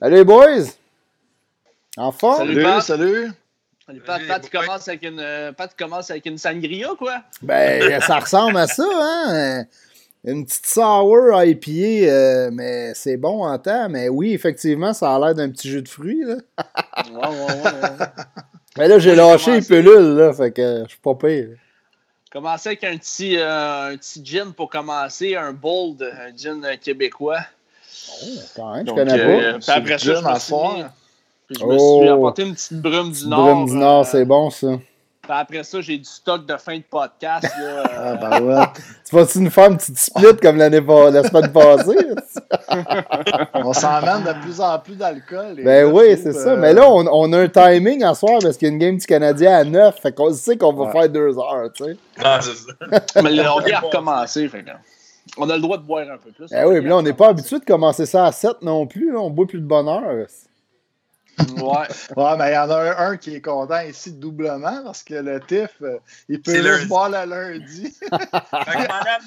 Salut boys! En forme? Salut, Pat. salut. Salut, Pat. Salut, Pat, tu commences avec une, euh, Pat, tu commences avec une sangria, quoi? Ben, ça ressemble à ça, hein? Une petite sour IPA, euh, mais c'est bon en temps. Mais oui, effectivement, ça a l'air d'un petit jus de fruits, là. Ouais, ouais, ouais. ouais. Mais là, j'ai lâché les commencé. pilules, là, fait que je suis pas pire. Commencer avec un petit, euh, un petit gin pour commencer, un bold, un gin euh, québécois. Oh, quand même, je Donc, connais euh, pas. puis après ça, je me suis puis je me suis Oh. apporté une petite brume du Nord. brume du Nord, euh, c'est bon, ça. puis après ça, j'ai du stock de fin de podcast. Là, Ah, euh, ben ouais. Tu vas-tu nous faire une petite split comme l'année pas- la semaine passée? On s'emmène de plus en plus d'alcool. Ben oui, je c'est ça. euh, Mais là, on, on a un timing à soir parce qu'il y a une game du Canadien à 9. Fait qu'on sait qu'on va Ouais. faire deux heures, tu sais. Ah, c'est ça. mais là, on vient à recommencer. Fait que, on a le droit de boire un peu plus. Ben oui, puis là, on n'est pas habitué de commencer ça à 7 non plus. là. On boit plus de bonne heure. Ouais. Ouais, mais il y en a un, un qui est content ici doublement parce que le TIF, euh, il peut juste boire le lundi. M'en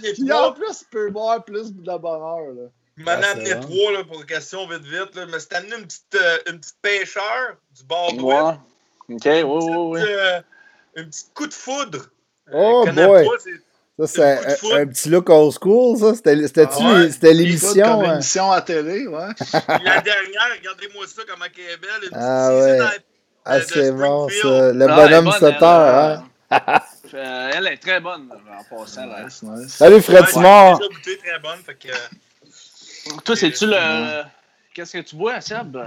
Puis en plus, il peut boire plus de bonne heure. Là. m'en a c'est amené trois là, pour question vite vite. Là. Mais c'est amené une petite, euh, une petite pêcheur du bord Ouais. droit. Ok, ouais, ouais, ouais. Euh, une petite coup de foudre. Euh, Oh, boy. c'est- Ça, c'est un, petit look old school, ça. C'était- C'était-tu Ah ouais. l'émission? hein? émission à télé, ouais. La dernière, regardez-moi ça, comment elle est belle. Une Ah ouais. Ah, c'est bon, ça. Le Ah, bonhomme elle est bonne, 7 elle, heures, hein? euh, elle est très bonne en passant. Là. Nice, nice. Salut, Fred Ouais, Simard. j'ai déjà goûté, très bonne. Fait que, euh, Toi, c'est-tu le. Qu'est-ce que tu bois, Seb?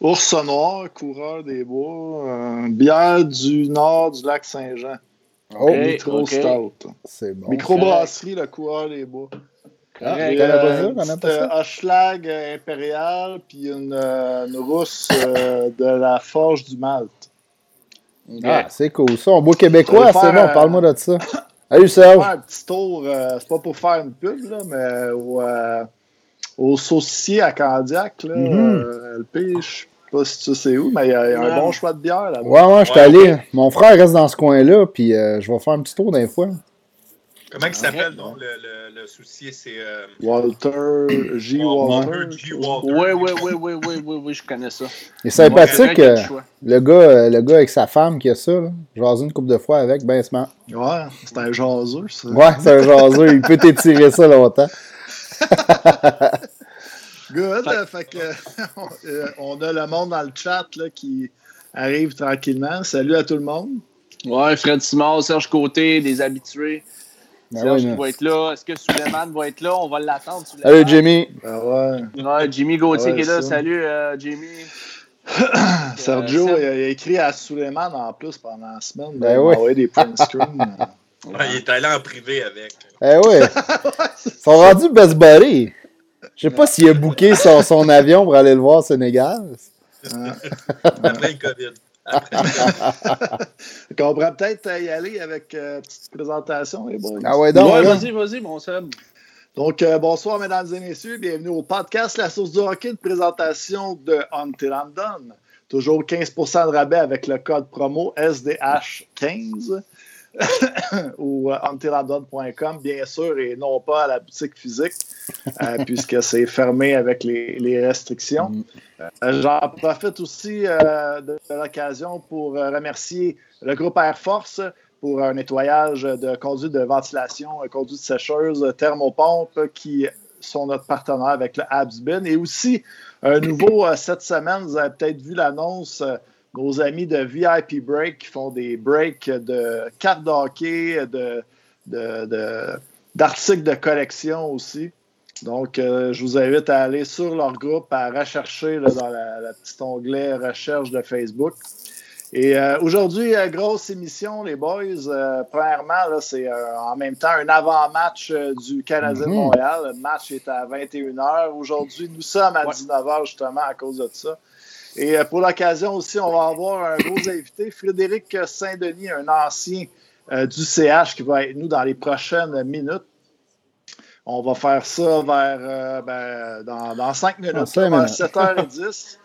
Ours noir, coureur des bois, euh, bière du nord du lac Saint-Jean. Oh. Micro Stout. c'est bon. Microbrasserie, le coureur des bois. Ah, une petite, ça. euh, Hochelag euh, impérial, puis une, euh, une rousse euh, de la Forge du Malte. Ah, c'est cool, ça. On boit québécois, c'est faire, bon. euh, Parle-moi de ça. Salut, Serge. faire un petit tour, euh, c'est pas pour faire une pub, là, mais au, euh, au saucissier à Candiac, là, euh, LP, je sais pas si tu sais où, mais il y a, il y a un bon choix de bière là-bas. Ouais, ouais, je suis allé. Mon frère reste dans ce coin-là, puis euh, je vais faire un petit tour d'un fois. comment il s'appelle, donc, le, le, le souci? C'est. Euh, Walter, J. Walter. Walter G. Walter. Oui, oui, oui, oui, oui, oui, oui, je connais ça. Il est sympathique, euh, le, gars, euh, le gars avec sa femme qui a ça. Là. J'ai jasé une couple de fois avec, ben smart. Ouais, c'est un jaseux, ça. Ouais, c'est un jaseux, il peut t'étirer ça longtemps. Good. Fait- euh, Fait que, euh, on a le monde dans le chat là, qui arrive tranquillement. Salut à tout le monde. Ouais, Fred Simard, Serge Côté, des habitués. Ben Serge qui va être là. Est-ce que Suleiman va être là? On va l'attendre. Salut. Jimmy. Ben ouais. Ouais, Jimmy Gauthier Ouais, qui est là. ça. Salut, euh, Jimmy. Sergio, il a, il a écrit à Suleiman en plus pendant la semaine. Ben il oui. envoyé des print screens. Ouais, il est allé en privé avec. Eh ouais. Ils sont rendus best buddy. Je sais pas s'il a booké son, son avion pour aller le voir au Sénégal. Après le COVID. Qu'on pourrait peut-être y aller avec euh, une petite présentation, les boys. Ah ouais, donc. ouais, vas-y, vas-y, mon Seb. Donc, euh, bonsoir, mesdames et messieurs. Bienvenue au podcast La Source du Hockey, une présentation de Until I'm Done. Toujours 15% de rabais avec le code promo SDH15 ou euh, untilamdone.com, bien sûr, et non pas à la boutique physique, euh, puisque c'est fermé avec les, les restrictions. Mm. Euh, J'en profite aussi euh, de, de l'occasion pour euh, remercier le groupe Air Force pour un nettoyage de conduite de ventilation, euh, conduite sécheuse, euh, thermopompe, euh, qui sont notre partenaire avec le Habsbin. Et aussi, un nouveau euh, cette semaine, vous avez peut-être vu l'annonce, euh, nos amis de VIP Break qui font des breaks de cartes de hockey, de, de- de- d'articles de collection aussi. Donc, euh, je vous invite à aller sur leur groupe, à rechercher là, dans la, la petite onglet recherche de Facebook. Et euh, aujourd'hui, euh, grosse émission, les boys. Premièrement, c'est en même temps un avant-match du Canadien de Mhm. Montréal. Le match est à 21h. Aujourd'hui, nous sommes à Ouais. 19h justement à cause de ça. Et euh, pour l'occasion aussi, on va avoir un gros invité, Frédéric Saint-Denis, un ancien euh, du CH qui va être nous dans les prochaines minutes. On va faire ça vers euh, ben, dans, dans 5 minutes, là, vers minutes. 7h10.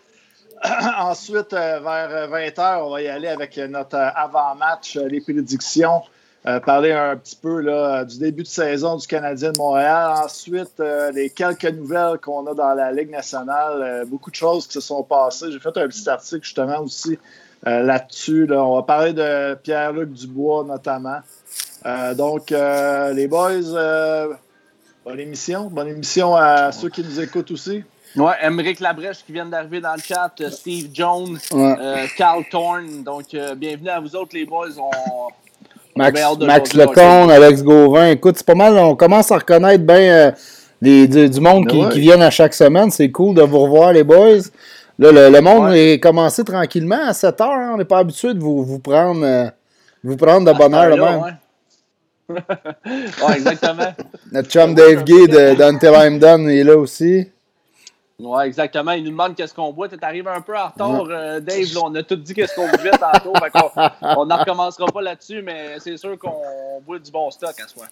Ensuite, vers 20h, on va y aller avec notre avant-match, les prédictions euh, parler un petit peu là, du début de saison du Canadien de Montréal. Ensuite, euh, les quelques nouvelles qu'on a dans la Ligue nationale. Euh, beaucoup de choses qui se sont passées. J'ai fait un petit article justement aussi là-dessus. On va parler de Pierre-Luc Dubois notamment. donc, les boys, bonne émission. Bonne émission à ceux qui nous écoutent aussi. Ouais, Emmerich Labrèche qui vient d'arriver dans le chat, Steve Jones, Carl Thorne. Donc, bienvenue à vous autres, les boys. On, Max, Max Lecomte, Alex Gauvin. Écoute, c'est pas mal. On commence à reconnaître bien euh, du, monde qui, qui, viennent à chaque semaine. C'est cool de vous revoir, les boys. Là, le, monde est commencé tranquillement à 7 heures. Hein. On n'est pas habitué de vous, vous prendre, euh, vous prendre de bonne heure le même. Ouais. ouais, exactement. Notre chum Dave Gay de d'Until I'm Done est là aussi. Oui, exactement. Il nous demande qu'est-ce qu'on boit. Tu es arrivé un peu en retard, euh, Dave. on a tout dit qu'est-ce qu'on buvait tantôt. on ne recommencera pas là-dessus, mais c'est sûr qu'on boit du bon stock à soi.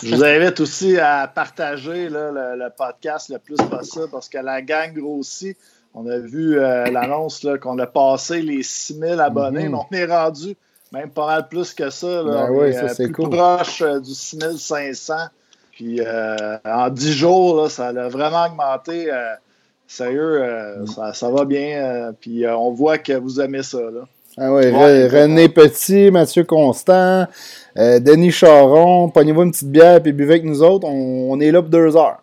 Je vous invite aussi à partager le, podcast le plus possible parce que la gang grossit. On a vu euh, l'annonce qu'on a passé les 6000 abonnés, mhm. mais on est rendu même pas mal plus que ça. Là. Ben oui, ça, euh, c'est cool. proche du 6500. Puis en 10 jours, ça a vraiment augmenté. Sérieux, euh, mm. ça, va bien. Euh, puis euh, on voit que vous aimez ça. Là. Ah oui, René Petit, Mathieu Constant, Denis Charon, pognez-vous une petite bière puis buvez avec nous autres. On, est là pour deux heures.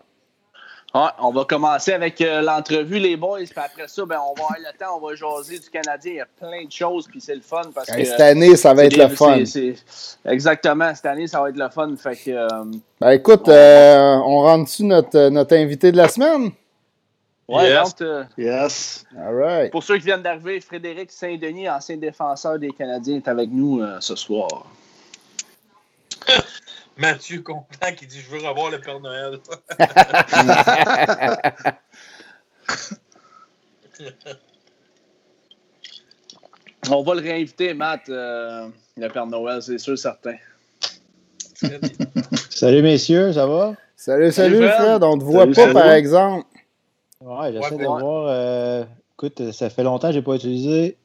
on va commencer avec l'entrevue, les boys. Puis après ça, ben, on va avoir le temps, on va jaser du Canadien. Il y a plein de choses, puis c'est le fun. Parce que, cette année, ça va être le fun. Exactement, cette année, ça va être le fun. Fait que, ben, écoute, on, rentre-tu notre, notre invité de la semaine? Ouais, yes. Euh, yes. All right. Pour ceux qui viennent d'arriver, Frédéric Saint-Denis, ancien défenseur des Canadiens, est avec nous euh, ce soir. Mathieu Content qui dit Je veux revoir le Père Noël. On va le réinviter, Matt, euh, le Père Noël, c'est sûr, certain. salut, messieurs, ça va? Salut, salut, Fred. On ne te voit pas, par exemple. Ouais, j'essaie de voir. Euh, écoute, ça fait longtemps que je n'ai pas utilisé.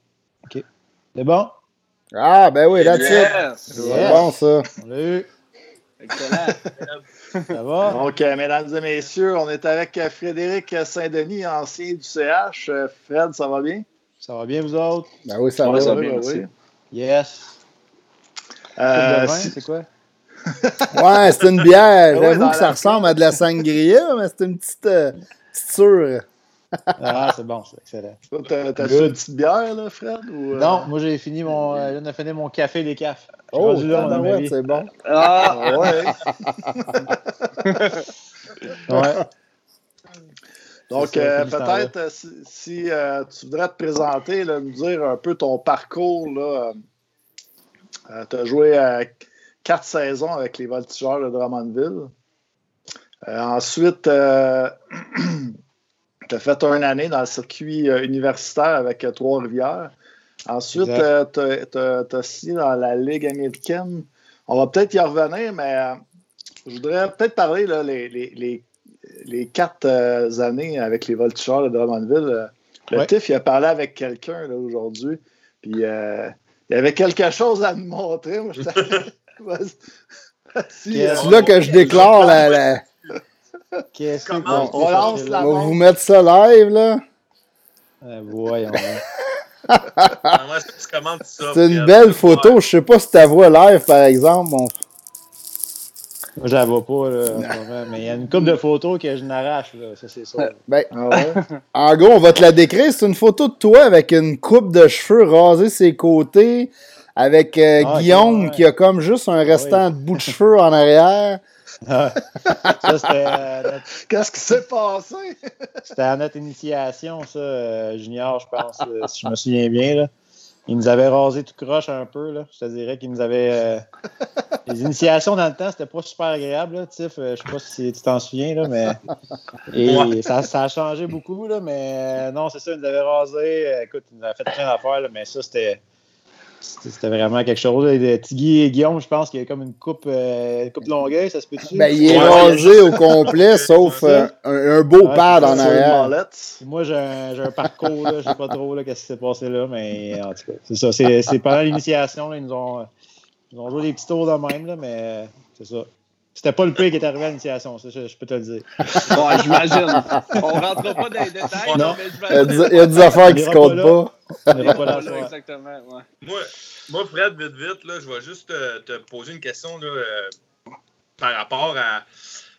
OK. C'est bon? Ah, ben oui, là dessus C'est bon, ça. On l'a eu. Excellent. ça va? Donc, euh, mesdames et messieurs, on est avec euh, Frédéric Saint-Denis, ancien du CH. Fred, ça va bien? Ça va bien, vous autres? Ben oui, ça, va, ça va bien, merci. Yes. Euh, c'est quoi? ouais, c'est une bière. J'avoue que ça ressemble à de la sangria, mais c'est une petite, sûr. ah, c'est bon, c'est excellent. T'as fait une petite bière, là, Fred? Ou, euh? Non, moi, j'ai fini mon, euh, on a fini mon café des cafes. Oh, là, ouais, c'est bon. Ah, ouais. ouais. Donc, euh, peut-être si, tu voudrais te présenter, là, nous dire un peu ton parcours. tu as joué quatre saisons avec les Voltigeurs de Drummondville. Euh, ensuite, euh, tu as fait une année dans le circuit euh, universitaire avec Trois-Rivières. Ensuite, tu as, signé dans la Ligue américaine. On va peut-être y revenir, mais je voudrais peut-être parler là, les, les, quatre années avec les voltigeurs de Drummondville. Le TIF, il a parlé avec quelqu'un aujourd'hui, puis il y avait quelque chose à nous montrer. c'est là que je déclare la, Qu'est-ce que on lance la On va vous mettre ça live, là. Euh, voyons. C'est une belle photo. Je sais pas si tu vois live, par exemple. Moi, je la vois pas, là, mais il y a une coupe de photos que je n'arrache, là, ça c'est ça. Ben, ah en gros, on va te la décrire. C'est une photo de toi avec une coupe de cheveux rasée ses côtés, avec euh, ah, Guillaume qui a comme juste un restant de bout de cheveux en arrière. Euh, Qu'est-ce qui s'est passé? c'était à notre initiation, ça, euh, Junior, je pense, euh, si je me souviens bien. Là. Il nous avait rasé tout croche un peu. Là. Je te dirais qu'il nous avait. Les initiations dans le temps, c'était pas super agréable. Là, Tiff. Je sais pas si tu t'en souviens, là, mais. Et ça, ça, a changé beaucoup, là, mais non, c'est ça, il nous avait rasé. Écoute, il nous avait fait plein d'affaires, mais ça, c'était c'était vraiment quelque chose. Tigui et Guillaume, je pense qu'il y a comme une coupe, euh, coupe longueuil, ça se peut-tu? Ben, il est rasé au complet, sauf euh, un, beau pad en arrière. Moi, j'ai un, un, parcours, là, je sais pas trop qu'est-ce qui s'est passé là, mais en tout cas, c'est ça. C'est pendant l'initiation, ils nous ont. Ils ont joué des petits tours de même, là, mais c'est ça. C'était pas le pire qui est arrivé à l'initiation, ça, je, peux te le dire. Bon, j'imagine. On rentre pas dans les détails, non. mais j'imagine. Il y a des affaires qui se comptent pas. On n'ira pas là, exactement. Ouais. Moi, moi, Fred, vite, vite, là, je vais juste te, poser une question là, euh, par rapport à.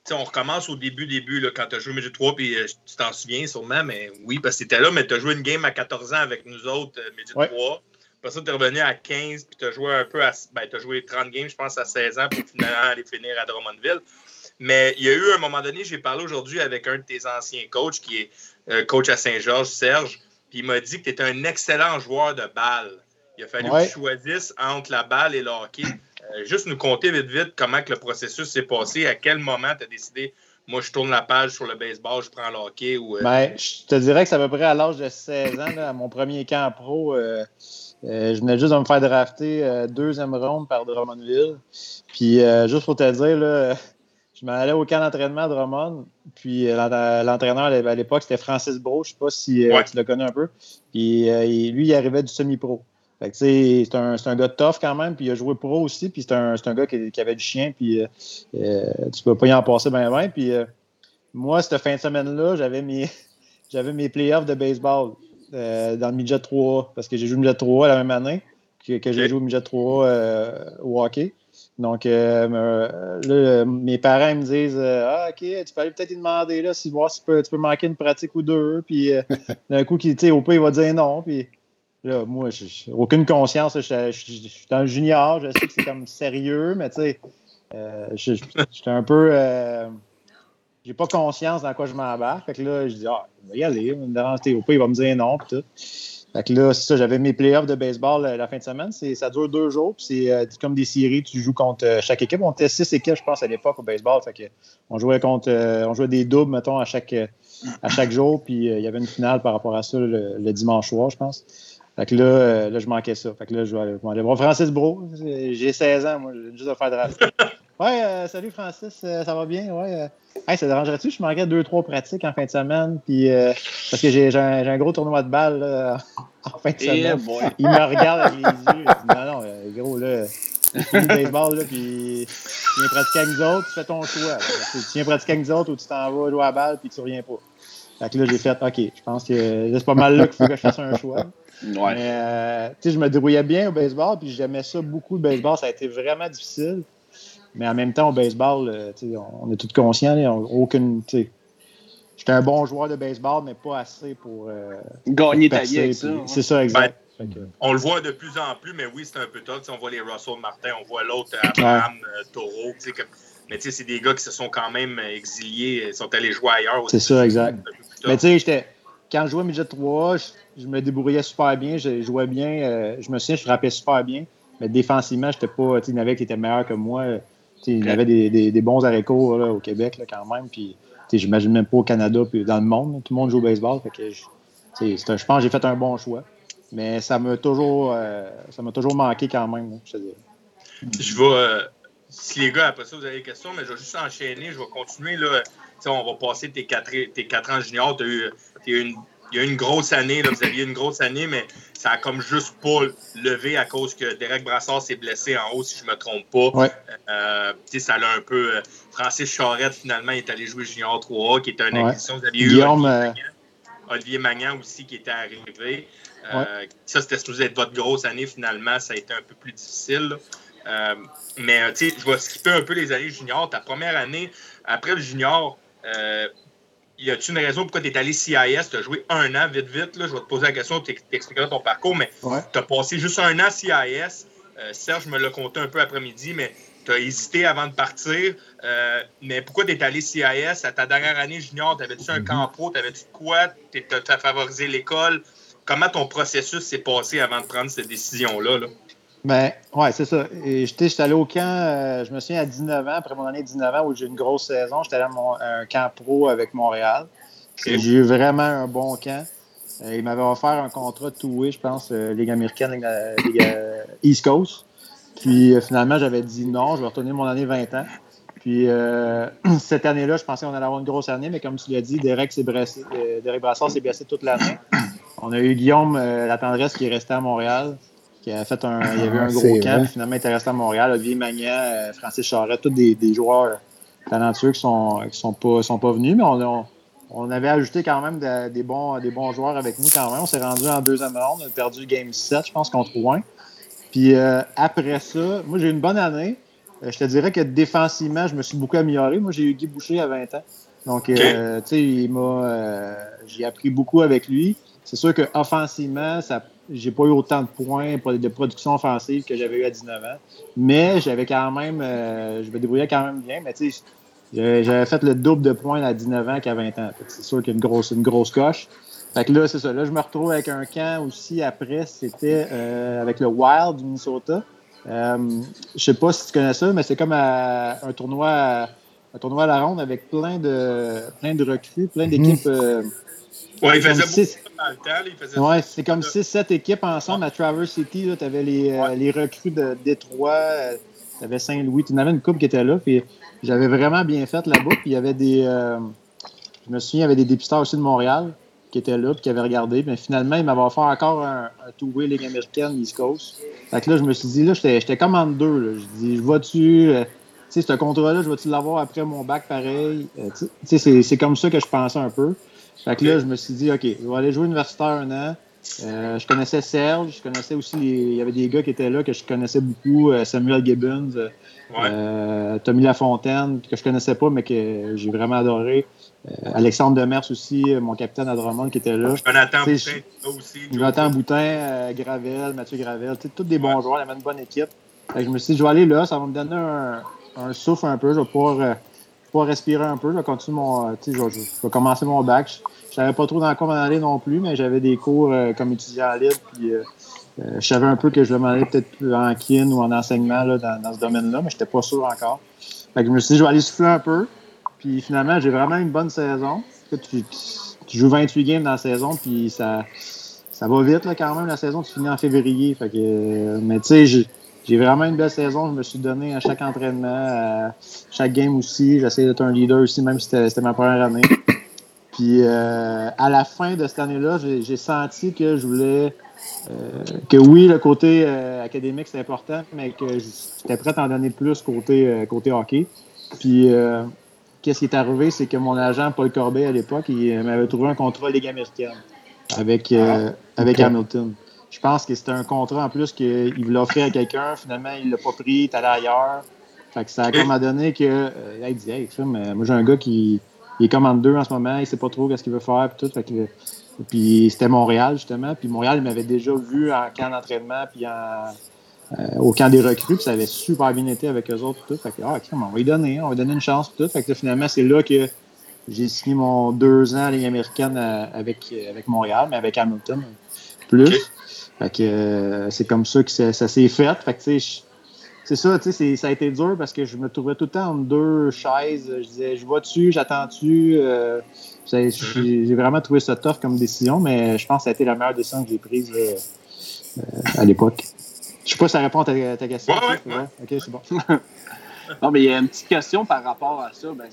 sais, on recommence au début, début, là, quand tu as joué Midget 3, puis euh, tu t'en souviens sûrement, mais oui, parce que tu étais là, mais tu as joué une game à 14 ans avec nous autres, euh, Midget 3. Après ça, tu es revenu à 15, puis tu as joué un peu à. Ben, tu as joué 30 games, je pense, à 16 ans, pour finalement aller finir à Drummondville. Mais il y a eu un moment donné, j'ai parlé aujourd'hui avec un de tes anciens coachs, qui est euh, coach à Saint-Georges, Serge, puis il m'a dit que tu étais un excellent joueur de balle. Il a fallu que tu choisisses entre la balle et le hockey. Euh, juste nous conter vite, vite comment que le processus s'est passé, à quel moment tu as décidé moi, je tourne la page sur le baseball, je prends le hockey. Ou, euh, ben, je te dirais que c'est à peu près à l'âge de 16 ans, à mon premier camp pro. Euh, je venais juste de me faire drafter euh, deuxième ronde par Drummondville. Puis, euh, juste pour te dire, là, je m'en allais au camp d'entraînement à Drummond. Puis, l'entraîneur à l'époque, c'était Francis Bro. Je ne sais pas si tu le connais un peu. Puis, lui, il arrivait du semi-pro. c'est un, un, gars tough quand même, puis il a joué pro aussi, puis c'est un, un, gars qui, qui, avait du chien, puis tu peux pas y en passer bien, bien. Puis moi, cette fin de semaine-là, j'avais mes, j'avais mes playoffs de baseball. Euh, dans le midget 3 parce que j'ai joué le midget 3 la même année que, j'ai joué au midget 3 euh, au hockey. Donc, euh, mes parents me disent Ah, OK, tu peux aller peut-être lui demander là, si voir si tu peux, tu peux manquer une pratique ou deux. Puis d'un coup, au peu, il va dire non. Puis là, moi, j'ai aucune conscience. Je suis un junior, je sais que c'est comme sérieux, mais tu sais, j'étais un peu j'ai pas conscience dans quoi je m'embarque. Fait que là, je dis, ah, il va y aller, il va il va me dire non, pis tout. Fait que là, c'est ça, j'avais mes playoffs de baseball euh, la fin de semaine. Ça dure deux jours, puis c'est euh, comme des séries, tu joues contre euh, chaque équipe. On était six équipes, je pense, à l'époque au baseball. Fait que on jouait contre, on jouait des doubles, mettons, à chaque, à chaque jour, puis il y avait une finale par rapport à ça le, dimanche soir, je pense. Fait que là, là, je manquais ça. Fait que là, je vais aller voir Francis Bro. J'ai 16 ans, moi, juste à faire draft. Ouais, euh, salut Francis, euh, ça va bien? Ouais. Euh. Hey, ça dérangerait-tu? Je manquais deux, trois pratiques en fin de semaine, puis parce que j'ai un, un, gros tournoi de balles en fin de eh, semaine. Il me regarde avec les yeux. Dit, non, non, gros, là, le baseball, là, puis tu viens pratiquer avec nous autres, tu fais ton choix. Tu viens pratiquer avec nous autres ou tu t'en vas jouer à la balle, puis tu reviens pas. Fait que là, j'ai fait, OK, je pense que c'est pas mal là qu'il faut que je fasse un choix. Ouais. Mais, tu sais, je me débrouillais bien au baseball, puis j'aimais ça beaucoup, le baseball. Ça a été vraiment difficile. Mais en même temps, au baseball, euh, on est tous conscients. aucune, J'étais un bon joueur de baseball, mais pas assez pour. Euh, Gagner ta vie avec ça. C'est ça, exact. Ben, on le voit de plus en plus, mais oui, c'est un peu tard. On voit les Russell Martin, on voit l'autre Abraham euh, Taureau. Mais tu sais, c'est des gars qui se sont quand même exiliés, ils sont allés jouer ailleurs. C'est ça, exact. Mais tu sais, quand je jouais Midget 3, je, me débrouillais super bien, je jouais bien. je me souviens, je frappais super bien. Mais défensivement, j'étais pas. Il y en avait qui étaient meilleurs que moi. Il y avait des, bons arrêts au Québec quand même. Puis, j'imagine même pas au Canada puis dans le monde. Tout le monde joue au baseball. je, pense que j'ai fait un bon choix. Mais ça m'a toujours, euh, toujours manqué quand même. je, je vais. Euh, si les gars, après ça, vous avez des questions, mais je vais juste enchaîner. Je vais continuer. Là. on va passer tes quatre, tes quatre ans juniors. Tu as eu, une il y a une grosse année, là, vous aviez une grosse année, mais ça a comme juste pas levé à cause que Derek Brassard s'est blessé en haut, si je me trompe pas. Euh, ça l'a un peu. Euh, Francis Charette, finalement, est allé jouer Junior 3A, qui était une acquisition. Vous aviez eu euh, Olivier, Magnan, aussi, qui était arrivé. Ça, c'était supposé être votre grosse année, finalement. Ça a été un peu plus difficile. mais je vais skipper un peu les années juniors. Ta première année, après le junior, y a-t-il une raison pourquoi tu es allé CIS? Tu as joué un an, vite, vite. Là, je vais te poser la question, tu expliqueras ton parcours, mais tu as passé juste un an CIS. Euh, Serge me l'a conté un peu après-midi, mais tu as hésité avant de partir. Euh, mais pourquoi tu es allé CIS? À ta dernière année junior, t'avais-tu un mhm. camp pro? T'avais-tu quoi? Tu as favorisé l'école? Comment ton processus s'est passé avant de prendre cette décision-là? Là? Ben, ouais, c'est ça. J'étais allé au camp, euh, je me souviens, à 19 ans, après mon année de 19 ans, où j'ai eu une grosse saison, j'étais allé à un camp pro avec Montréal. J'ai eu vraiment un bon camp. Euh, il m'avait offert un contrat two-way, je pense, euh, Ligue américaine, Ligue, East Coast. Puis finalement, j'avais dit non, je vais retourner mon année 20 ans. Puis cette année-là, je pensais qu'on allait avoir une grosse année, mais comme tu l'as dit, Derek, blessé, Derek Brassard s'est blessé toute l'année. On a eu Guillaume La Tendresse qui est resté à Montréal. Qui a fait un, il y avait un gros camp, puis finalement il resté à Montréal. Olivier Magnan, Francis Charette, tous des, des, joueurs talentueux qui sont, qui sont, pas, sont pas venus, mais on, on, avait ajouté quand même des, bons, des bons joueurs avec nous quand même. On s'est rendu en deuxième ronde, on a perdu Game 7, je pense, contre Rouen. Puis après ça, moi j'ai eu une bonne année. je te dirais que défensivement, je me suis beaucoup amélioré. Moi, j'ai eu Guy Boucher à 20 ans. Donc, euh, tu sais, il m'a, euh, j'ai appris beaucoup avec lui. C'est sûr qu'offensivement, ça, j'ai pas eu autant de points pour de production offensive que j'avais eu à 19 ans. Mais j'avais quand même, euh, je me débrouillais quand même bien. Mais tu sais, j'avais fait le double de points à 19 ans qu'à 20 ans. C'est sûr qu'il y a une grosse, une grosse coche. Fait que là, c'est ça. Là, je me retrouve avec un camp aussi après. C'était avec le Wild du Minnesota. je sais pas si tu connais ça, mais c'est comme un tournoi un tournoi à la ronde avec plein de, plein de recrues, plein d'équipes. Euh, oui, il faisait six... dans le temps. Oui, c'est comme 6-7 équipes ensemble à Traverse City. Tu avais les, euh, les, recrues de Détroit, euh, tu avais Saint-Louis, tu en avais une coupe qui était là. Puis j'avais vraiment bien fait là-bas. Puis il y avait des. je me souviens, il y avait des dépisteurs aussi de Montréal qui étaient là puis qui avaient regardé. Mais finalement, ils m'avaient offert encore un, un two-way Ligue américaine, East Coast. Fait que là, je me suis dit, là, j'étais comme en deux. Là. Je dis, je vois-tu sais, ce contrat-là, je vais-tu l'avoir après mon bac pareil? Euh, tu sais, c'est comme ça que je pensais un peu. Fait que là, je me suis dit, OK, je vais aller jouer universitaire un an. Euh, je connaissais Serge, je connaissais aussi, il y avait des gars qui étaient là que je connaissais beaucoup, euh, Samuel Gibbons, Tommy Lafontaine, que je connaissais pas, mais que j'ai vraiment adoré. Alexandre Demers aussi, mon capitaine à Drummond qui était là. Jonathan Boutin aussi. Jonathan Boutin, Gravel, Mathieu Gravel, tous des bons joueurs, avait une bonne équipe. je me suis dit, je vais aller là, ça va me donner un, un souffle un peu. Je vais pouvoir, euh, pouvoir respirer un peu. Je vais continuer mon. Euh, je, je, vais commencer mon bac. Je, savais pas trop dans quoi m'en aller non plus, mais j'avais des cours euh, comme étudiant libre. Puis, je savais un peu que je vais m'en aller peut-être en kin ou en enseignement là, dans, ce domaine-là, mais je n'étais pas sûr encore. Fait que je me suis dit, je vais aller souffler un peu. Puis finalement, j'ai vraiment une bonne saison. Tu, tu, joues 28 games dans la saison, puis ça, ça va vite là, quand même. La saison, tu finis en février. Fait que, mais tu sais, j'ai vraiment une belle saison. Je me suis donné à chaque entraînement, à chaque game aussi. J'essaie d'être un leader aussi, même si c'était ma première année. Puis euh, à la fin de cette année-là, j'ai senti que je voulais euh, que oui, le côté euh, académique c'est important, mais que j'étais prêt à en donner plus côté, côté hockey. Puis qu'est-ce qui est arrivé, c'est que mon agent Paul Corbet à l'époque, il m'avait trouvé un contrat Ligue américaine avec, ah, avec Hamilton. Je pense que c'était un contrat en plus qu'il voulait offrir à quelqu'un. Finalement, il l'a pas pris, il est allé ailleurs. Fait que ça a comme donné que. Euh, il dit Hey, euh, moi j'ai un gars qui est comme en deux en ce moment, il sait pas trop ce qu'il veut faire. Puis, tout, fait que, puis c'était Montréal, justement. Puis Montréal, il m'avait déjà vu en camp d'entraînement, puis euh, au camp des recrues, puis ça avait super bien été avec eux autres. Tout. Fait que, ah, on va lui donner, on va lui donner une chance. Tout. Fait que finalement, c'est là que j'ai signé mon deux ans à Ligue américaine avec, avec Montréal, mais avec Hamilton plus. Fait que euh, c'est comme ça que ça, s'est fait. Fait que, c'est ça, tu sais, ça a été dur parce que je me trouvais tout le temps entre deux chaises. Je disais, je vois dessus, j'attends-tu. Euh, j'ai vraiment trouvé ça tough comme décision, mais je pense que ça a été la meilleure décision que j'ai prise euh, à l'époque. Je sais pas si ça répond à ta, question. Ouais, ouais, Ok, c'est bon. non, mais il y a une petite question par rapport à ça. Ben,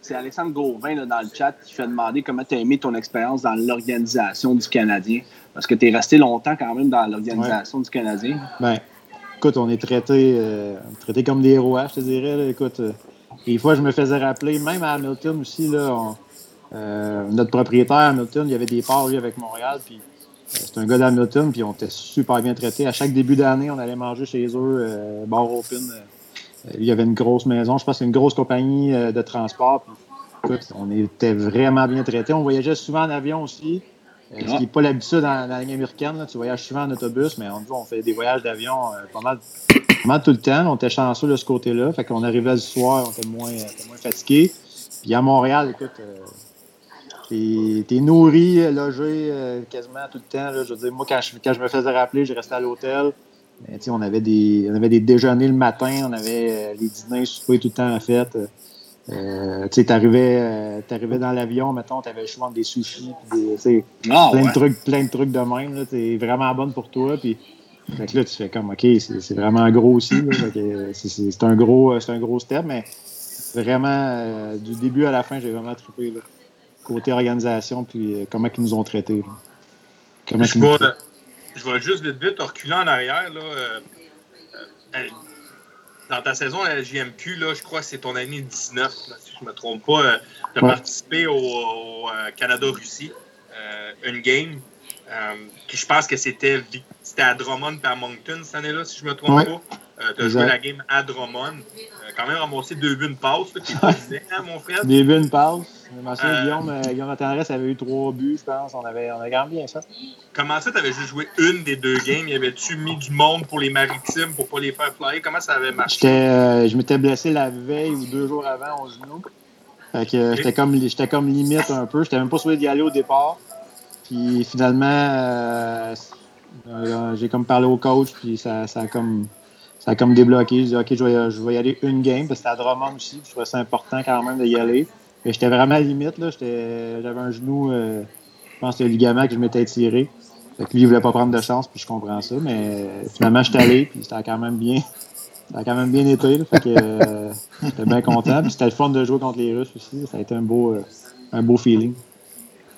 c'est Alexandre Gauvin là, dans le chat qui fait demander comment tu as aimé ton expérience dans l'organisation du Canadien. Parce que tu es resté longtemps quand même dans l'organisation du Canadien. Ben, écoute, on est traité, euh, traité comme des héros, je te dirais. écoute, euh, des fois, je me faisais rappeler, même à Hamilton aussi, là, euh, notre propriétaire Hamilton, il y avait des parts, lui, avec Montréal. Puis c'est un gars d'Hamilton, puis on était super bien traités. À chaque début d'année, on allait manger chez eux, bar open. il y avait une grosse maison, je pense une grosse compagnie de transport. écoute, on était vraiment bien traités. On voyageait souvent en avion aussi. Euh, ce qui n'est pas l'habitude dans, la ligne américaine. Tu voyages souvent en autobus, mais on, on fait des voyages d'avion euh, pas, mal, tout le temps. On était chanceux de ce côté-là. Fait qu'on arrivait le soir, on était moins, moins fatigué. Puis à Montréal, écoute, euh, t'es nourri, logé quasiment tout le temps. Je veux dire, moi, quand je, quand je me faisais rappeler, je restais à l'hôtel. on avait des on avait des déjeuners le matin, on avait les dîners, soupers tout le temps à fête. Euh, tu t'arrivais, euh, t'arrivais dans l'avion, mettons, t'avais le choix entre des sushis, des, ah, plein, de trucs, plein de trucs de même. T'es vraiment bonne pour toi. Puis, là, tu fais comme, OK, c'est vraiment gros aussi. C'est un gros, un gros step, mais vraiment, euh, du début à la fin, j'ai vraiment trippé. Là. Côté organisation, puis comment ils nous ont traités. Comment je ne je vais juste vite vite reculer en arrière. Là, euh, euh, dans ta saison à la JMQ, là, je crois que c'est ton année 19, si je ne me trompe pas. tu as participé au, Canada-Russie, une game. Qui je pense que c'était à Drummond et à Moncton cette année-là, si je me trompe pas. tu as joué la game à Drummond quand même ramassé deux buts, une passe, qui est hein, mon frère? Des buts, une passe. Euh... Guillaume, euh, Guillaume avait eu trois buts, je pense. On avait, on avait bien ça. Comment ça, tu avais juste joué une des deux games? Y avait-tu mis du monde pour les maritimes pour pas les faire flyer? Comment ça avait marché? Euh, je m'étais blessé la veille ou deux jours avant au genou. Fait que j'étais comme, comme limite un peu. J'étais même pas souhaité d'y aller au départ. Puis finalement, euh, j'ai comme parlé au coach, puis ça, ça a comme ça a comme débloqué. Je dis, OK, je vais, y aller une game, parce que c'était à Drummond aussi. Je trouvais ça important quand même d'y aller. Mais j'étais vraiment à limite. Là. J'avais un genou, euh, je pense que le ligament que je m'étais tiré. Fait que lui, il voulait pas prendre de chance, puis je comprends ça. Mais finalement, j'étais allé, puis c'était quand même bien. Ça quand même bien été. Là, fait que euh, j'étais bien content. Puis c'était le fun de jouer contre les Russes aussi. Ça a été un beau, euh, un beau feeling.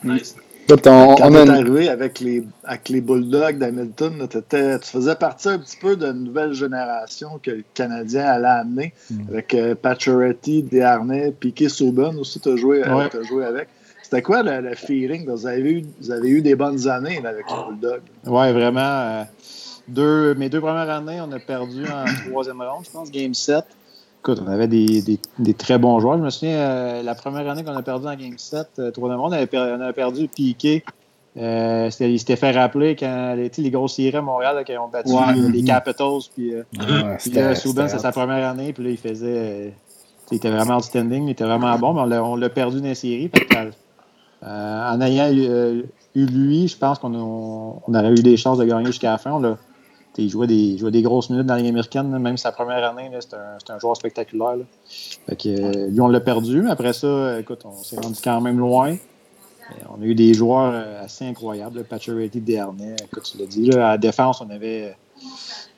Nice. Quand on est arrivé avec les, avec les Bulldogs d'Hamilton, tu faisais partie un petit peu d'une nouvelle génération que le Canadien allait amener mm. avec euh, Pacioretty, Desharnais, Piquet Souben aussi, tu as, joué, joué avec. C'était quoi le, feeling? Vous avez, eu, vous avez eu des bonnes années avec les Bulldogs. Oui, vraiment. Euh, deux, mes deux premières années, on a perdu en troisième ronde, je pense, Game 7. Écoute, on avait des, des, très bons joueurs. Je me souviens, euh, la première année qu'on a perdu en Game 7, euh, 3 on avait, on avait perdu Piqué. Euh, il s'était fait rappeler quand les, les grosses séries à Montréal qui ont battu les Capitals. Puis, euh, Souben, c'est sa première année. Puis là, il faisait. il était vraiment outstanding, il était vraiment bon, mais on l'a perdu dans les séries. en ayant eu, lui, je pense qu'on on aurait eu des chances de gagner jusqu'à la fin. On il jouait, des, jouait des grosses minutes dans la Ligue américaine. Même sa première année, c'était un, un, joueur spectaculaire. Fait que, euh, lui, on l'a perdu. Après ça, écoute, on s'est rendu quand même loin. on a eu des joueurs euh, assez incroyables. Patcherity, Dernay, écoute, tu l'as dit. Là, à la défense, on avait,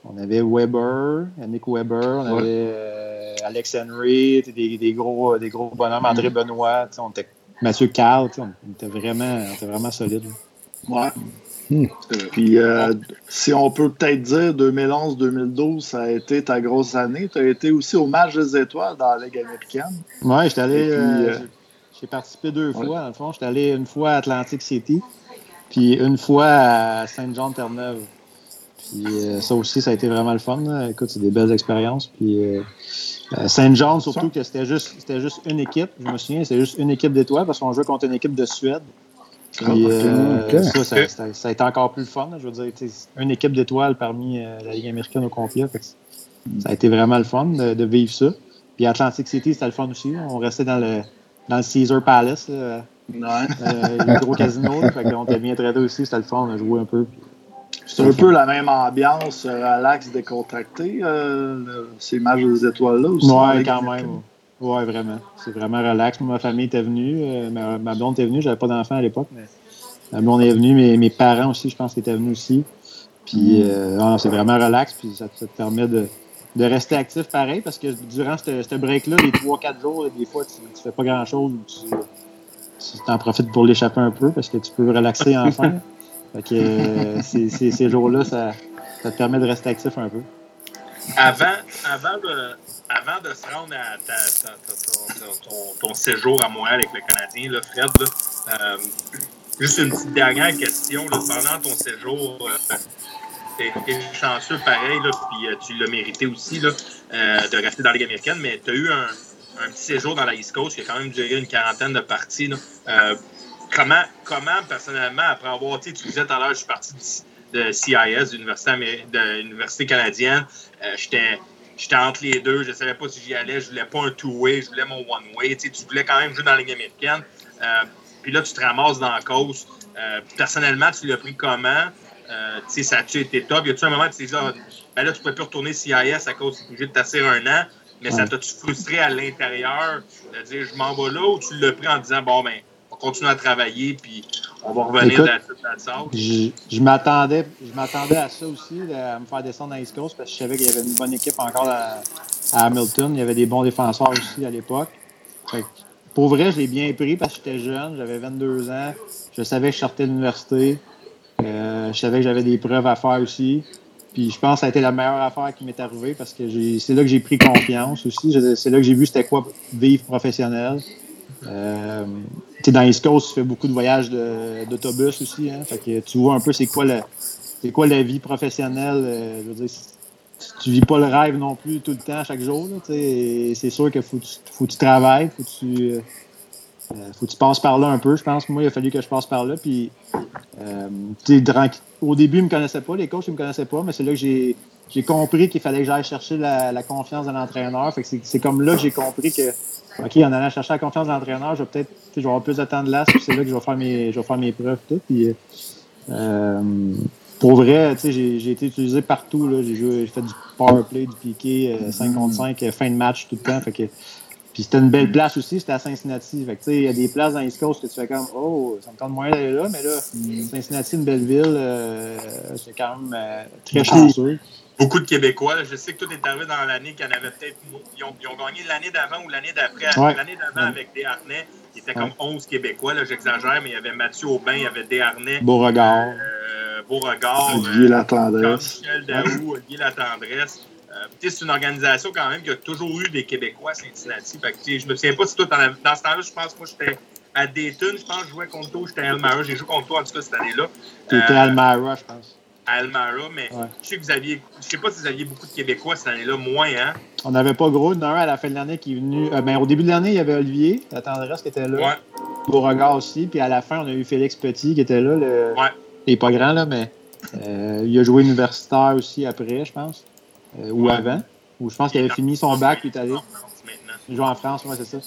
on avait Weber, Nick Weber, on avait euh, Alex Henry, des, des, gros, des gros bonhommes, André Benoît, on était Mathieu Carl, on était vraiment, on était vraiment solide. Ouais. Hmm. Puis, euh, si on peut peut-être dire 2011-2012, ça a été ta grosse année. Tu as été aussi au match des étoiles dans la Ligue américaine. Oui, j'étais allé. Euh, euh, j'ai participé deux fois, dans le fond. J'étais allé une fois à Atlantic City, puis une fois à Saint-Jean-Terre-Neuve. Puis ça aussi, ça a été vraiment le fun. Écoute, c'est des belles expériences. Puis Saint-Jean, surtout que c'était juste, juste une équipe. Je me souviens, c'était juste une équipe d'étoiles parce qu'on jouait contre une équipe de Suède. Puis, euh, ça, ça, a été encore plus fun. Je veux dire, une équipe d'étoiles parmi euh, la Ligue américaine au complet. ça a été vraiment le fun de, vivre ça. Puis Atlantic City, c'était le fun aussi. On restait dans le, dans le Caesar Palace, euh, le gros casino. on était bien traités aussi. C'était le fun. On a joué un peu. C'est un peu la même ambiance, relax, décontracté, ces matchs des étoiles-là aussi. Oui, quand même. Oui, vraiment. C'est vraiment relax. ma famille était venue. Euh, ma, blonde était venue. J'avais pas d'enfant à l'époque, mais ma blonde est venue. Mes, mes parents aussi, je pense qu'ils étaient venus aussi. Puis, mm. euh, c'est vraiment relax. Puis, ça, te permet de, de, rester actif pareil parce que durant ce break-là, les 3-4 jours, des fois, tu, tu fais pas grand-chose. Tu t'en profites pour l'échapper un peu parce que tu peux relaxer enfin. fait que euh, ces, jours-là, ça, ça te permet de rester actif un peu. Avant, avant de, avant de se rendre à ton, séjour à Montréal avec le Canadien, là, Fred, euh, juste une petite dernière question. pendant ton séjour, euh, tu es, chanceux pareil, puis euh, tu l'as mérité aussi là, de rester dans la Ligue américaine, mais tu as eu un, petit séjour dans la East Coast qui a quand même duré une quarantaine de parties. comment, comment, personnellement, après avoir, tu disais tout à l'heure, je suis parti de CIS, de l'Université canadienne, j'étais j'étais entre les deux, je ne savais pas si j'y allais, je voulais pas un two-way, je voulais mon one-way. Tu, voulais quand même jouer dans la Ligue américaine. Euh, puis là, tu te ramasses dans la cause. Euh, personnellement, tu l'as pris comment? Euh, ça a-tu été top? Y a-tu un moment où tu t'es dit, ah, ben là, tu ne peux plus retourner CIS à cause que tu obligé de tasser un an, mais ça t'a-tu frustré à l'intérieur de dire, je m'en vais là, ou tu l'as pris en disant, bon, ben, on continue à travailler, puis on va revenir dans la Je, je m'attendais à ça aussi, à me faire descendre dans East Coast, parce que je savais qu'il y avait une bonne équipe encore à, Hamilton. Il y avait des bons défenseurs aussi à l'époque. Pour vrai, je l'ai bien pris parce que j'étais jeune, j'avais 22 ans. Je savais que je sortais de l'université. je savais que j'avais des preuves à faire aussi. Puis je pense que ça a été la meilleure affaire qui m'est arrivée parce que c'est là que j'ai pris confiance aussi. C'est là que j'ai vu c'était quoi vivre professionnel. Euh, dans East Coast, tu fais beaucoup de voyages d'autobus aussi. Hein, fait que tu vois un peu c'est quoi, la, quoi la vie professionnelle. Euh, je veux dire, tu vis pas le rêve non plus tout le temps, chaque jour. C'est sûr qu'il faut, que tu travailles, faut que tu, euh, euh, faut que tu passes par là un peu, je pense. Moi, il a fallu que je passe par là. Euh, au début, ils me connaissaient pas, les coachs, ils me connaissaient pas, mais c'est là que j'ai, compris qu'il fallait que j'aille chercher la, confiance de l'entraîneur. c'est, comme là que j'ai compris que, OK, en allant chercher la confiance de l'entraîneur, je vais peut-être je vais avoir plus de temps de l'as, puis c'est là que je vais faire mes, je vais faire mes preuves. Tout, puis, euh, pour vrai, j'ai, j'ai été utilisé partout. Là. J'ai, joué, j'ai fait du power play, du piqué, 5 contre 5, fin de match tout le temps. Fait que, puis c'était une belle place aussi, c'était à Cincinnati. Fait que, il y a des places dans East Coast que tu fais comme, oh, ça me tente moins d'aller là, mais là, Cincinnati, une belle ville, euh, c'est quand même euh, très chanceux. Beaucoup de Québécois. Je sais que tout est arrivé dans l'année qu'il y en avait peut-être. Ils ont, ils ont gagné l'année d'avant ou l'année d'après. L'année d'avant avec des Harnais, il était comme 11 Québécois. J'exagère, mais il y avait Mathieu Aubin, il y avait des Harnais. Beauregard. Euh, Beauregard. Olivier Latendresse. Michel Daou, Olivier Latendresse. Euh, c'est une organisation quand même qui a toujours eu des Québécois à Cincinnati. Fait que, je me souviens pas si toi, dans ce temps-là, je pense que moi, j'étais à Dayton, je pense que je jouais contre toi, j'étais à Elmira. J'ai joué contre toi, en tout cas, cette année-là. Tu étais à Elmira, je pense. À Elmira, mais je sais que vous aviez, je sais pas si vous aviez beaucoup de Québécois cette année-là, moins, hein? On n'avait pas gros. Il à la fin de l'année qui est venu. Euh, ben, au début de l'année, il y avait Olivier, la tendresse qui était là. Ouais. Beauregard aussi. Puis à la fin, on a eu Félix Petit qui était là. Le... Ouais. Il n'est pas grand, là, mais euh, il a joué universitaire aussi après, je pense. ou avant je pense qu'il avait fini son bac, puis il est allé. Il joue en France, moi, c'est ça.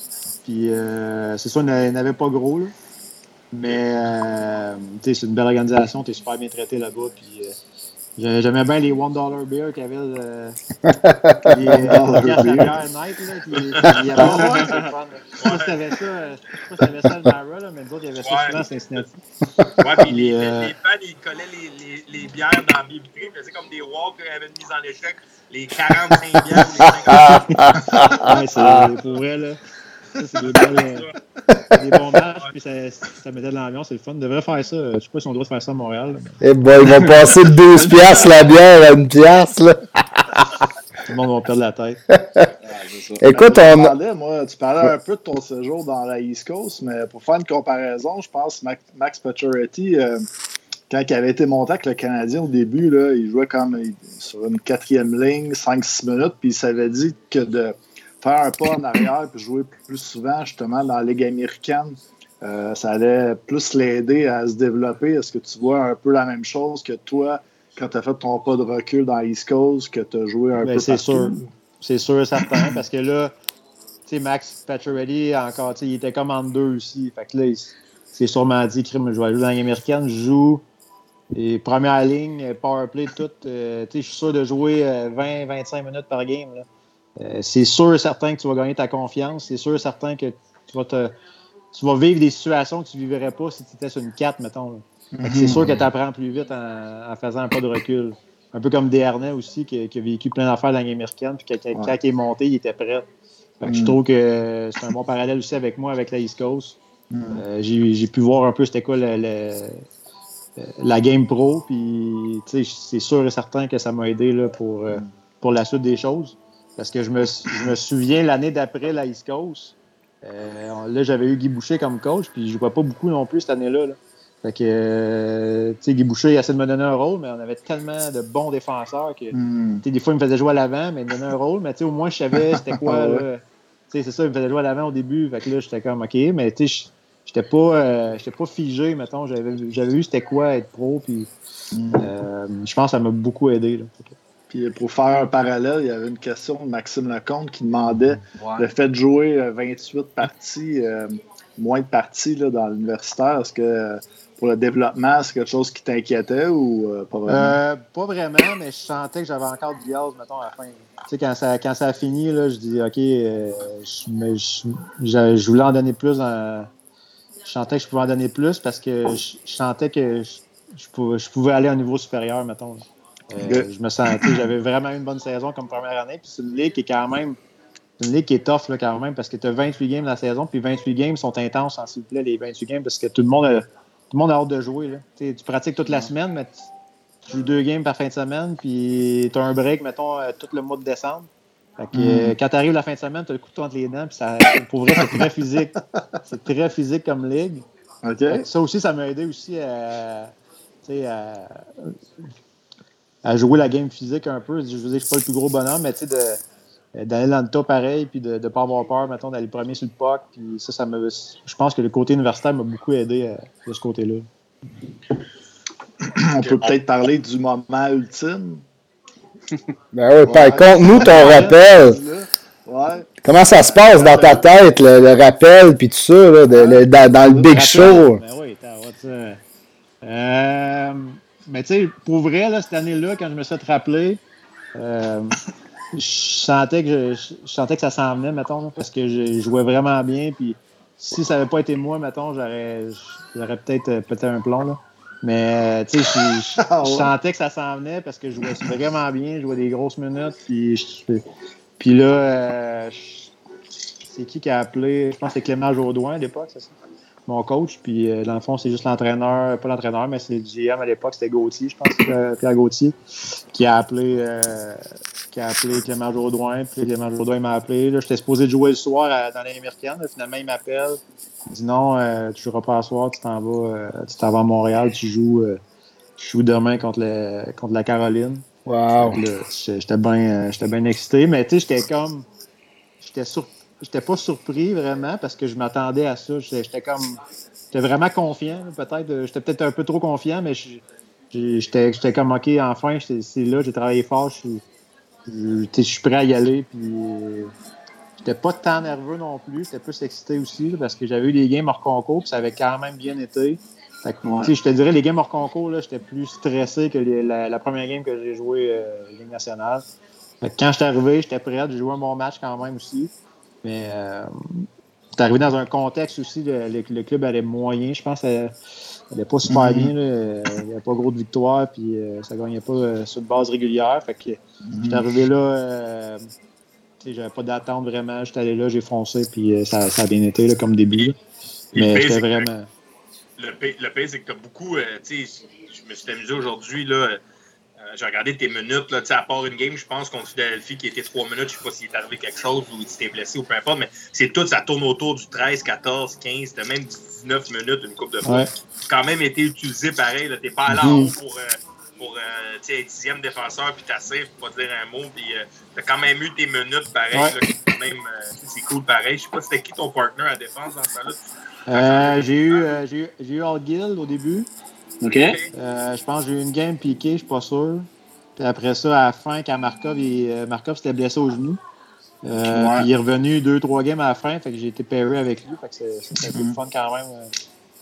Puis euh, c'est ça, il n'avait pas gros, là. Mais euh, c'est une belle organisation, tu es super bien traité là-bas. Puis euh, J'aimais bien les One Dollar Beer qu'il y avait. Euh, les euh, bière night, là. Puis, il y avait c'est fun. Je pas si t'avais ça, je sais pas si t'avais ça le Mara, là, mais nous autres, il y avait ça souvent à Cincinnati. Ouais, puis les, euh... les fans, ils collaient les, les, les bières dans la billetterie, ils faisaient comme des walks, ils avaient une mise en échec, les 45 bières, les 50 Ouais, c'est pour vrai, là. C'est des, euh, des bons matchs, puis ça, ça mettait de l'ambiance, c'est le fun. Devrait faire ça. Je sais pas si on doit faire ça à Montréal. Eh ben, ils vont passer de 12 piastres la bière à une là. Tout le monde va perdre la tête. Écoute, on... parlais, moi, tu parlais un peu de ton séjour dans la East Coast, mais pour faire une comparaison, je pense que Max Pacioretty, euh, quand il avait été monté avec le Canadien au début, là, il jouait comme sur une quatrième ligne, 5-6 minutes, puis il s'avait dit que de faire un pas en arrière puis jouer plus souvent justement dans la Ligue américaine, euh, ça allait plus l'aider à se développer. Est-ce que tu vois un peu la même chose que toi quand tu as fait ton pas de recul dans East Coast, que tu as joué un ben, peu C'est sûr. C'est sûr, certain. parce que là, tu sais, Max Pacioretty, encore, il était comme en deux aussi. Fait que là, il s'est sûrement dit, je vais jouer dans la Ligue américaine, je joue. Et première ligne, power play, tout. Euh, je suis sûr de jouer 20-25 euh, minutes par game. Là. Euh, c'est sûr et certain que tu vas gagner ta confiance. C'est sûr et certain que tu vas, te, tu vas vivre des situations que tu ne vivrais pas si tu étais sur une 4, mettons. C'est sûr que tu apprends plus vite en, faisant un pas de recul. Un peu comme Desharnais aussi, qui, a vécu plein d'affaires dans la game américaine, puis quand, il est monté, il était prêt. Je mm. trouve que c'est un bon parallèle aussi avec moi, avec la East Coast. Mm. Euh, j'ai pu voir un peu c'était quoi la game pro, puis c'est sûr et certain que ça m'a aidé là, pour, euh, pour la suite des choses. Parce que je me, je me souviens l'année d'après la East Coast. Euh, là, j'avais eu Guy Boucher comme coach, puis je ne jouais pas beaucoup non plus cette année-là. Fait que, euh, tu sais, Guy Boucher, il a essayé de me donner un rôle, mais on avait tellement de bons défenseurs que, hmm. des fois, il me faisait jouer à l'avant, mais il me donnait un rôle, mais tu sais, au moins, je savais c'était quoi, ah Tu sais, c'est ça, il me faisait jouer à l'avant au début, fait que là, j'étais comme, OK, mais tu sais, j'étais pas, euh, pas figé, mettons, j'avais vu c'était quoi être pro, puis hmm. je pense que ça m'a beaucoup aidé, là. Puis pour faire un parallèle, il y avait une question de Maxime Lecomte qui demandait le fait de jouer 28 euh, parties, euh, moins de parties là, dans l'universitaire, est-ce que pour le développement, c'est quelque chose qui t'inquiétait ou euh, pas vraiment? pas vraiment, mais je sentais que j'avais encore du gaz, mettons, à la fin. Tu sais, quand ça, quand ça a fini, là, je dis OK, je, je, voulais en donner plus. je sentais que je pouvais en donner plus parce que je, sentais que je, pouvais, je, pouvais, aller à un niveau supérieur, mettons. Euh, je me sentais, j'avais vraiment une bonne saison comme première année. Puis c'est une ligue qui est quand même, une ligue qui est tough là, quand même parce que tu as 28 games dans la saison, puis 28 games sont intenses, s'il vous plaît, les 28 games, parce que tout le monde a, le monde a hâte de jouer. Là. Tu pratiques toute la semaine, mais tu joues deux games par fin de semaine, puis tu as un break, mettons, euh, tout le mois de décembre. Fait que, euh, quand tu arrives la fin de semaine, tu as le couteau entre les dents, puis ça, pour vrai, c'est très physique. C'est très physique comme ligue. Ça aussi, ça m'a aidé aussi à, à, à, jouer la game physique un peu. Je veux dire, je suis pas le plus gros bonhomme, mais tu sais, d'aller dans le tas pareil, puis de ne pas avoir peur, mettons, d'aller premier sur le puck. Puis ça, ça me, je pense que le côté universitaire m'a beaucoup aidé euh, de ce côté-là. On peut peut-être parler du moment ultime. ben oui, par contre, nous, ton rappel. Comment ça se passe dans ta tête, le, rappel, puis tout ça, là, dans, le Big Show? Ben oui, euh, mais tu sais, pour vrai, là, cette année-là, quand je me suis rappelé, euh, je sentais que je, sentais que ça s'en venait, mettons, parce que je jouais vraiment bien. Puis si ça n'avait pas été moi, mettons, j'aurais, j'aurais peut-être euh, pété un plomb. Là. Mais tu sais, je, ah sentais que ça s'en venait parce que je jouais vraiment bien, je jouais des grosses minutes. Puis, puis là, euh, c'est qui qui a appelé? Je pense que c'est Clément Jaudoin à l'époque, c'est ça? Mon coach. Puis, euh, dans le fond, c'est juste l'entraîneur, pas l'entraîneur, mais c'est le GM à l'époque, c'était Gauthier, je pense, Pierre Gauthier, qui a appelé, euh, qui a appelé Clément Jourdouin. Puis Clément Jourdouin m'a appelé. J'étais supposé jouer le soir dans l'année américaine. finalement, il m'appelle. Il dit non, euh, tu ne joueras pas ce soir, tu t'en vas, tu t'en vas à Montréal, tu joues, tu joues demain contre, le, contre la Caroline. Wow. J'étais bien bien excité, mais tu sais, j'étais comme. J'étais surpris j'étais pas surpris vraiment parce que je m'attendais à ça. J'étais comme. J'étais vraiment confiant, peut-être. J'étais peut-être un peu trop confiant, mais j'étais comme OK, enfin, c'est là, j'ai travaillé fort, je suis prêt à y aller. Puis j'étais pas tant nerveux non plus, j'étais plus excité aussi parce que j'avais eu des games hors concours, puis ça avait quand même bien été. Je te dirais, les games hors concours, j'étais plus stressé que la, première game que j'ai joué euh, Ligue nationale. quand j'étais arrivé, j'étais prêt, j'ai joué un bon match quand même aussi. Mais euh, c'est arrivé dans un contexte aussi, le, le, club allait moyen, je pense. Elle n'allait pas super mhm. bien. Il n'y avait pas gros de victoire, puis euh, ça ne gagnait pas euh, sur une base régulière. Fait que mhm. j'étais arrivé là, j'avais pas d'attente vraiment. J'étais allé là, j'ai foncé, puis ça, ça, a bien été là, comme début. Mais c'était vraiment. Le pire, c'est que tu as beaucoup. je me suis amusé aujourd'hui. là j'ai regardé tes minutes, là, à part une game, je pense, contre Philadelphie qui était trois minutes, je sais pas s'il est arrivé quelque chose ou si t'es blessé ou peu importe, mais c'est tout, ça tourne autour du 13, 14, 15, t'as même 19 minutes, une coupe de fois. Ouais. quand même été utilisé pareil, t'es pas allé en haut pour, euh, pour euh, être dixième défenseur, puis t'as safe, pour pas dire un mot, puis euh, t'as quand même eu tes minutes pareil, même, c'est cool pareil. Je sais pas c'était qui ton partner à défense dans ce là j'ai eu, j'ai eu, au début. OK. Euh, je pense que j'ai eu une game piquée, je suis pas sûr. Puis après ça, à la fin, quand Markov, il, euh, Markov s'était blessé au genou. Euh, il est revenu deux, trois games à la fin, fait que j'ai été pairé avec lui. Fait que c'est un peu fun quand même.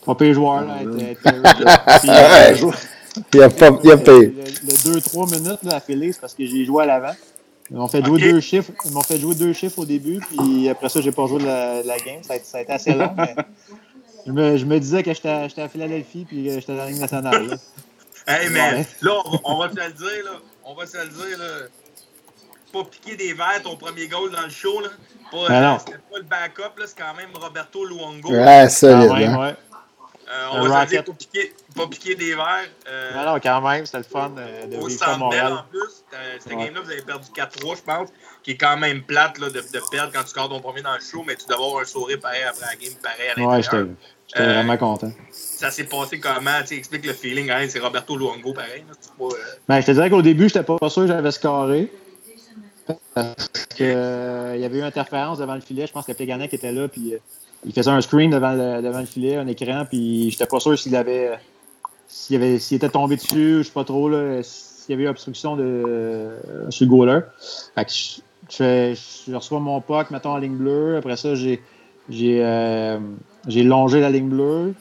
Pas payé joueur, là, être, pairé. il a pas il a payé. Le 2-3 minutes là, à c'est parce que j'ai joué à l'avant. Ils m'ont fait jouer deux chiffres. Ils m'ont fait jouer deux chiffres au début, puis après ça, j'ai pas joué la, la game. Ça a, ça a, été assez long, mais je me, je me disais que j'étais à Philadelphie puis que j'étais dans la Ligue nationale. Là. hey, mais là, on, va se le dire, là. On va se le dire, là. Pas piquer des verres ton premier goal dans le show, là. Pas, ben euh, C'était pas le backup, là. C'est quand même Roberto Luongo. Ouais, solide. Ouais, hein. ouais. Euh, on va se dire pas piquer, pas piquer des verres. Euh, non, non, quand même, c'était le fun euh, de Au Centre Bell, en plus. Cette game-là, vous avez perdu 4-3, je pense, qui est quand même plate là, de, de, perdre quand tu scores ton premier dans le show, mais tu dois avoir un sourire pareil après la game, pareil à l'intérieur. Ouais, J'étais euh, vraiment content. Ça s'est passé comment? Tu expliques le feeling. Hein? C'est Roberto Luongo, pareil. Pas, euh... ben, je te dirais qu'au début, j'étais pas sûr que j'avais scoré. Parce qu'il y avait eu interférence devant le filet. Je pense que Pleganek était là. Puis, il faisait un screen devant le, devant le filet, un écran. Puis j'étais pas sûr s'il avait. S'il, avait, s'il était tombé dessus, je sais pas trop. Là, s'il y avait eu obstruction de, sur le goaler. Fait je, reçois mon puck, mettons en ligne bleue. Après ça, j'ai. J'ai, j'ai longé la ligne bleue.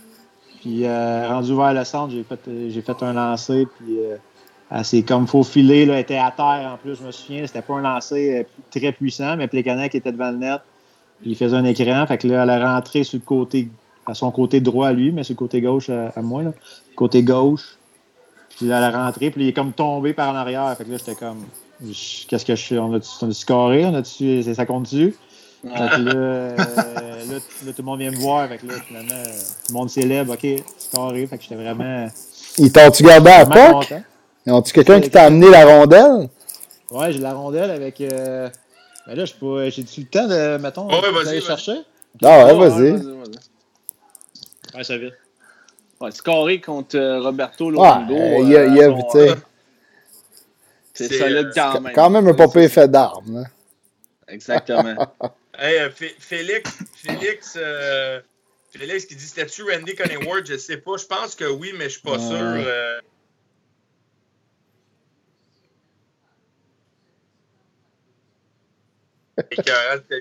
Puis euh, rendu vers le centre, j'ai fait, j'ai fait un lancer. Puis euh, comme faux filet, là, était à terre en plus, je me souviens. C'était pas un lancer euh, très puissant, mais Plekanec était devant le net. Il faisait un écran. Fait que là, elle a rentré sur le côté, à son côté droit à lui, mais sur le côté gauche à, moi. Là. Côté gauche. Puis là, elle a rentré. Puis il est comme tombé par en arrière. Fait que là, j'étais comme. Qu'est-ce que je fais? On a-tu scoré? On a-tu. Ça compte-tu? là, là, tout le monde vient me voir. Fait là, finalement, tout le monde célèbre. OK. Fait que j'étais vraiment. Ils t'ont-tu gardé à POC? Ils ont-tu quelqu'un qui t'a amené la rondelle? Ouais, j'ai la rondelle avec. Euh... Ben là, j'ai-tu le temps de, mettons, ouais, vas aller chercher? Ah ouais, vas-y. Ouais, ça vite. Ouais, c'est carré contre euh, Roberto Longo. Ouais, il y a, euh, y a son, euh, C'est solide quand même. Quand même un papier effet d'armes. Hein. Exactement. hey, Félix, Félix, Félix qui dit c'était-tu Randy Cunningworth? Je sais pas. Je pense que oui, mais je suis pas sûr.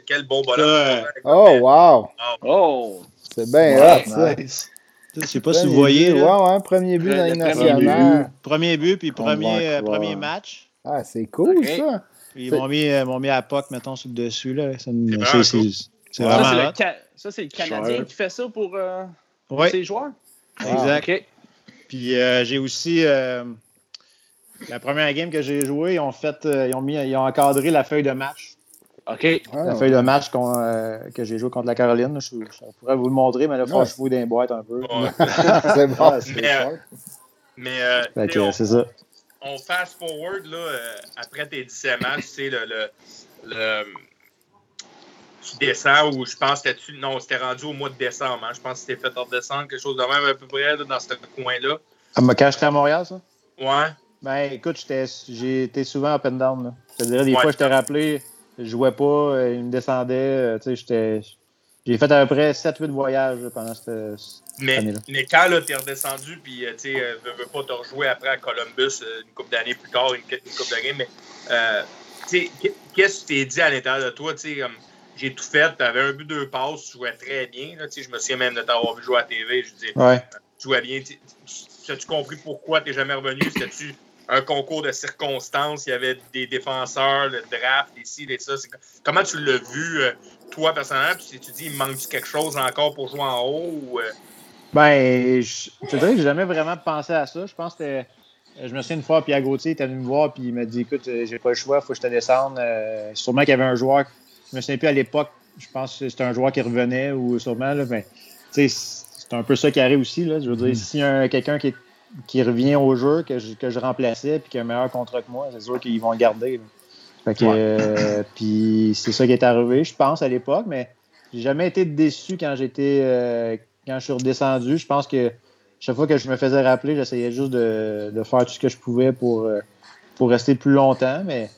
Quel bon bonhomme. Oh, wow. Oh. C'est bien hot, ça. Je sais pas si vous voyez. Ouais, ouais, premier but dans les nationale. Premier but, puis premier, euh, premier match. Ah, c'est cool, ça. Ils m'ont mis, euh, mis à POC, mettons, sur le dessus. Là. C'est vraiment Ça, c'est le Canadien qui fait ça pour, euh, ses joueurs? Exact. Puis j'ai aussi... la première game que j'ai jouée, ils ont fait, ils ont, mis, ils ont encadré la feuille de match. OK. la feuille de match euh, que j'ai joué contre la Caroline. Je, pourrais vous le montrer, mais là, il faut que je dans les boîtes un peu. c'est bon. mais, euh, mais c'est ça. On fast forward là, euh, après tes 17 matchs, tu sais, le, le, le, tu descends ou je pense que tu non, c'était rendu au mois de décembre. Hein. Je pense que c'était fait en décembre, quelque chose de même à peu près dans ce coin-là. Ah, quand j'étais à Montréal, ça? Ouais. Ben écoute, j'ai été souvent up and down. Là. Je te dirais, des fois, je t'ai rappelé je jouais pas, euh, il me descendait. Euh, tu sais, J'ai fait à peu près 7-8 voyages pendant cette, mais, année-là. Mais quand tu es redescendu, puis euh, tu sais, veux, pas te rejouer après à Columbus une couple d'années plus tard, une, couple d'années, mais tu sais, qu'est-ce que tu t'es dit à l'intérieur de toi? Tu sais, j'ai tout fait, tu avais un but, deux passes, tu jouais très bien. Là, je me souviens même de t'avoir vu jouer à la TV. Je dis, ouais. tu jouais bien. As-tu compris pourquoi tu n'es jamais revenu? C'était-tu un concours de circonstances, il y avait des défenseurs, le draft, ici, et ça. Comment tu l'as vu, euh, toi, personnellement? Puis tu dis, il manque quelque chose encore pour jouer en haut? Ou, euh? Ben, je, te dirais que j'ai jamais vraiment pensé à ça. Je pense que je me souviens une fois, Pierre Gauthier était venu me voir, puis il m'a dit Écoute, euh, j'ai pas le choix, il faut que je te descende. sûrement qu'il y avait un joueur, je me souviens plus à l'époque, je pense que c'était un joueur qui revenait, ou sûrement, là, mais c'est un peu ça qui arrive aussi. Là. Je veux dire, mm. s'il y a quelqu'un qui est qui revient au jeu, que je, que je remplaçais, puis qui a un meilleur contrat que moi, c'est sûr qu'ils vont le garder. Fait que, euh, puis c'est ça qui est arrivé, je pense, à l'époque, mais j'ai jamais été déçu quand j'étais euh, quand je suis redescendu. Je pense que chaque fois que je me faisais rappeler, j'essayais juste de, de, faire tout ce que je pouvais pour, euh, pour rester plus longtemps, mais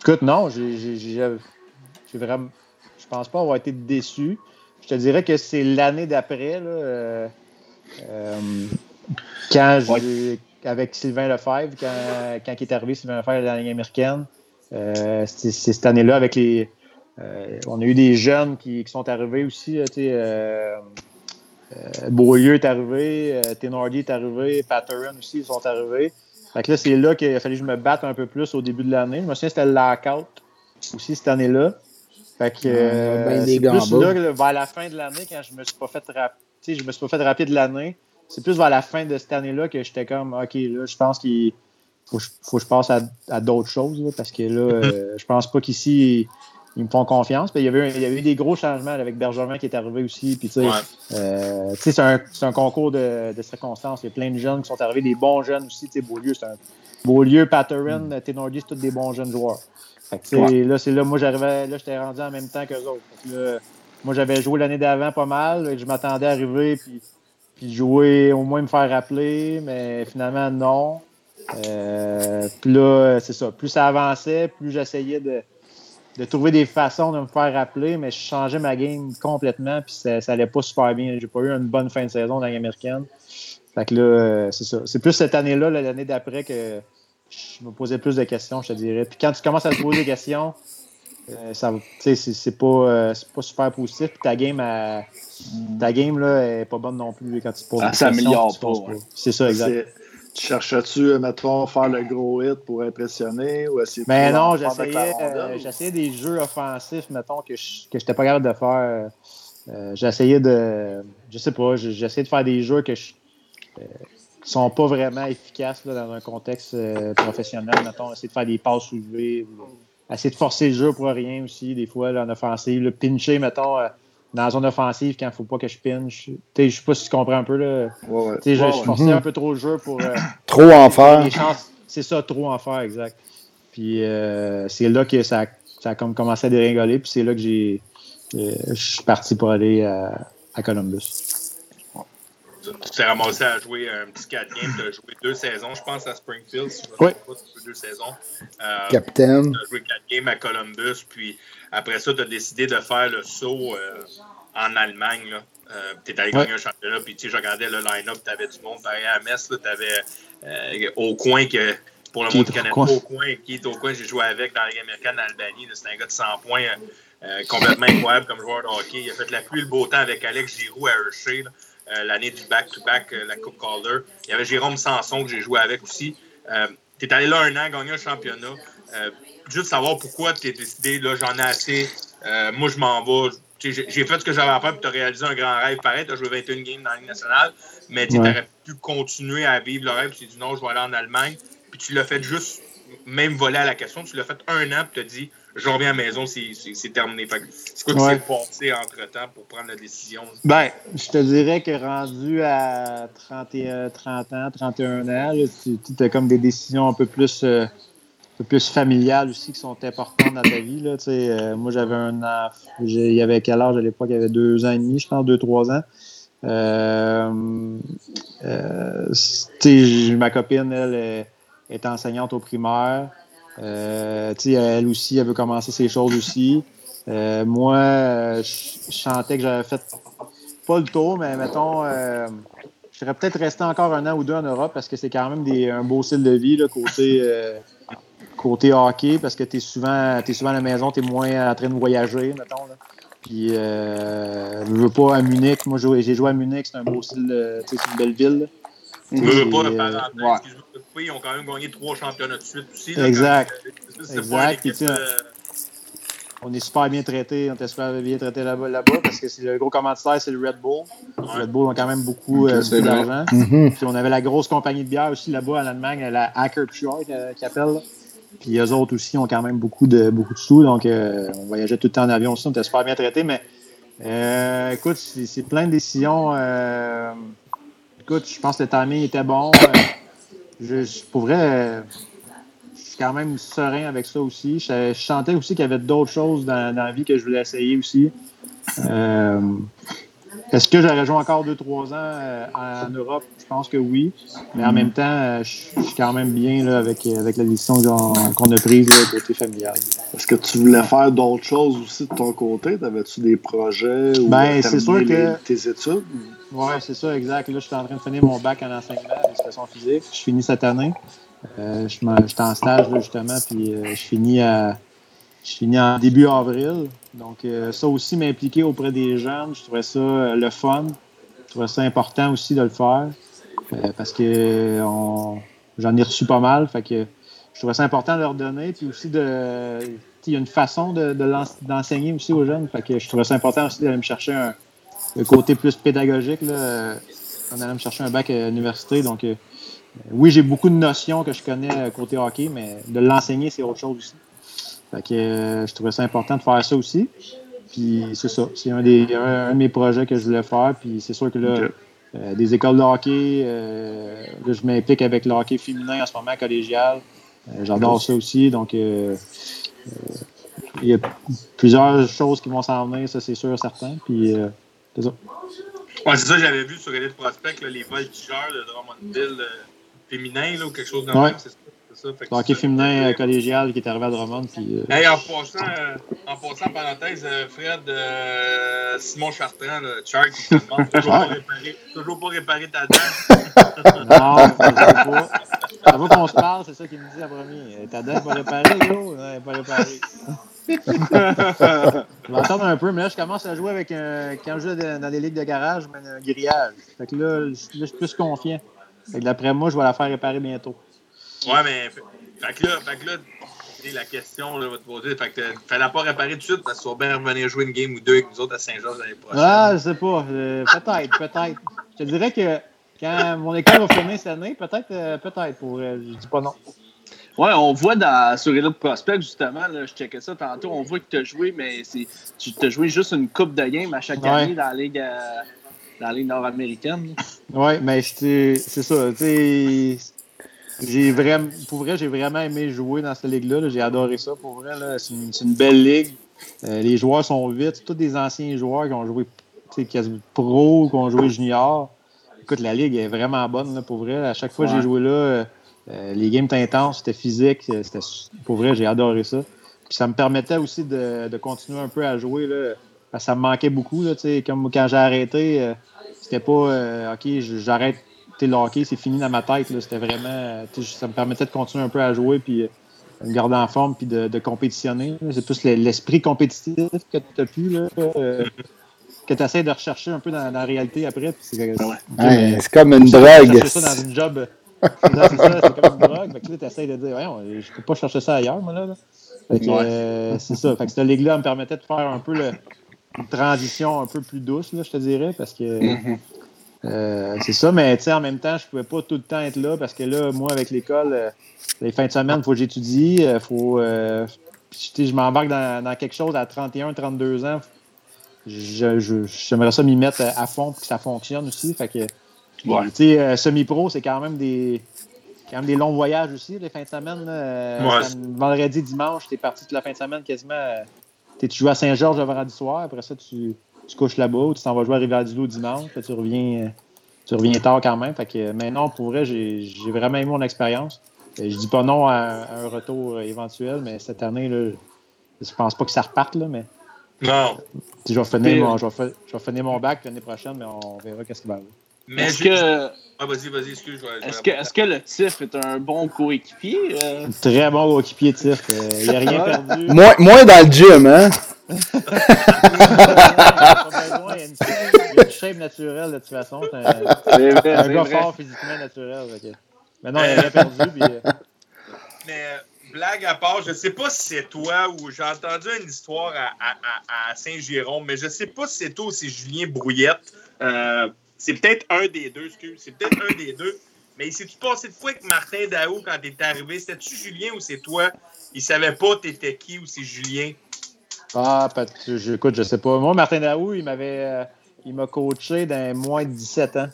écoute, non, j'ai vraiment je pense pas avoir été déçu. Je te dirais que c'est l'année d'après, euh, euh, quand avec Sylvain Lefebvre, quand, quand il est arrivé, Sylvain Lefebvre, dans la Ligue américaine, euh, c'est cette année-là avec les. on a eu des jeunes qui, sont arrivés aussi. Beaulieu est arrivé, Tenardi est arrivé, Patterson aussi, ils sont arrivés. Fait là, c'est là qu'il a fallu que je me batte un peu plus au début de l'année. Je me souviens c'était le lockout aussi cette année-là. Fait que euh, ben c'est plus là, vers la fin de l'année, quand je me suis pas fait rappeler, je me suis pas fait rappeler de l'année, c'est plus vers la fin de cette année-là que j'étais comme OK, là, je pense qu'il faut, faut, que je passe à, d'autres choses parce que là, euh, je pense pas qu'ici ils me font confiance. il, y avait, il y avait eu des gros changements avec Bergevin qui est arrivé aussi. Puis, euh, c'est, un, c'est un concours de, de, circonstances. Il y a plein de jeunes qui sont arrivés, des bons jeunes aussi. Beaulieu, c'est un Beaulieu, Patterson, mm. Tenordi, c'est tous des bons jeunes joueurs. Là, c'est là, moi, j'arrivais, là, j'étais rendu en même temps qu'eux autres. moi, j'avais joué l'année d'avant pas mal. je m'attendais à arriver puis, puis jouer, au moins me faire rappeler, mais finalement, non. Euh, puis là, c'est ça. Plus ça avançait, plus j'essayais de, de, trouver des façons de me faire rappeler, mais je changeais ma game complètement, puis ça, ça allait pas super bien. J'ai pas eu une bonne fin de saison dans l'américaine. Fait que là, c'est ça. C'est plus cette année-là, l'année d'après, que je me posais plus de questions, je te dirais. Puis quand tu commences à te poser des questions, euh, ça, c'est pas, euh, pas super positif. Puis ta game, ta game là, est pas bonne non plus quand tu te poses des questions. Ça s'améliore pas. C'est ça, exact. Tu cherchais-tu, euh, mettons, faire le gros hit pour impressionner ou essayer Mais non, j'essayais des jeux offensifs, mettons, que je n'étais pas capable de faire. j'essayais de. Je sais pas, j'essayais de faire des jeux que je sont pas vraiment efficaces dans un contexte euh, professionnel. Mettons, essayer de faire des passes soulevées. essayer de forcer le jeu pour rien aussi, des fois, là, en offensive. Le pincher, mettons, euh, dans la zone offensive quand il ne faut pas que je pinche. Je ne sais pas si tu comprends un peu. Là. Ouais, Je, forçais un peu trop le jeu pour. Euh, trop en faire. C'est ça, trop en faire, exact. Puis euh, c'est là que ça, ça, a comme commencé à déringoler. Puis c'est là que j'ai. je suis parti pour aller à Columbus tu t'es ramassé à jouer un petit 4 games. Tu as joué deux saisons, je pense, à Springfield. Si je oui. Pas, deux saisons. Euh, Capitaine. Tu as joué 4 games à Columbus. Puis après ça, tu as décidé de faire le saut euh, en Allemagne. Euh, tu es allé gagner un championnat. Puis tu sais, je regardais le line-up. Tu avais du monde. Pareil à Metz, tu avais au coin que. Pour le monde qui connaît pas au coin, qui est au coin, j'ai joué avec dans la Ligue américaine d'Albanie. C'est un gars de 100 points, complètement incroyable comme joueur de hockey. Il a fait la pluie le beau temps avec Alex Giroux à Hershey. L'année du back-to-back, euh, la Coupe Calder. Il y avait Jérôme Sanson que j'ai joué avec aussi. Euh, tu es allé là un an, gagné un championnat. juste savoir pourquoi tu es décidé, là, j'en ai assez. moi, je m'en vais. J'ai fait ce que j'avais à faire, puis tu as réalisé un grand rêve pareil. Tu as joué 21 games dans la Ligue nationale, mais tu aurais pu continuer à vivre le rêve. Tu t'es dit non, je vais aller en Allemagne. Puis tu l'as fait juste, même voler à la question, tu l'as fait un an, puis tu as dit je reviens à la maison, c'est terminé. C'est quoi qui s'est passé entre-temps pour prendre la décision? Ben, je te dirais que rendu à 31, 30 ans, 31 ans, tu as comme des décisions un peu plus... Euh, un peu plus familiales aussi qui sont importantes dans ta vie. Là, euh, moi, j'avais un an. Il y avait quel âge à l'époque? Il y avait deux ans et demi, je pense, deux, trois ans. Euh, euh, ma copine, elle, est enseignante au primaire. Euh, elle aussi, elle veut commencer ses choses aussi. Euh, moi, euh, je chantais que j'avais fait pas le tour, mais mettons, euh, je serais peut-être resté encore un an ou deux en Europe parce que c'est quand même des, un beau style de vie là, côté, euh, côté hockey parce que tu es souvent, es souvent à la maison, tu es moins en train de voyager, mettons. Là. Puis, euh, je veux pas à Munich. Moi, j'ai joué à Munich, c'est un beau style, c'est une belle ville. Je veux pas, le parenthèse, ils ont quand même gagné trois championnats de suite aussi. exact. exact. on est super bien traité, on était super bien traité là-bas, là parce que c'est le gros commanditaire, c'est le Red Bull. Le Red Bull ont quand même beaucoup, euh, d'argent. Mm-hmm. Puis on avait la grosse compagnie de bière aussi là-bas en Allemagne, la Ackerpure euh, qui appelle. Puis eux autres aussi ont quand même beaucoup de, beaucoup de sous, donc euh, on voyageait tout le temps en avion aussi, on était super bien traité, mais écoute, c'est plein de décisions. écoute, je pense que le timing était bon je, je pourrais. Je suis quand même serein avec ça aussi. Je, je sentais aussi qu'il y avait d'autres choses dans, dans, la vie que je voulais essayer aussi. Euh, est-ce que j'aurais joué encore 2-3 ans euh, en Europe? Je pense que oui. Mais en mm. même temps, euh, je, suis quand même bien là, avec, avec la décision qu'on a prise là, côté familial. Est-ce que tu voulais faire d'autres choses aussi de ton côté? T'avais-tu des projets ou ben, c'est sûr que... tes études? Oui, c'est ça, exact. Là, je suis en train de finir mon bac en enseignement d'éducation physique. Je finis cette année. Euh, je suis en stage, là, justement, puis je finis à je finis en début avril. Donc, euh, ça aussi m'impliquer auprès des jeunes, je trouvais ça euh, le fun. Je trouvais ça important aussi de le faire euh, parce que j'en ai reçu pas mal. Fait que je trouvais ça important de leur donner. Puis aussi, de, il y a une façon d'enseigner aussi aux jeunes. Fait que je trouvais ça important aussi d'aller me chercher un, côté plus pédagogique là, en allant me chercher un bac à l'université. Donc, oui, j'ai beaucoup de notions que je connais côté hockey, mais de l'enseigner, c'est autre chose aussi. Fait que euh, je trouvais ça important de faire ça aussi. Puis c'est ça. C'est un, des, un, de mes projets que je voulais faire. Puis c'est sûr que là, euh, des écoles de hockey, euh, là, je m'implique avec le hockey féminin en ce moment collégial. J'adore ça aussi. Donc il y a plusieurs choses qui vont s'en venir, ça c'est sûr, certain. Puis c'est ça. Ouais, c'est ça, j'avais vu sur Reddit Prospect là, les voltigeurs de Drummondville féminin là, ou quelque chose de ouais. même, c'est ça? Le hockey féminin euh, collégial qui est arrivé à Drummond. Puis, euh... hey, en, passant, euh, en passant, parenthèse, euh, Fred, euh, Simon Chartrand, le Charles, qui te demande toujours, pas réparer, toujours pas réparer ta dent. non, pas. Ça va qu'on se parle, c'est ça qu'il me dit en premier. Ta dent n'est pas réparée, gros? Elle n'est pas réparée. Je attendre un peu, mais là, je commence à jouer avec un. Quand je joue dans des ligues de garage, je mets un grillage. Fait que là, là je suis plus confiant. Fait que d'après moi, je vais la faire réparer bientôt. Ouais, mais. Fait que là, fait que là la question là, va te poser. Fait que fallait pas réparer tout de suite parce que tu vas bien revenir jouer une game ou deux avec nous autres à Saint-Georges l'année prochaine. Ah, je sais pas. Euh, peut-être, peut-être. Je te dirais que quand mon école va finir cette année, peut-être, euh, peut-être pour. Euh, je dis pas non. Ouais, on voit dans, sur Elite Prospect, justement, là, je checkais ça tantôt, on voit que tu as joué, mais tu as joué juste une coupe de game à chaque année dans la Ligue, euh, dans la ligue nord-américaine. Oui, mais c'est ça. J'ai vraiment, pour vrai, j'ai vraiment aimé jouer dans cette ligue-là. j'ai adoré ça. Pour vrai, c'est une, belle ligue. Euh, les joueurs sont vite. Tous des anciens joueurs qui ont joué quasi pro, qui ont joué junior. Écoute, la ligue est vraiment bonne, là, pour vrai. À chaque fois que j'ai joué là, euh, euh, les games étaient intenses, c'était physique. C'était, pour vrai, j'ai adoré ça. Puis ça me permettait aussi de, continuer un peu à jouer. Là, ça me manquait beaucoup. Là, comme quand j'ai arrêté, c'était pas OK, j'arrête le hockey, c'est fini dans ma tête. C'était vraiment. Ça me permettait de continuer un peu à jouer puis de me garder en forme puis de, compétitionner. C'est plus l'esprit compétitif que tu as pu. Là, que tu essaies de rechercher un peu dans, la réalité après. C'est comme une drogue. C'est ça dans une job. c'est ça, c'est comme une drogue. tu essaies de dire, je peux pas chercher ça ailleurs, moi, là. Euh, c'est ça. Fait que cette ligue-là me permettait de faire un peu une transition un peu plus douce, là, je te dirais, parce que mm-hmm. euh, c'est ça, mais en même temps, je pouvais pas tout le temps être là parce que là, moi, avec l'école, euh, les fins de semaine, il faut que j'étudie, faut. je m'embarque dans, dans, quelque chose à 31, 32 ans, j'aimerais ça m'y mettre à fond pour que ça fonctionne aussi. Fait que, euh, semi-pro, c'est quand même des quand même des longs voyages aussi, les fins de semaine. Euh, vendredi, dimanche, tu es parti toute la fin de semaine quasiment. Euh, tu joues à Saint-Georges le vendredi soir, après ça, tu, tu couches là-bas, tu t'en vas jouer à Rivière-du-Loup dimanche, puis tu reviens, tu reviens tard quand même. Fait que maintenant, pour vrai, j'ai vraiment aimé mon expérience. Je dis pas non à, un retour éventuel, mais cette année, là, je pense pas que ça reparte, là, mais non. Je vais, finir mon, je, vais, je vais finir mon bac l'année prochaine, mais on verra qu'est-ce qui va arriver. Mais est-ce que. Ah, vas-y, vas-y, excuse. Est-ce que, est que, le TIF est un bon coéquipier? Euh? Très bon coéquipier, TIF. Euh, il n'a rien perdu. Moins, moins dans le gym, hein? il, y a une, shape naturelle, de toute façon. C'est un, vrai, un gars fort physiquement naturel. Mais non, il n'a rien perdu. Puis, euh, Mais blague à part, je sais pas si c'est toi ou j'ai entendu une histoire à, Saint-Jérôme, mais je sais pas si c'est toi ou c'est Julien Brouillette. Euh, c'est peut-être un des deux, excuse. C'est peut-être un des deux. Mais il s'est-tu passé de fois avec Martin Daou quand t'es arrivé? C'était-tu Julien ou c'est toi? Il savait pas t'étais qui ou c'est Julien? Ah, écoute, je sais pas. Moi, Martin Daou, il m'avait. Euh, il m'a coaché dans moins de 17 ans.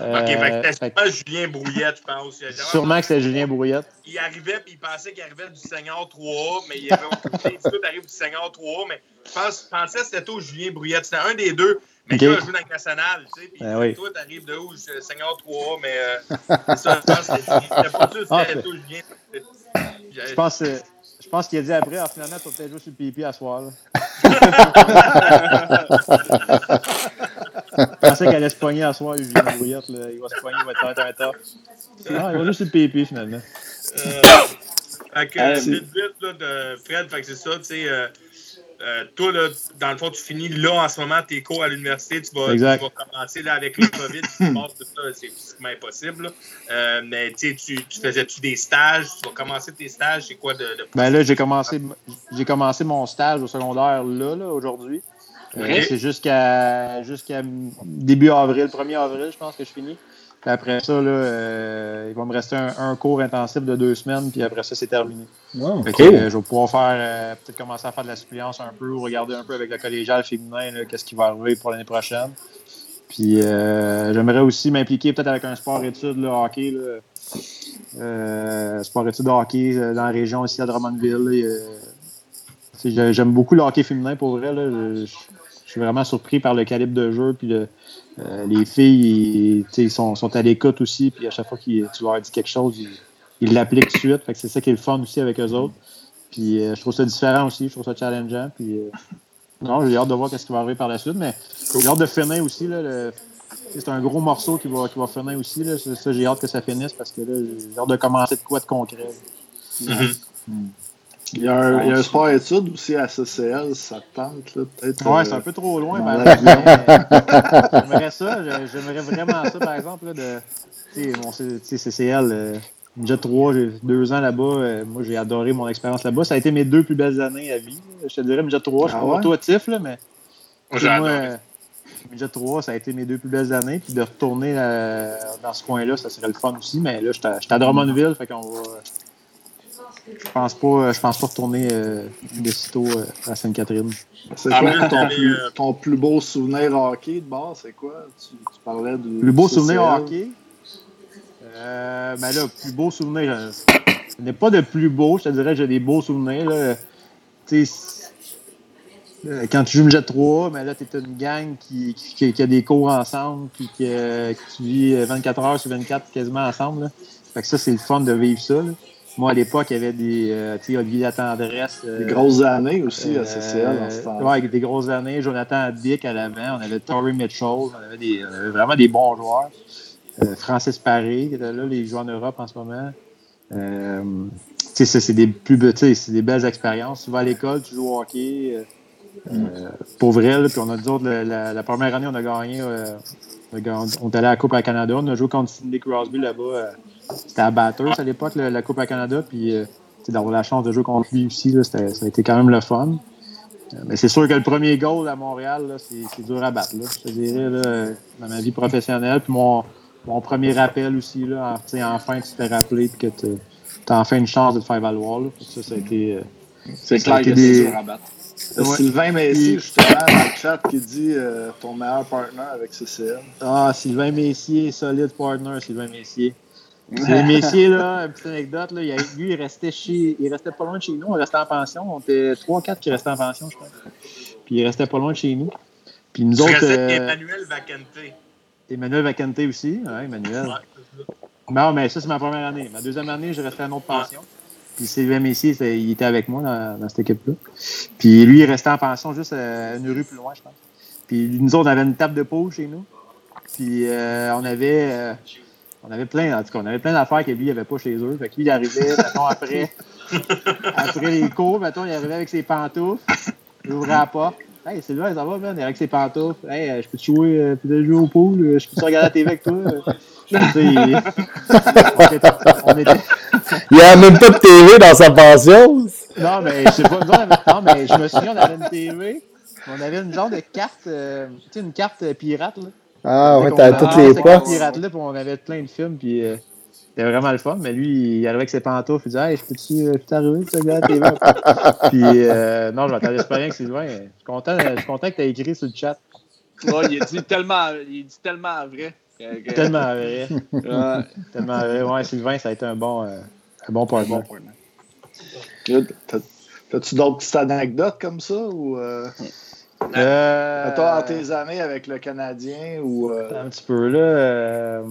OK, fait c'était pas Julien Brouillette, je pense. Sûrement que c'était Julien Brouillette. Il arrivait, puis il pensait qu'il arrivait du Seigneur 3, mais il avait aucun tout arrive du Seigneur 3, mais je, pense, pensais que c'était toi Julien Brouillette. C'était un des deux, mais qui a joué dans le national, tu sais. Puis ben oui. toi, t'arrives de où? Seigneur 3, mais euh, c'est ça, je pense que c'était pas sûr que c'était Julien. Je pense Je pense qu'il a dit après, ah, finalement, tu vas peut-être jouer sur le pipi à soir. Je pensais qu'elle allait se pogner à soir, Julien Brouillette. Là. Il va se pogner, il va être un top. Non, il va juste le PP finalement. Euh, fait que, vite, vite, là, de Fred, fait que c'est ça, tu sais. Euh, euh, toi, là, dans le fond, tu finis là en ce moment tes cours à l'université. Tu, tu vas, commencer là, avec le COVID, tu tout ça, c'est physiquement impossible. Euh, mais tu, tu faisais-tu des stages? Tu vas commencer tes stages? C'est quoi de, de... Ben là, j'ai commencé, j'ai commencé mon stage au secondaire là, là aujourd'hui. Euh, c'est jusqu'à jusqu'à début avril, 1er avril, je pense que je finis. Puis après ça, là, euh, il va me rester un, cours intensif de deux semaines, puis après ça, c'est terminé. Euh, je vais pouvoir faire peut-être commencer à faire de la suppléance un peu, ou regarder un peu avec le collégial féminin, qu'est-ce qui va arriver pour l'année prochaine. Puis j'aimerais aussi m'impliquer peut-être avec un sport-études, le hockey. sport-études de hockey dans la région ici à Drummondville. J'aime beaucoup le hockey féminin pour vrai. Là. Je suis vraiment surpris par le calibre de jeu. Puis euh, les filles, ils, sont, sont, à l'écoute aussi. Puis à chaque fois que tu leur dis quelque chose, ils l'appliquent tout de suite. c'est ça qui est le fun aussi avec eux autres. Puis euh, je trouve ça différent aussi. Je trouve ça challengeant. Puis euh, non, j'ai hâte de voir ce qui va arriver par la suite. Mais j'ai hâte de finir aussi. c'est un gros morceau qui va, qui va finir aussi. Là. Ça, j'ai hâte que ça finisse parce que là, j'ai hâte de commencer de quoi de concret. Mm-hmm. Mm. Il y a un, il y a un sport études aussi à CCL, ça tente, là, peut-être. Ouais, c'est un peu trop loin, mais j'aimerais ça, j'aimerais vraiment ça, par exemple, là, de, tu sais, CCL, euh, Jet 3, j'ai deux ans là-bas, euh, moi j'ai adoré mon expérience là-bas, ça a été mes deux plus belles années à vie, je te dirais, Jet 3, je suis ah pas toi Tiff, là, mais moi, euh, Jet 3, ça a été mes deux plus belles années, puis de retourner dans ce coin-là, ça serait le fun aussi, mais là, je suis à Drummondville, fait qu'on va je pense pas, je pense pas retourner euh, de sitôt euh, à Sainte-Catherine. C'est quoi ton plus, ton plus, beau souvenir hockey de base? C'est quoi? Tu, parlais du. Plus beau souvenir hockey? Euh, ben là, plus beau souvenir. Euh, ce n'est pas de plus beau, je te dirais, j'ai des beaux souvenirs. Là. Tu sais, quand tu joues une Jet 3, mais là, tu es une gang qui, qui, a des cours ensemble, puis qui, qui vit 24 heures sur 24 quasiment ensemble. Là. Fait que ça, c'est le fun de vivre ça. Là. Moi, à l'époque, il y avait des, euh, tu sais, Olivier Latendresse. Euh, des grosses années aussi à CCL Oui, avec des grosses années. Jonathan Dick à l'avant. On avait Tory Mitchell. On avait, des, on avait vraiment des bons joueurs. Euh, Francis Paré, qui était là, les joueurs en Europe en ce moment. Euh, tu sais, c'est des plus c'est des belles expériences. Tu vas à l'école, tu joues au hockey. pour vrai, puis on a dit autres, la, la, première année, on a gagné. on est allé à la Coupe à Canada. On a joué contre Sidney Crosby là-bas c'était à Batters à l'époque, la Coupe à Canada. Puis euh, d'avoir la chance de jouer contre lui aussi, là, ça a été quand même le fun. Euh, mais c'est sûr que le premier goal à Montréal, c'est dur à battre. Là, je te dirais, là, dans ma vie professionnelle. Puis mon, mon premier rappel aussi, là, enfin, tu t'es rappelé que tu as enfin une chance de te faire valoir. Là, ça, ça a été. Euh, c'est clair que c'est dur à battre. Sylvain Messier, justement, dans le chat, qui dit ton meilleur partner avec CCL. Ah, Sylvain Messier, solide partner, Sylvain Messier. C'est Messier, là, une petite anecdote, là, lui, il restait chez. Il restait pas loin de chez nous, on restait en pension. On était 3-4 qui restaient en pension, je crois. Puis il restait pas loin de chez nous. Puis nous tu autres. Euh, Emmanuel Vacante. Emmanuel Vacante aussi, oui, Emmanuel. non, mais ça, c'est ma première année. Ma deuxième année, je restais à une autre pension. Puis Sylvain Messier, il était avec moi dans, cette équipe-là. Puis lui, il restait en pension juste à une rue plus loin, je pense. Puis nous autres, on avait une table de pause chez nous. Puis euh, on avait. Euh, on avait plein, en tout cas, on avait plein d'affaires que lui, il n'avait pas chez eux. Fait que lui, il arrivait, mettons, après, après les cours, mettons, il arrivait avec ses pantoufles, il ouvrait la porte. Hey, c'est là, ça va, man, il avec ses pantoufles. Hey, euh, je peux te jouer, euh, peux jouer au pool, euh, je peux te regarder la TV avec toi? il... on était... il n'y a même pas de TV dans sa pension. Non, mais je sais pas, non, mais je me souviens, on avait une TV, on avait une genre de carte, tu sais, une carte pirate, là. Ah ouais, t'as toutes les postes. Pirate là, on avait plein de films, puis euh, c'était vraiment le fun. Mais lui, il arrivait avec ses pantoufles, il disait Hey, je peux-tu euh, t'arriver, ce gars, t'es Puis euh, non, je m'attendais pas rien que Sylvain. Je suis content, je suis content que tu aies écrit sur le chat. Ouais, il dit tellement, il dit tellement vrai. Tellement vrai. ouais. Tellement vrai. Ouais, Sylvain, ça a été un bon, euh, un bon partner. Bon. T'as-tu d'autres petites anecdotes comme ça? Ou, euh... Euh, Toi, tes années avec le Canadien ou. Euh... Un petit peu là. Euh...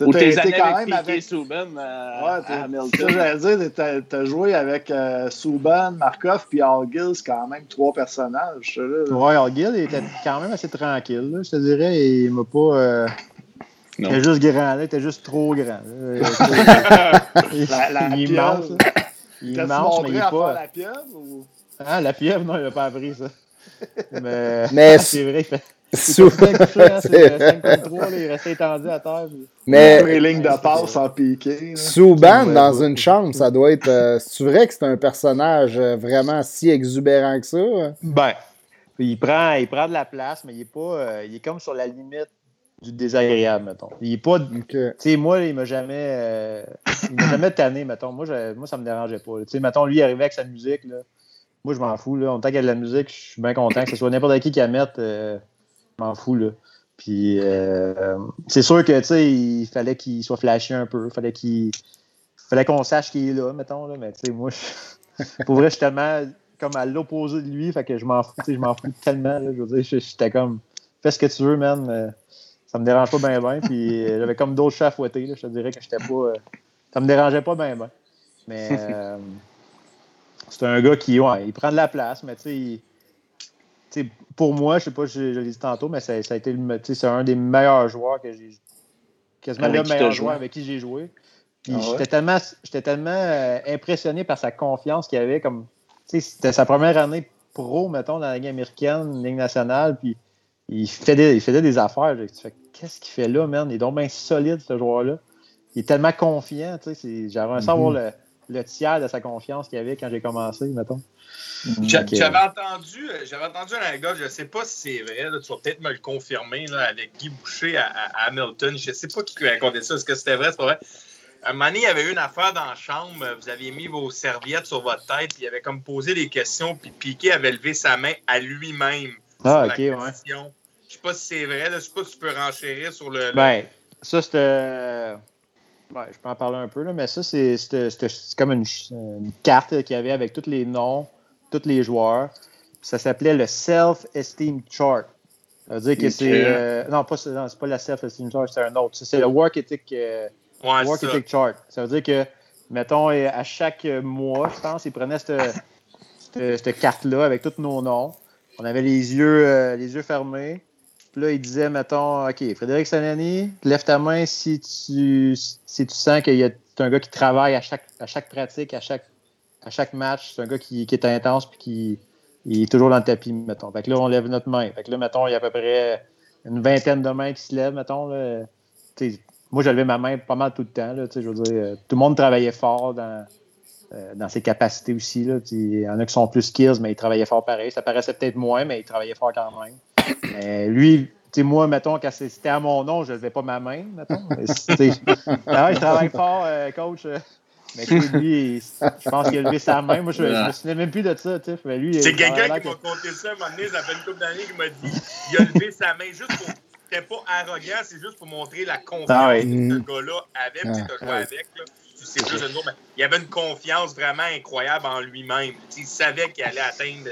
Ou tes années quand avec même avec Souban euh, ouais, à Hamilton. J'allais dire, t'as as joué avec euh, Souban, Markov puis Gill, c'est quand même trois personnages. Là. Ouais, Gill était quand même assez tranquille. Là, je te dirais, il m'a pas. Euh... Il était juste grand, là, il était juste trop grand. la, la il est immense. Il est immense, mais il est pas. la pieuvre ou? Ah, la pieuvre, non, il n'a pas appris ça. Mais, mais c'est vrai, fait. Sous... Couché, hein, 5 il restait étendu à terre. Mais les lignes de passe en piqué. Souban dans une chambre, ça doit être. Euh, c'est vrai que c'est un personnage euh, vraiment si exubérant que ça? Ben, il prend, il prend de la place, mais il est pas. Euh, il est comme sur la limite du désagréable, mettons. Il est pas. Tu sais, moi, il m'a jamais. il m'a jamais tanné, mettons. Moi, je, moi, ça me dérangeait pas. Tu sais, mettons, lui, il arrivait avec sa musique, là. Moi, je m'en fous. Là. En tant qu'il y a de la musique, je suis bien content. Que ce soit n'importe qui qui la mette, euh, je m'en fous. Là. Puis, euh, c'est sûr que, tu sais, il fallait qu'il soit flashé un peu. Fallait qu'il fallait qu'on sache qu'il est là, mettons. Là. Mais, tu sais, moi, pour vrai, je suis tellement comme à l'opposé de lui. Fait que je m'en fous, je m'en fous tellement. Là. Je veux dire, j'étais comme, fais ce que tu veux, man. Euh, ça me dérange pas bien, bien. Puis, j'avais comme d'autres chats à fouetter. Là. Je te dirais que j'étais pas. ça me dérangeait pas bien, bien. Mais. C'est un gars qui, ouais, il prend de la place, mais tu sais, pour moi, je sais pas, je, je l'ai dit tantôt, mais ça, ça a été c'est un des meilleurs joueurs que j'ai. Quasiment le meilleur joueur avec qui j'ai joué. Ah j'étais tellement, j'étais tellement euh, impressionné par sa confiance qu'il avait. comme C'était sa première année pro, mettons, dans la Ligue américaine, Ligue nationale. Puis il faisait, il faisait des affaires. Qu'est-ce qu'il fait là, man? Il est donc bien solide, ce joueur-là. Il est tellement confiant. J'avais un savoir mm-hmm. le le tiers de sa confiance qu'il avait quand j'ai commencé, mettons. J'avais entendu, euh, j'avais entendu une anecdote, je ne sais pas si c'est vrai, tu vas peut-être me le confirmer là, avec Guy Boucher à, Hamilton. Je ne sais pas qui racontait ça, est-ce que c'était vrai, c'est pas vrai? un moment donné, il y avait eu une affaire dans la chambre. Vous aviez mis vos serviettes sur votre tête. Il avait comme posé des questions. Puis Piqué avait levé sa main à lui-même. Ah, ok, ouais. Je sais pas si c'est vrai. Là. Je sais pas si tu peux renchérir sur le. Ben, ça, c'était. Ouais, je peux en parler un peu, là, mais ça, c'est comme une, une carte qu'il y avait avec tous les noms, tous les joueurs. Ça s'appelait le Self-Esteem Chart. Ça veut dire que c'est. Euh, non, pas, non, c'est pas la Self-Esteem Chart, c'est un autre. C'est le Work Ethic, euh, work ethic Chart. Ça veut dire que, mettons, à chaque mois, je pense, ils prenaient cette, cette, carte-là avec tous nos noms. On avait les yeux, euh, les yeux fermés. Puis là, il disait, mettons, OK, Frédéric Sanani, lève ta main si tu, si tu sens qu'il y a un gars qui travaille à chaque, à chaque pratique, à chaque, à chaque match. C'est un gars qui, qui est intense puis qui est toujours dans le tapis, mettons. Fait que là, on lève notre main. Fait que là, mettons, il y a à peu près une vingtaine de mains qui se lèvent, mettons. Moi, j'ai levé ma main pas mal tout le temps. Là, je veux dire, euh, tout le monde travaillait fort dans, euh, dans ses capacités aussi. Là. Il y en a qui sont plus skills, mais ils travaillaient fort pareil. Ça paraissait peut-être moins, mais ils travaillaient fort quand même. Mais lui, moi, mettons, quand c'était à mon nom, je ne levais pas ma main, mettons. ah, je travaille fort, euh, coach. Mais lui, je pense qu'il a levé sa main. Moi, je, ne me souviens même plus de ça. Tu sais. C'est quelqu'un qui m'a conté ça un moment donné, ça fait une couple d'années, qui m'a dit il a levé sa main juste pour. C'était pas arrogant, c'est juste pour montrer la confiance ah que ce gars-là avait. Ah. Tu joué avec. Là. C'est juste une mais il avait une confiance vraiment incroyable en lui-même. Il savait qu'il allait atteindre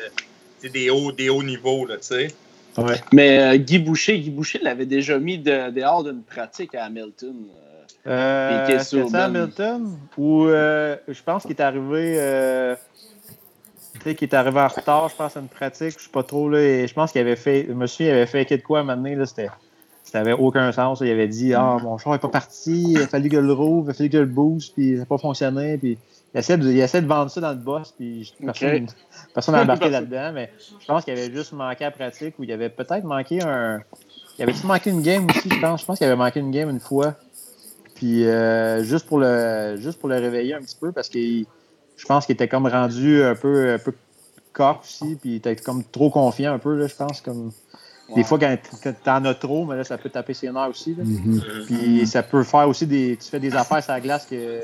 des hauts, des hauts niveaux. Là, tu sais. Ouais. Mais euh, Guy Boucher, Guy Boucher l'avait déjà mis dehors d'une pratique à Hamilton. Euh, c'est Hamilton ou euh, je pense qu'il est arrivé euh, qu'il est arrivé en retard, je pense, à une pratique. Je sais pas trop là. je pense qu'il avait fait. Je me souviens, il avait fait quelque quoi à un moment donné, là, c'était. Ça n'avait aucun sens. Il avait dit Ah, mon char n'est pas parti, il a fallu que je le rouvre, il a fallu que je le boost, puis ça n'a pas fonctionné. Puis il essaie, de, il essaie de vendre ça dans le boss, puis personne n'a embarqué là-dedans, mais je pense qu'il avait juste manqué à pratique ou il avait peut-être manqué un. Il avait manqué une game aussi, je pense. Je pense qu'il avait manqué une game une fois. Puis euh, juste, pour le, juste pour le réveiller un petit peu, parce que je pense qu'il était comme rendu un peu, un peu corps aussi, puis il était comme trop confiant un peu, là, je pense. comme Des fois, quand t'en as trop, mais là, ça peut taper ses nerfs aussi. Mm-hmm. Puis ça peut faire aussi des. Tu fais des affaires sur la glace que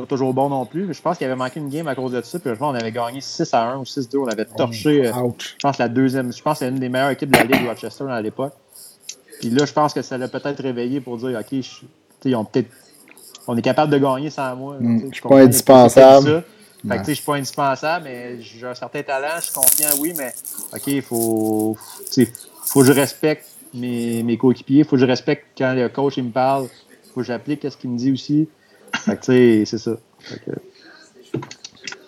pas toujours bon non plus. Je pense qu'il avait manqué une game à cause de ça. Puis je pense qu'on avait gagné 6 à 1 ou 6 2. On avait torché. Euh, je pense la deuxième. Je pense que c'est une des meilleures équipes de la Ligue Rochester à l'époque. Puis là, je pense que ça l'a peut-être réveillé pour dire OK, je, on est capable de gagner sans moi. Mm, je ne suis pas indispensable. Fait que, je suis pas indispensable, mais j'ai un certain talent, je suis confiant, oui, mais OK, il faut, faut que je respecte mes, mes coéquipiers, il faut que je respecte quand le coach il me parle, il faut que j'applique ce qu'il me dit aussi. Fait que, c'est ça. En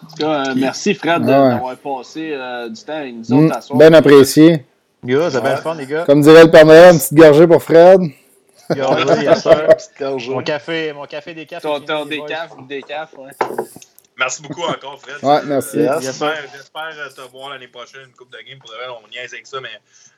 tout cas, euh, merci Fred d'avoir passé euh, du temps avec nous autres mm, Bien apprécié. Gars, ça bien fun, les gars. Comme dirait le Père Noël, une petite gorgée pour Fred. mon café, mon café des cafés. Ton, ton décaf, décaf, ouais. Merci beaucoup encore, Fred. Ouais, merci. J'espère te voir l'année prochaine une coupe de game. Pour de vrai, on niaise avec ça, mais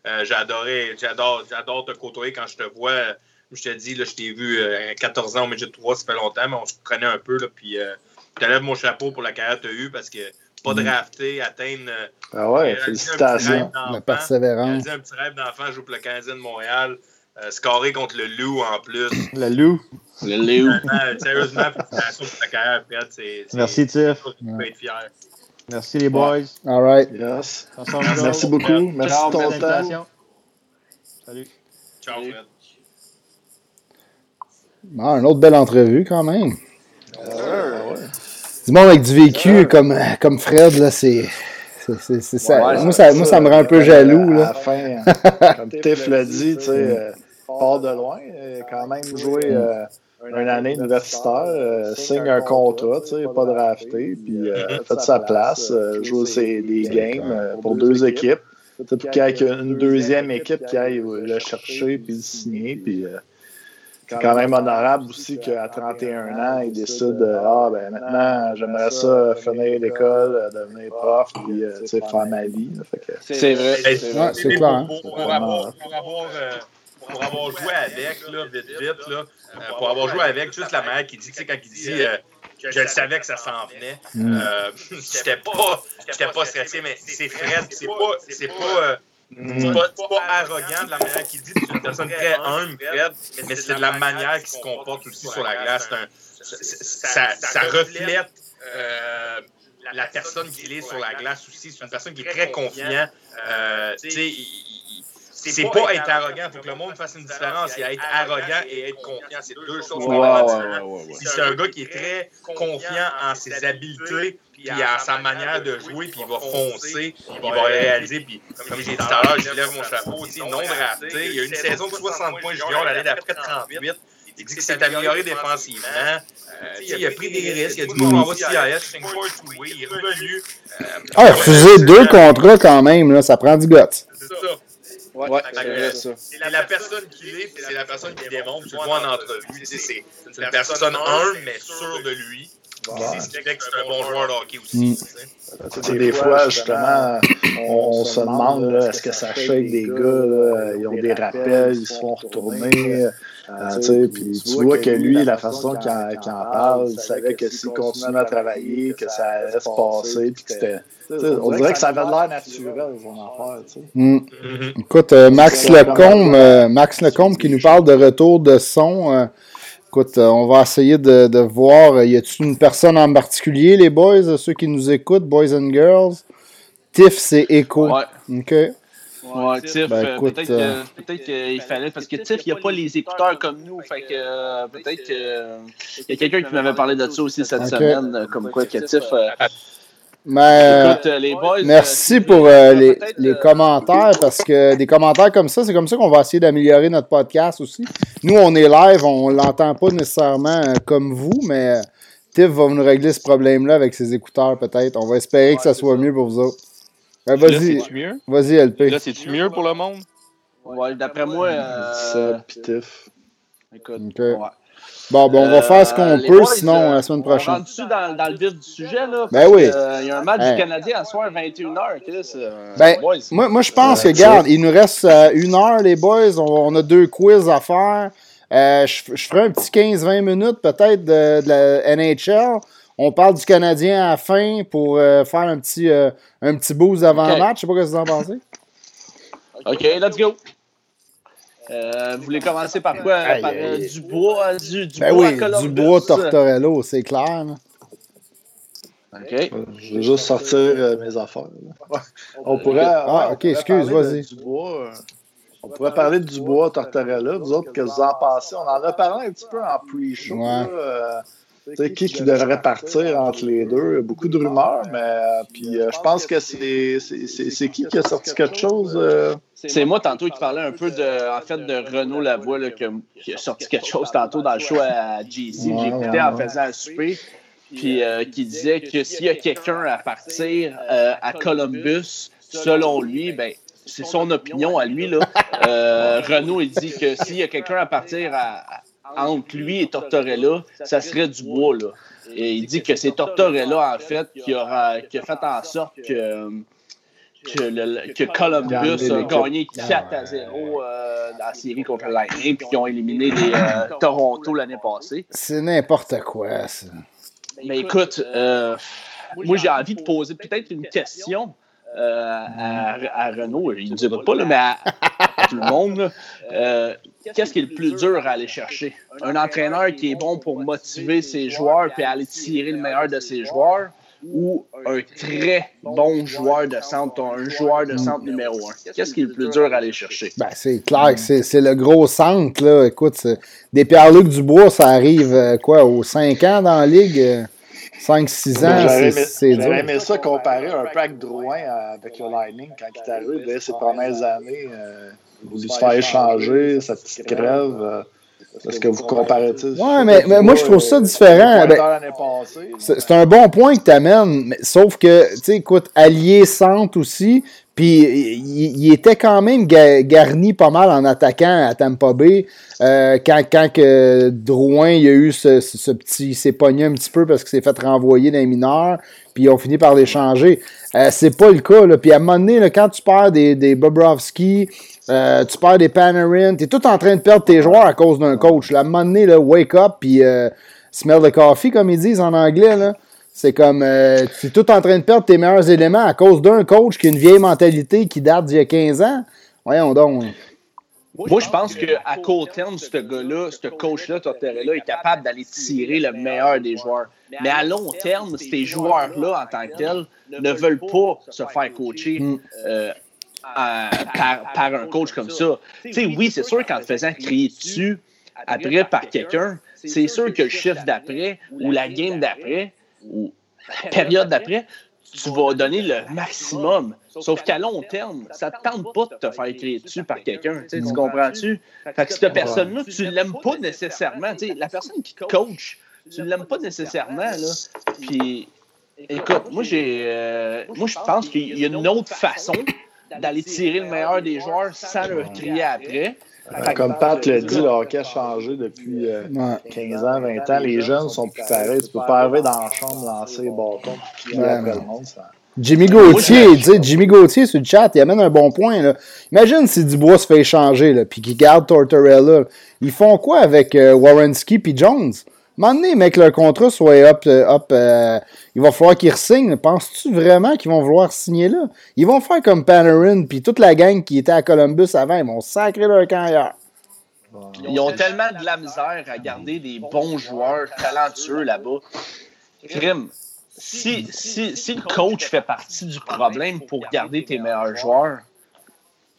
euh, j'adore, j'adore te côtoyer quand je te vois. Je te dis, là, je t'ai vu euh, à 14 ans au milieu de 3, ça fait longtemps, mais on se connaît un peu. Là, puis, euh, je te lève mon chapeau pour la carrière que tu as eue parce que pas mm. drafté, atteindre. Euh, ah ouais, félicitations. La persévérance. J'ai un petit rêve d'enfant, je joue pour le Canadien de Montréal. Euh, scorer contre le loup en plus. Le loup. Le loup. sérieusement, félicitations pour ta carrière, Fred. Merci, Tiff. Tu peux être fier. Merci, les boys. All right. Yes. Merci beaucoup. Merci de ton temps. Salut. Ciao, Fred. Ah, une autre belle entrevue quand même. Euh, ouais. Du monde avec du vécu comme, comme Fred, là, c'est. C'est, ça. moi, ça, moi, ça me rend un peu jaloux. Là. À la fin, comme Tiff l'a dit, tu sais, euh, part de loin, euh, quand même jouer euh, une année universitaire, signe un contrat, tu sais, pas drafté, puis fait sa place, joue des games pour deux équipes. Puis qu'il y ait une deuxième équipe qui aille le chercher puis le signer, puis c'est quand même honorable aussi qu'à 31 ans, il décide Ah, ben maintenant, j'aimerais ça finir l'école, devenir prof, puis euh, faire ma vie. C'est vrai. C'est clair. Pour, avoir, euh, pour, avoir, joué avec, là, vite, vite, là, euh, pour avoir joué avec, juste la mère qui dit, tu sais, quand il dit je le savais que ça s'en venait. Mm. j'étais pas, pas stressé, mais c'est pas, c'est pas C'est pas, pas, arrogant de la manière qu'il dit, c'est une personne très humble, mais c'est de la manière qu'il se comporte aussi sur la glace. Un, ça, ça, reflète euh, la personne qu'il est sur la glace aussi. C'est une personne qui est très confiante. Euh, sais, c'est pas être arrogant. Il faut que le monde fasse une différence. Il y a être arrogant et être confiant. C'est deux choses différentes. Si c'est un gars qui est très confiant en ses habiletés, puis en sa manière de jouer, puis il va foncer, il va réaliser. Puis, comme j'ai dit tout à l'heure, je lève mon chapeau, non drafté. Il y a une saison de 60 points junior l'année d'après 38. Il dit que c'est amélioré défensivement. Euh, il a pris des risques. Il a dit qu'on va CIS, il est revenu. Ah, refuser deux contrats quand même, là, ça prend du guts. C'est ça. Ouais, c'est la personne qui l'est, c'est la personne qui démontre. Tu vois en entrevue. C'est une personne humble, mais sûre de lui. C'est ce que c'est un bon joueur de hockey aussi. Mm. Des fois, justement, on, se demande est-ce que ça shake des gars, ils ont des rappels, ils se font retourner. Euh, puis tu vois que lui, la façon qu'il en, en, parle, il savait que s'il continuait à travailler, que ça allait se passer, puis que c'était. On dirait que ça avait l'air naturel, son affaire. Mm. Mm-hmm. Écoute, euh, Max Lecombe, euh, Max Lecombe qui nous parle de retour de son. écoute, on va essayer de, de voir. Y a-t-il une personne en particulier, les boys, ceux qui nous écoutent, boys and girls? Tiff, c'est Echo. Ouais. OK. Ouais, Tiff, ben, euh, peut-être euh... peut qu'il fallait, parce que Tiff, il n'y a pas les écouteurs comme nous, fait que euh, peut-être qu'il y a quelqu'un qui m'avait parlé de ça aussi cette semaine, comme quoi que Tiff... Mais, Écoute, les boys, merci pour les, les, commentaires parce que des commentaires comme ça, c'est comme ça qu'on va essayer d'améliorer notre podcast aussi. Nous, on est live, on l'entend pas nécessairement comme vous, mais Tiff va nous régler ce problème-là avec ses écouteurs peut-être. On va espérer que ça soit mieux pour vous autres. Ben, vas-y. Vas-y, LP. Là, c'est-tu mieux pour le monde? Ouais, d'après moi. Euh... Ça, pitif. Écoute, ouais. Bon, ben, on va faire ce qu'on euh, peut, boys, sinon, euh, la semaine prochaine. On rentre dans, dans le vif du sujet, là? Ben oui. Euh, il y a un match du Canadien à soir, 21h, Chris. ben, moi, moi, je pense que, regarde, il nous reste une heure, les boys. On, a deux quiz à faire. je, je ferai un petit 15-20 minutes, peut-être, de, de la NHL. On parle du Canadien à la fin pour euh, faire un petit, euh, un petit boost avant le match. Je sais pas ce que vous en pensez. OK, let's go. Euh, vous voulez commencer par quoi? par du bois, du, du ben bois oui, du bois Tortorello, c'est clair. OK. Je vais juste sortir mes affaires. On pourrait. Ah, OK, excuse, vas-y. On pourrait parler du bois Tortorella. Vous autres, que vous en pensez? On en a parlé un petit peu en pre-show. Ouais. C'est qui qui devrait partir entre les deux? Beaucoup de rumeurs, mais euh, puis euh, je pense que c'est qui qui a sorti quelque chose? Euh? C'est moi tantôt qui parlais un peu de en fait de Renaud Lavoie là, qui, a, sorti quelque chose tantôt dans le show à JC. J'ai écouté en faisant un souper. Puis qui disait que s'il y a quelqu'un à partir à Columbus, selon lui, ben c'est son opinion à lui. Là. Renaud, il dit que s'il y a quelqu'un à partir à, entre lui et Tortorella, ça serait du bois. Là. Et il dit que c'est Tortorella, en fait, qui, aura, qui a fait en sorte que, que, le, que Columbus a gagné 4 à 0 euh, dans la série contre le Lightning, puis qu'ils ont éliminé les, euh, Toronto l'année passée. C'est n'importe quoi, ça. Mais écoute, euh, moi, j'ai envie de poser peut-être une question. à, à, Renault, il ne dira pas, là, mais à, tout le monde. Euh, qu'est-ce qui est le plus dur à aller chercher? Un entraîneur qui est bon pour motiver ses joueurs et aller tirer le meilleur de ses joueurs ou un très bon joueur de centre, un joueur de centre numéro un? Qu'est-ce qui est le plus dur à aller chercher? Ben, c'est clair que c'est le gros centre. Là. Écoute, des Pierre-Luc Dubois, ça arrive euh, quoi, aux 5 ans dans la ligue? 5-6 ans, c'est dur. J'aurais aimé ça comparer un avec Drouin euh, avec le Lightning quand il est arrivé dès ses premières années. Euh, voulu se faire échanger, sa petite crève. Euh, est-ce que vous comparez ça? Oui, mais, mais, moi, je trouve ça différent. Ben, c'est un bon point que tu amènes, sauf que, tu sais, écoute, Allié centre aussi, puis il, était quand même garni pas mal en attaquant à Tampa Bay. Euh, quand quand que Drouin il a eu ce, ce, petit. Il s'est pogné un petit peu parce qu'il s'est fait renvoyer d'un mineur, puis ils ont fini par l'échanger. Euh, c'est pas le cas. Là. Puis à un moment donné, là, quand tu perds des, des Bobrovski, euh, tu perds des Panarin, tu es tout en train de perdre tes joueurs à cause d'un coach. Là. À un moment donné, là, wake up, puis euh, smell the coffee, comme ils disent en anglais. Là. C'est comme, euh, tu es tout en train de perdre tes meilleurs éléments à cause d'un coach qui a une vieille mentalité qui date d'il y a 15 ans. Voyons donc. Moi, je pense qu'à court terme, ce gars-là, ce coach-là, Tortorella, est capable d'aller tirer le meilleur des joueurs. Mais à long terme, ces joueurs-là, en tant que tels, ne veulent pas se faire coacher mm. euh, par, par, un coach comme ça. Oui, c'est sûr qu'en te faisant crier dessus après par quelqu'un, c'est sûr que le chiffre d'après ou la game d'après ou la période d'après, tu vas donner le maximum. Sauf qu'à long terme, ça ne tente pas de te faire crier dessus par quelqu'un. Tu comprends-tu? Fait que cette personne-là, tu ne l'aimes pas nécessairement. la personne qui coach, tu ne l'aimes pas nécessairement. Là. Puis, écoute, moi, j'ai, euh, moi je pense qu'il y a une autre façon d'aller tirer le meilleur des joueurs sans leur crier après. Comme Pat le dit, le hockey a changé depuis 15 euh, ans, 20 ans. Les jeunes sont plus pareils. Tu peux pas arriver dans la chambre, lancer les bâtons, puis le monde. Jimmy Gauthier, dit, Jimmy Gauthier sur le chat, il amène un bon point. Là. Imagine si Dubois se fait échanger, puis qu'il garde Tortorella. Ils font quoi avec euh, Warrenski puis Jones? Un mec, leur contrat soit up, up euh, il va falloir qu'ils signent. Penses-tu vraiment qu'ils vont vouloir signer là? Ils vont faire comme Panarin, puis toute la gang qui était à Columbus avant, ils vont sacrer leur camp ailleurs. Ils ont tellement de la misère à garder des bons joueurs talentueux là-bas. Crime. Si, si, si le coach fait partie du problème pour garder tes meilleurs joueurs,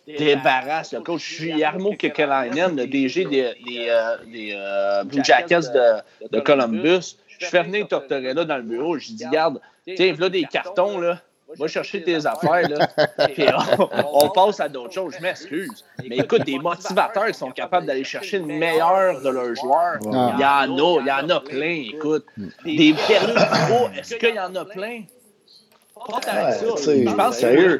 débarrasse le coach. Je suis Yarmo Kekalainen, le DG des, des, euh, euh, Blue Jackets de, de, Columbus. Je fais venir Tortorella dans le bureau. Je dis, garde, tiens, là des cartons, là. Va chercher tes affaires, là. Puis on, passe à d'autres choses. Je m'excuse. Mais écoute, des motivateurs qui sont capables d'aller chercher le meilleur de leurs joueurs, il y en a, il y en a plein, écoute. Des périodes est-ce qu'il y en a plein? Pas tant ça. Je pense que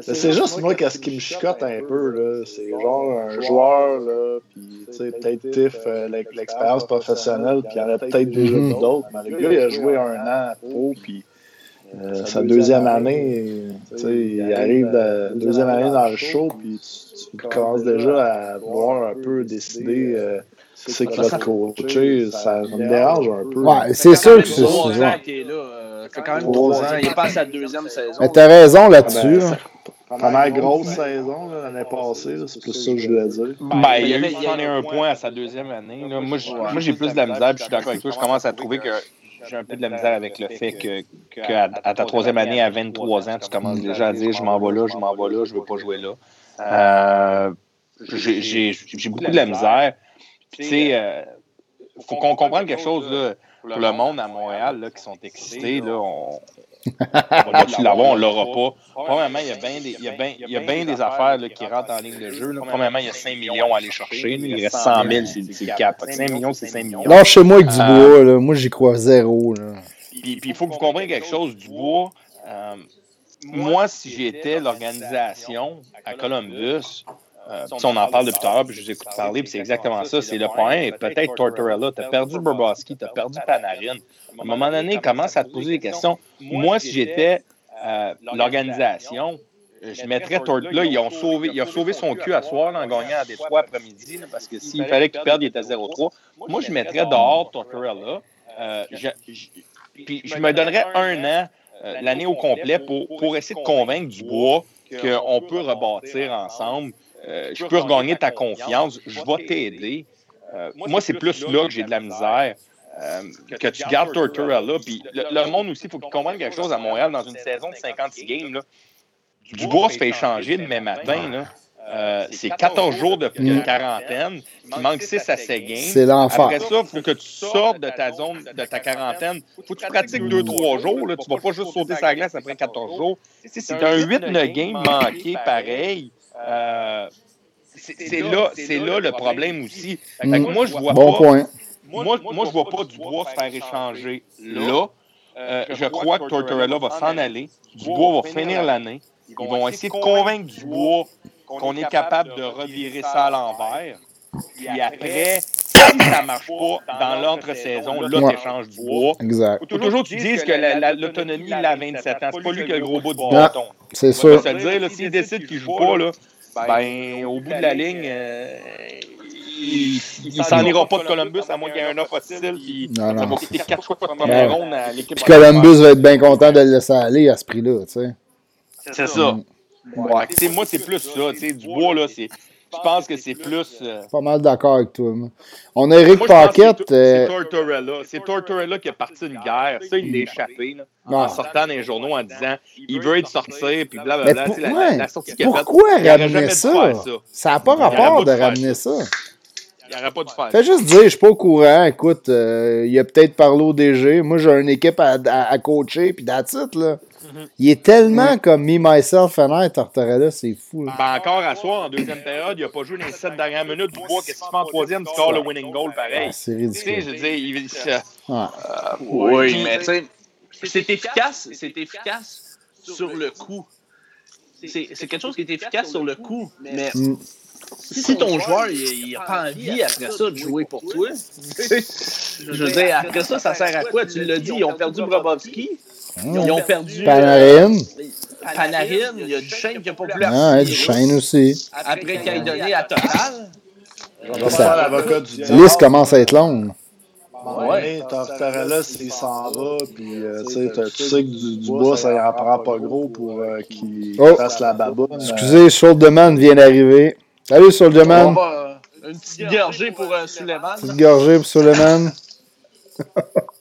c'est juste moi qu'est-ce qui me chicote un peu, là. C'est genre un joueur, là, puis, tu sais, peut-être Tiff, euh, l'expérience professionnelle, puis il y en a peut-être déjà d'autres, mais le gars, il a joué un an pro, puis euh, sa deuxième année, tu sais, il arrive de deuxième année dans le show, puis tu, commences déjà à voir un peu décider euh, ce qui va te coacher. Ça me dérange un peu. Ouais, c'est sûr que c'est ça. Ça fait quand même trois ans, il passe sa deuxième saison. Mais t'as raison là-dessus. Ben, Première grosse saison l'année passée, c'est plus ça que je voulais dire. Ben, il y a eu 101 points à sa deuxième année. Moi, j'ai plus de la misère, puis je suis d'accord avec toi. Je commence à trouver que j'ai un peu de la misère avec le fait que, qu'à à ta troisième année, à 23 ans, tu commences déjà à dire je m'en vais là, je m'en vais là, je veux pas jouer là. Euh, j'ai, beaucoup de la misère. Tu sais, il euh, faut qu'on comprenne quelque chose là, pour le monde à Montréal là, qui sont excités. Là, on, on va l'avoir, on l'aura pas. Premièrement, il y a bien des, il y a bien, il y a bien des affaires là, qui rentrent en ligne de jeu. Là. Premièrement, il y a 5 millions à aller chercher. Il reste 100 000, c'est le cap. 5 millions, c'est 5 millions. Lâchez-moi avec Dubois. Euh, là. Moi, j'y crois zéro. Là. Puis il faut que vous compreniez quelque chose. Dubois, euh, moi, si j'étais l'organisation à Columbus, euh, on en parle depuis tout à l'heure, puis je vous écoute parler, puis c'est exactement ça. C'est le point. Peut-être Tortorella, tu as perdu Bobrovski, tu as perdu Panarin. À un moment donné, commence à te poser des questions? Moi, si j'étais euh, l'organisation, je mettrais Tortorella. Ils ont sauvé, il a sauvé son cul à soir en gagnant à Détroit après-midi, parce que s'il fallait qu'il perde, il était 0-3. Moi, je mettrais dehors Tortorella. Euh, puis je me donnerais un an, l'année au complet, pour, pour essayer de convaincre Dubois qu'on peut rebâtir ensemble. Euh, je peux regagner ta confiance, je vais t'aider. Euh, moi, c'est plus là que j'ai de la misère. Euh, que tu gardes Tortorella. Puis le, monde aussi, il faut qu'il comprenne quelque chose à Montréal dans une saison de 56 games. Là, Dubois se fait échanger demain matin. Là. c'est 14 jours de, quarantaine. Il manque 6 à 7 games. C'est l'enfer. Après ça, il faut que tu sortes de ta zone, de ta quarantaine. Il faut que tu pratiques 2-3 jours. Là. Tu ne vas pas juste sauter sa glace après 14 jours. As un 8-9 games manqué pareil, euh, c'est là, là le problème aussi. moi, je vois bon pas. Point. Moi, moi, je vois pas Dubois se faire échanger là. Euh, je crois que Tortorella va s'en aller. Dubois va finir l'année. Ils vont essayer de convaincre Dubois qu'on est capable de revirer ça à l'envers. Puis après, si ça ne marche pas dans l'entre-saison, là, tu échanges Dubois. Exact. Faut toujours que tu dises que l'autonomie, il a 27 ans. C'est pas lui qui a le gros bout de bâton. C'est sûr. Ça veut dire, s'il décide qu'il ne joue pas, là, ben, au bout de la ligne, euh, il, s'en ira pas de Columbus à moins qu'il y ait un offre hostile. Puis ça va coûter 4 choix de première ronde à l'équipe. Puis Columbus va être bien content de le laisser aller à ce prix-là, tu sais. C'est ça. Mm. Ouais, moi, c'est plus ça. Du bois, là, c'est je pense que c'est plus. Euh... Pas mal d'accord avec toi. Moi. On a Eric Paquette. C'est euh, Tortorella. C'est Tortorella qui a parti une guerre. Ça, il l'a échappé là, en sortant dans les journaux en disant il veut être sorti, puis blablabla. Pour, la, ouais. la, sortie Pourquoi fait, ramener ça? Ça n'a pas rapport de, ramener ça. Il n'aurait pas dû faire Fais juste dire, je ne suis pas au courant. Écoute, euh, il a peut-être parlé au DG. Moi, j'ai une équipe à, à, à coacher, puis that's it, là. Mhm. Il est tellement comme Me, Myself and I, Tortorella, c'est fou. Ben encore à soir, en deuxième période, il n'a pas joué les sept dernières minutes. Du bois, qu'est-ce qu'il fait en troisième? Tu scores le winning goal pareil. Ah, c'est ridicule. je dis, il, ah. euh, oui, mais tu sais, c'est efficace, c'est efficace sur le coup. C'est quelque chose qui est efficace sur le coup, mais mm. si ton joueur il n'a pas envie après ça de jouer pour toi, je veux dire, après ça, ça sert à quoi? Tu l'as dit, ils ont perdu Brobovski. Ils ont perdu. Panarin. Panarin, il y a du chêne qui n'a pas pu Ah, du chêne aussi. Après qu'il ait donné à Total. Ça, la liste commence à être longue. Oui, Tortorella, il s'en va, puis euh, tu sais que du, du bois, ça n'en prend pas gros pour euh, qu'il oh. fasse la baboune. Excusez, Souldeman vient d'arriver. Salut, Souldeman. Une petite gorgée pour euh, Suleiman. Une petite gorgée pour Suleiman.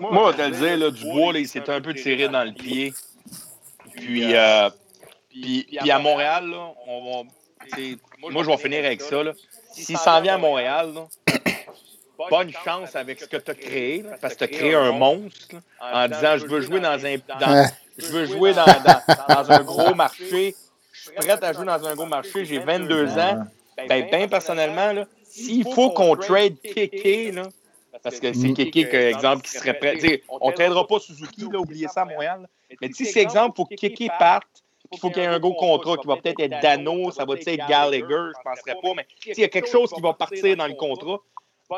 Moi, on va te le dire, là, du bois, là, il s'est un peu tiré dans le pied. Puis, euh, puis, puis, à Montréal, là, on va, moi, je vais finir avec ça. S'il s'en vient à Montréal, bonne chance avec ce que tu as créé, parce que tu as créé un monstre en disant je veux jouer dans un. je veux jouer dans, dans, un gros marché. Je suis prêt à jouer dans un gros marché, j'ai 22 ans. Ben, ben personnellement, s'il faut qu'on trade Kéké, là, parce que c'est Kéké, exemple, qui serait prêt. on ne traînera pas Suzuki, là, oubliez ça à Montréal. Mais si c'est exemple, il faut que Kéké parte, il faut qu'il y ait un gros contrat qui va peut-être être Dano, ça va peut-être être Gallagher, je ne penserais pas, mais s'il y a quelque chose qui va partir dans le contrat,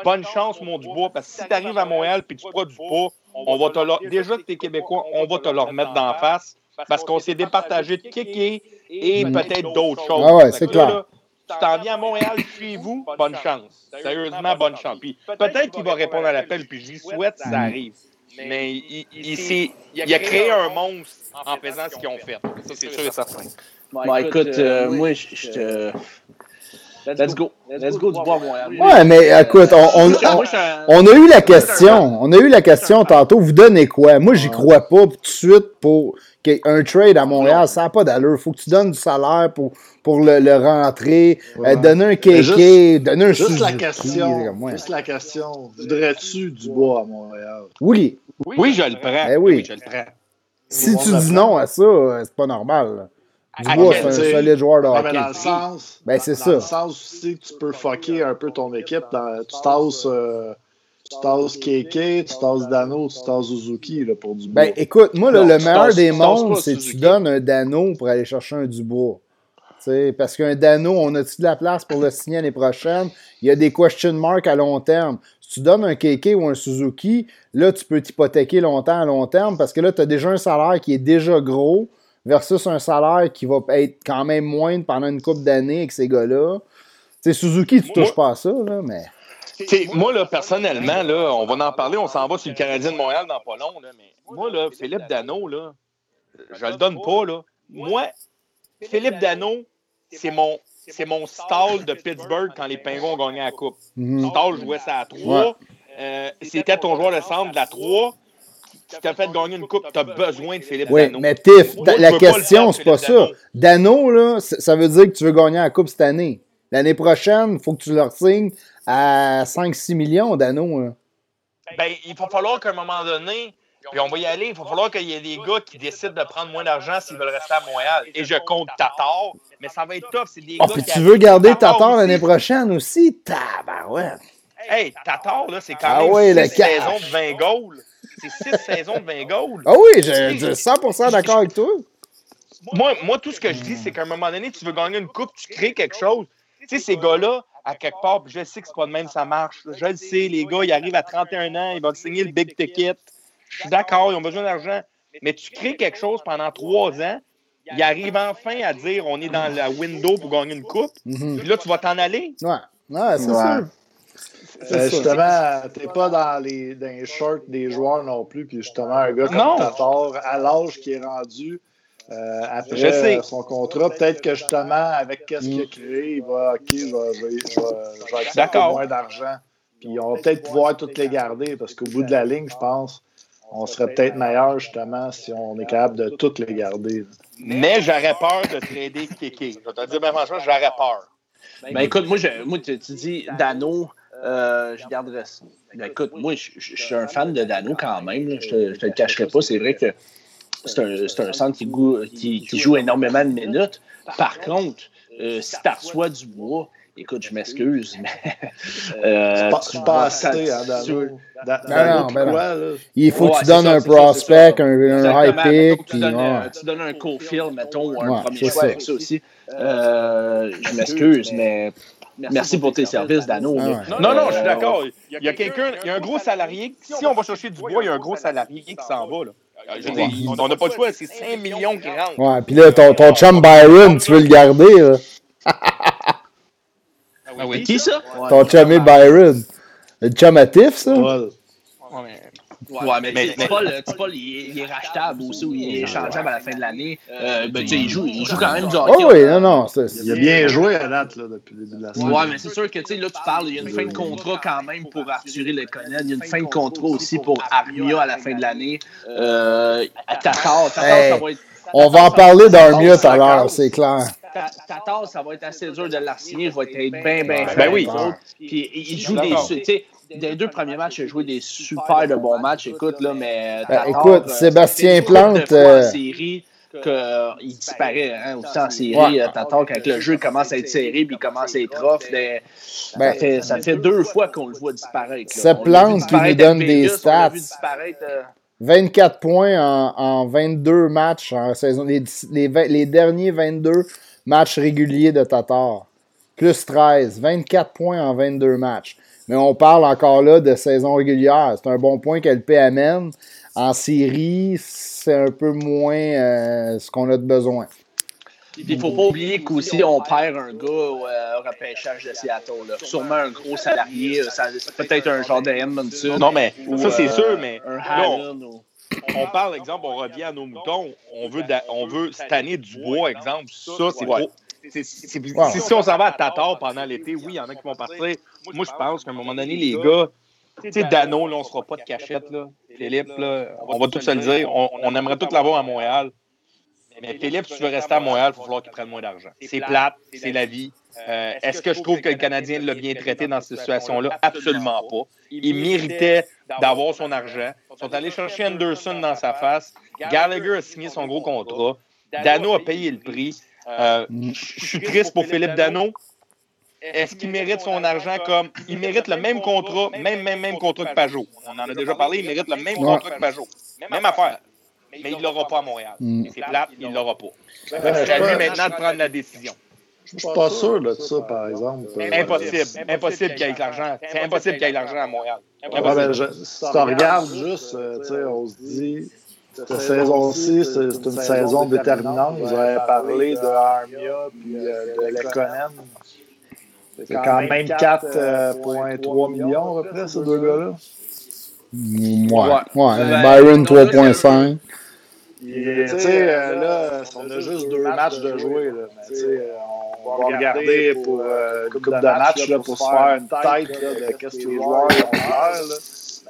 bonne chance, mon Dubois, parce que si tu arrives à Montréal et tu prends du bois, on va te déjà que tu es Québécois, on va te le remettre d'en face parce qu'on s'est départagé de Kéké et peut-être d'autres choses. Ah ouais, c'est clair tu t'en viens à Montréal chez vous, bonne chance. Sérieusement, bonne chance. Puis peut-être qu'il va répondre à l'appel, puis je lui souhaite que ça arrive. Mais il, il, il, a créé un monstre en faisant ce qu'ils ont fait. Ça, c'est sûr et certain. Bon, écoute, euh, moi, je te. Let's go. Let's go du bois Montréal. Ouais, mais écoute, on, on, on, a eu la question. On a eu la question tantôt. Vous donnez quoi? Moi, j'y crois pas tout de suite pour un trade à Montréal. Ça n'a pas d'allure. Faut que tu donnes du salaire pour, pour le, le rentrer. Euh, donner un KK, donner un Juste la question. Juste la question. Voudrais-tu du bois à Montréal? Oui. Oui, je le prends. Eh oui. je le prends. Si tu dis non à ça, euh, c'est pas normal. Dubois, c'est un solide joueur de hockey. Mais dans le sens, ben, c'est ça. Dans le sens aussi tu peux fucker un peu ton équipe. Dans, tu tasses, euh, tu tasses KK, tu tasses Dano, tu tasses Suzuki là, pour Dubois. Ben écoute, moi, le meilleur des mondes, c'est que tu donnes un Dano pour aller chercher un Dubois. T'sais, parce qu'un Dano, on a-tu de la place pour le signer l'année prochaine? Il y a des question marks à long terme. Si tu donnes un KK ou un Suzuki, là, tu peux t'hypothéquer longtemps à long terme parce que là, tu as déjà un salaire qui est déjà gros versus un salaire qui va être quand même moindre pendant une couple d'années avec ces gars-là. sais, Suzuki, tu touches pas à ça, là, mais. moi, là, personnellement, là, on va en parler, on s'en va sur le Canadien de Montréal dans pas long, là, mais moi, là, Philippe Dano, là, je le donne pas, là. Moi, Philippe Dano, c'est mon, c'est mon stall de Pittsburgh quand les Penguins ont gagné la Coupe. Mm Stall jouait ça à 3. Euh, c'était ton joueur de centre de la 3 tu t'as fait gagner une coupe, tu as besoin de Philippe oui, Dano. mais Tiff, la question, c'est pas ça. Dano, là, ça veut dire que tu veux gagner la coupe cette année. L'année prochaine, il faut que tu leur signes à 5-6 millions, Dano. Ben, il va falloir qu'à un moment donné, puis on va y aller, il va falloir qu'il y ait des gars qui décident de prendre moins d'argent s'ils veulent rester à Montréal. Et je compte Tatar, mais ça va être tough. C'est des oh, gars puis tu veux garder Tatar l'année prochaine aussi? Tabarouette! Hey, Tatar, là, c'est quand ah même ouais, six saisons de 20 goals. C'est six saisons de 20 goals. Ah oui, je suis 100% d'accord avec toi. Moi, moi, tout ce que je dis, c'est qu'à un moment donné, tu veux gagner une coupe, tu crées quelque chose. Tu sais, ces gars-là, à quelque part, je sais que c'est pas de même, ça marche. Je le sais, les gars, ils arrivent à 31 ans, ils vont signer le big ticket. Je suis d'accord, ils ont besoin d'argent. Mais tu crées quelque chose pendant trois ans, ils arrivent enfin à dire on est dans la window pour gagner une coupe. Mhm. Puis là, tu vas t'en aller. Ouais. Ouais, c'est sûr. Euh, justement, t'es pas dans les, dans les shorts des joueurs non plus. Puis justement, un gars comme Tatar, à l'âge qui est rendu, euh, après son contrat, peut-être que justement, avec ce qu'il a mm. créé, il va, OK, je vais, je vais, je moins d'argent. Puis on va peut-être pouvoir toutes les garder parce qu'au bout de la ligne, je pense, on serait peut-être meilleur justement si on est capable de toutes les garder. Mais j'aurais peur de trader Kiki. Je vais te dire, ben, franchement, j'aurais peur. Ben écoute, moi, je, moi tu, dis Dano, euh, je garderais ça. Ben, écoute, moi, je, suis un fan de Dano quand même. Je te, te le cacherai pas. C'est vrai que c'est un, un, centre qui, qui, joue énormément de minutes. Par contre, euh, si tu reçois du bois, écoute, je m'excuse, mais. Euh, tu pas assez, hein, non, non, Il faut que tu donnes un prospect, un, high pick. Tu, donnes, un, tu donnes un mettons, ou un premier choix avec ça aussi. Euh, je m'excuse, mais. Merci pour tes services, Dano. Ah non, non, je suis d'accord. Il y a quelqu'un, il y a un gros salarié. Si on va chercher du bois, il y a un gros salarié qui s'en va. Là. on n'a pas le choix, c'est 5 millions qui rentrent. Ouais, puis là, ton, ton chum Byron, tu veux le garder, là. Ah oui, qui ça? Ton chumé Byron. Le chum à Tiff, ça? Ouais, Ouais, mais, mais, Paul, Paul il, est, rachetable aussi, ou il est changeable à la fin de l'année. Euh, ben, il, joue, il joue quand même du hockey. Oh oui, non, non. Il a bien joué à date là, depuis le début de la saison. Ouais, mais c'est sûr que là, tu parles, il y a une fin de contrat quand même pour Arthur Lekonen. Il y a une fin de contrat aussi pour Armia à la fin de l'année. Euh, Tatar, Tatar, ça va être. On va en parler d'Armia tout à l'heure, c'est clair. Tatar, ça va être assez dur de l'arsigner. Il va être bien, bien Ben oui. Puis il joue des. Des deux premiers matchs, il a joué des super de bons matchs. Écoute, là, mais. Ben, écoute, euh, Sébastien Plante. Euh, en série qu'il disparaît hein, aussi en série. Ouais. Tatar, quand le jeu commence à être serré puis il commence à être off, ben, ça, fait, ça fait deux fois qu'on le voit disparaître. C'est Plante qui nous donne des stats. 24 points en, en, 22 matchs en saison. Les, les, les, derniers 22 matchs réguliers de Tatar. Plus 13. 24 points en 22 matchs. Mais on parle encore là de saison régulière. C'est un bon point que le amène. En série, c'est un peu moins euh, ce qu'on a de besoin. Il ne faut pas oublier qu'aussi on perd un gars au, euh, repêchage de Seattle. Là. Sûrement un gros salarié, euh, peut-être un genre de Edmondson. Non, mais ça c'est sûr, mais on, parle, exemple, on revient à nos moutons, on veut, on veut cette année du bois, exemple. Ça, c'est si on s'en va à Tatar pendant l'été, oui, il y en a qui vont partir. Moi, je pense qu'à un moment donné, les gars, tu sais, Dano, là, on ne sera pas de cachette. Là. Philippe, là, on va tous se le dire. On, aimerait tout l'avoir à Montréal. Mais Philippe, si tu veux rester à Montréal, il va falloir qu'il prenne moins d'argent. C'est plate, c'est la vie. Euh, est-ce que je trouve que le Canadien l'a bien traité dans cette situation-là? Absolument pas. Il méritait d'avoir son argent. Ils sont allés chercher Anderson dans sa face. Gallagher a signé son gros contrat. Dano a payé le prix. Euh, je suis triste pour Philippe Dano. Est-ce qu'il mérite son argent comme. Il mérite le même contrat, même, même, même contrat que Pajot? On en a déjà parlé, il mérite le même contrat que Pajot. Même affaire. Mais il ne l'aura pas à Montréal. Mm. C'est plate, il ne l'aura pas. C'est à lui maintenant de prendre la décision. Je ne suis pas sûr de ça, par exemple. Impossible. Impossible qu'il y ait l'argent. C'est impossible qu'il y ait l'argent à Montréal. Ben, si tu regardes juste, euh, on se dit, cette saison-ci, c'est une saison déterminante. Vous avez parlé de Armia puis euh, de Lekonen. C'est quand même 4,3 euh, millions à peu près, ces deux gars-là. Ouais, ouais. Byron 3,5. Tu sais, euh, là, on a juste deux matchs de jouer. Là. on va regarder pour une coupe de matchs pour se faire une tête de qu'est-ce que les joueurs ont faire.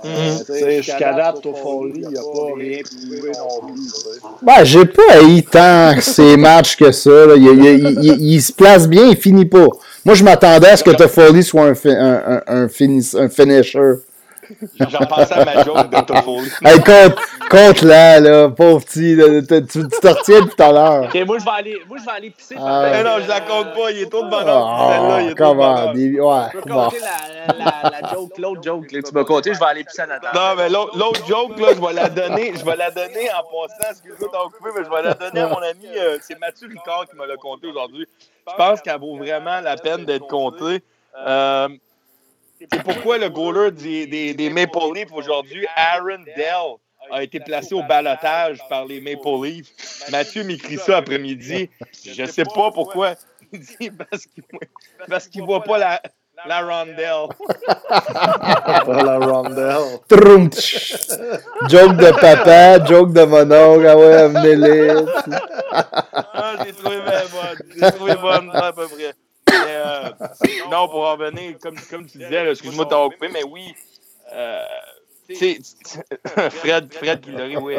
Jusqu'à date, Toffoli, il n'y a pas rien prouvé non plus. Ben, j'ai pas haï tant ces matchs que ça. Il, il, il, il, se place bien, il finit pas. Moi, je m'attendais à ce que Toffoli soit un, un, un, un, finish, un finisher. J'en pensais à ma joke de Toffoli. hey, compte, compte là, là, pauvre petit. tu, te retiens tout à l'heure. Ok, moi, je vais aller, moi, je vais aller pisser. Ah. non, je la compte pas. Il est trop de bonheur. Oh, Celle-là, il est trop de bonheur. Ouais, je peux compter la, la, la, joke, l'autre joke. Là, tu m'as compté, je vais aller pisser à la table. Non, mais l'autre joke, là, je vais la donner. Je vais la donner en passant. Excuse-moi mais je vais la donner à mon ami. Euh, c'est Mathieu Ricard qui m'a l'a compté aujourd'hui. Je pense qu'elle vaut vraiment la peine d'être comptée. Euh, c'est pourquoi le goaler des, des, Maple Leafs aujourd'hui, Aaron Dell, a été placé au balotage par les Maple Leafs. Mathieu m'écrit ça après-midi. Je ne sais pas pourquoi. Il dit parce qu'il ne voit pas la. La rondelle. la rondelle. joke de papa, joke de mon oncle. Ah ouais, venez-les. ah, j'ai trouvé bonne. J'ai trouvé bonne, à peu près. Mais, euh, non, pour revenir, comme, comme tu disais, excuse-moi de t'avoir coupé, mais oui. Euh, Fred, Fred qui l'aurait, oui.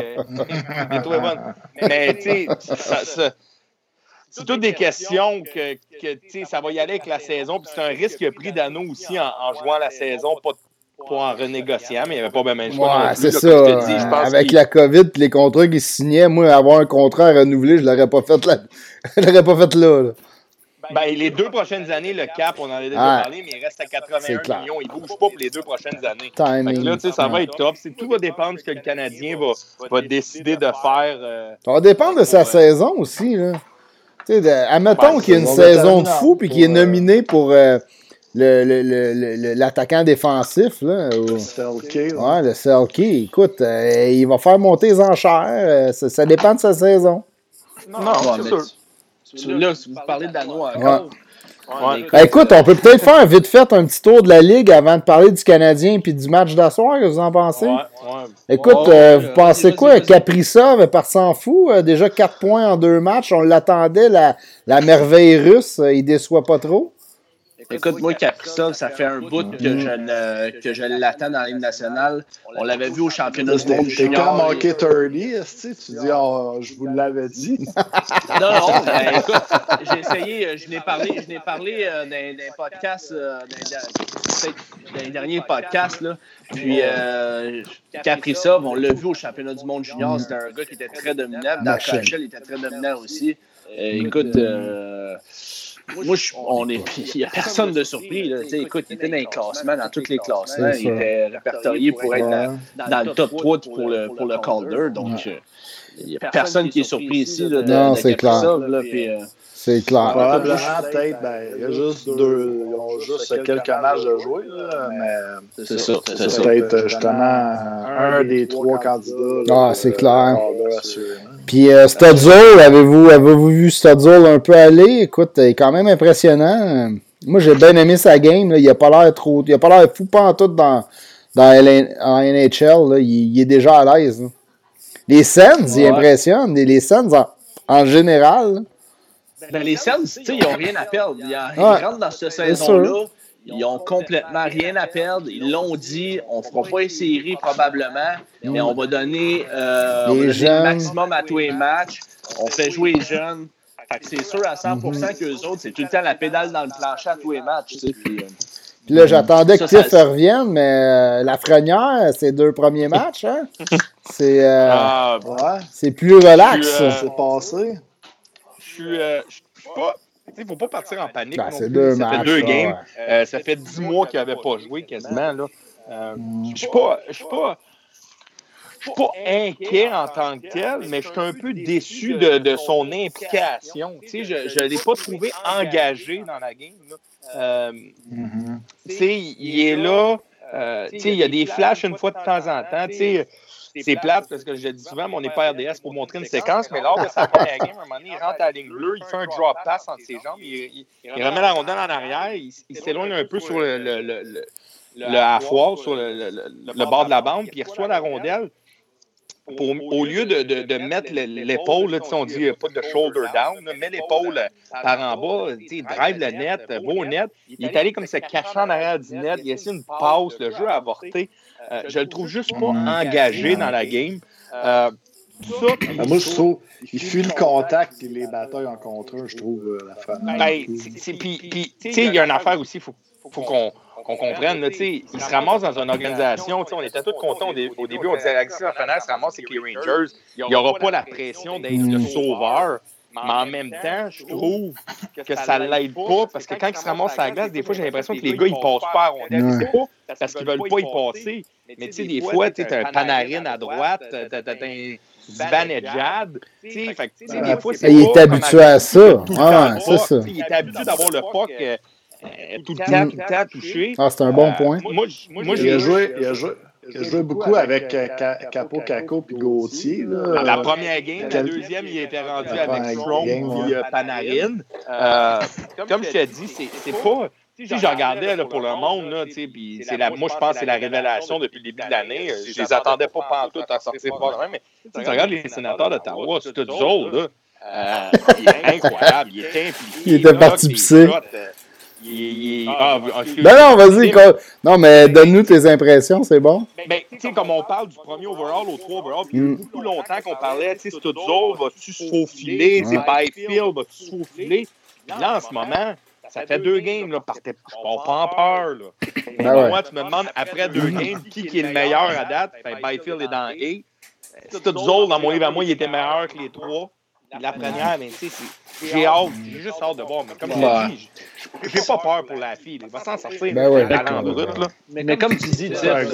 Bonne. Mais, tu sais, ça, ça c'est toutes des questions que, que ça va y aller avec la saison. Puis c'est un risque qu'il a pris Dano aussi en, jouant la saison, pas, en renégociant, mais il n'y avait pas bien même choix. Ouais, c'est ça. avec la COVID et les contrats qu'il signait, moi, avoir un contrat à renouveler, je ne l'aurais pas fait là. je l'aurais pas fait là. Ben, les deux prochaines années, le cap, on en a déjà parlé, mais il reste à 81 millions. Il ne bouge pas pour les deux prochaines années. Timing. là, ça va être top. Tout va dépendre de ce que le Canadien va, va décider de faire. Euh, ça va dépendre de sa saison aussi. Là. Tu sais, admettons qu'il y a une saison de fou puis qu'il est euh, nominé pour euh, l'attaquant défensif. Là, Le CLK. Ouais, le CLK. Écoute, euh, il va faire monter les enchères. Ça, ça, dépend de sa saison. Non, non c'est sûr. Là, si vous parlez de Dano encore. Écoute, on peut peut-être faire vite fait un petit tour de la Ligue avant de parler du Canadien et du match d'asseoir, que vous en pensez? Écoute, euh, vous pensez quoi? Caprissa part s'en fout. Euh, déjà 4 points en deux matchs. On l'attendait, la, la merveille russe. Euh, il déçoit pas trop. Écoute, moi, Caprissa, ça fait un bout que je, que je l'attends dans l'hymne national. On l'avait vu au championnat du monde junior. quand manqué 30, tu dis, oh, je vous l'avais dit. non, non, ben, écoute, j'ai essayé, euh, je n'ai parlé, je n'ai parlé euh, dans, dans podcast, euh, dans, les derniers podcasts, là. Puis, euh, Caprissa, on l'a vu au championnat du monde junior, c'était un gars qui était très dominant. Dans le il était très dominant aussi. écoute, moi, on est, il n'y a personne de surpris. Là. Écoute, il était dans les classements, dans tous les classements. Il était répertorié pour être dans, le top 3 pour le, pour le Calder. Donc, euh, il n'y a personne qui est surpris ici. Là, de, non, c'est clair. puis, euh, c'est clair. Probablement, peut-être, ben, il y a juste deux, ils ont juste quelques matchs de jouer, mais c'est ça. C'est peut-être justement un des trois candidats. Ah, c'est clair. Puis euh, avez-vous avez vu Studzol un peu aller? Écoute, il est quand même impressionnant. Moi, j'ai bien aimé sa game. Là. Il n'a pas l'air trop. Il a pas l'air fou tout dans, dans en NHL. Il, est déjà à l'aise. Les scènes, il impressionne. Les, scènes en, en général. Ben, les Sens, ils n'ont rien à perdre. Ils, rentrent dans cette saison-là. Ils ont complètement rien à perdre. Ils l'ont dit. On ne fera pas une série probablement, mais on va donner, euh, le maximum à tous les matchs. On fait jouer les jeunes. c'est sûr à 100% mm qu'eux autres, c'est tout le temps la pédale dans le plancher à tous les matchs. Puis, euh, puis là, j'attendais que Tiff revienne, mais euh, la Frenière, ses deux premiers matchs, hein? c'est euh, ah, c'est plus relax. c'est passé suis, euh, suis pas. Il ne faut pas partir en panique. Ben, c'est deux ça fait deux games. Euh, ça fait dix mois qu'il n'avait pas joué quasiment. Là. Euh, je ne suis pas. Je suis pas je suis pas inquiet en tant que tel, mais je suis un peu déçu de, de son implication. Tu sais, je ne l'ai pas trouvé engagé dans la game. Euh, mm-hmm. tu sais, il est là. Euh, tu sais, il y a des flashs une fois de temps en temps. Tu sais, c'est plate parce que je dis souvent, mais on n'est pas RDS pour montrer une séquence, mais lors de sa première game, à un moment donné, il rentre à la ligne bleue, il fait un drop pass entre ses jambes, il, remet la rondelle en arrière, il, s'éloigne un peu sur le, le, le, sur le, bord de la bande, puis il reçoit la rondelle. Pour, au lieu de, de, de mettre l'épaule, on dit pas de shoulder down, met l'épaule par en bas, drive le net, beau net. Il est allé comme se cacher en arrière du net, il a essayé une passe, le jeu a avorté. Euh, je le trouve juste pas engagé dans la game. Euh, ça, ben, moi, je trouve qu'il fuit le contact et les batailles en contre un, je trouve, euh, la fin. Ben, puis, tu sais, il y a une affaire aussi, il faut, faut qu'on qu'on comprenne. Là, il se ramasse dans une organisation. On était tous contents au, début. On disait Alexis Lafrenière se ramasse avec les Rangers. Il n'y aura pas la pression d'être le sauveur. Mais en même temps, je trouve que ça ne l'aide pas parce que quand il se ramasse à la glace, des fois, j'ai l'impression que les gars, ils ne passent pas à rondelle. C'est pas parce qu'ils ne veulent pas y passer. Mais tu sais, des fois, tu as un Panarin à droite, tu as un Zibanejad. Il est habitué à ça. Ah, c'est ça. Il est habitué d'avoir le puck euh, euh, tout le temps, tout le temps touché. Ah, c'est un bon euh, point. Moi, moi, il a joué. Il a joué. Il a joué beaucoup avec Capo Caco puis Gauthier. La première game, la deuxième, il était rendu avec Strong et Panarin. comme je te dis, c'est pas si je regardais là, pour le monde, là, puis c'est la, moi je pense que c'est la révélation depuis le début de l'année. Je les attendais pas pantoute à sortir pas mais tu regardes les sénateurs d'Ottawa, c'est tout là. Euh, il est incroyable, il est impliqué. Il était parti pisser. Il, ah, ben non, vas-y. Non, mais donne-nous tes impressions, c'est bon. Ben, tu sais, comme on parle du premier overall au 3 overall, puis il y a mm. beaucoup longtemps qu'on parlait, tu sais, Studzo, va-tu se faufiler? C'est Byfield, va-tu se faufiler? là, en ce moment, ça fait deux games, là, partez pas en peur, là. Ben moi, tu me demandes, après deux games, qui, qui est le meilleur à date? Ben, Byfield est dans A. Studzo, dans mon livre à moi, il était meilleur que les trois. La première, mais tu sais, j'ai hâte, j'ai juste hâte de voir. Mais comme je dit, j'ai pas peur pour la fille. Il va s'en sortir. Ben ouais, brut, là. Mais, mais, comme tu dis, c'est un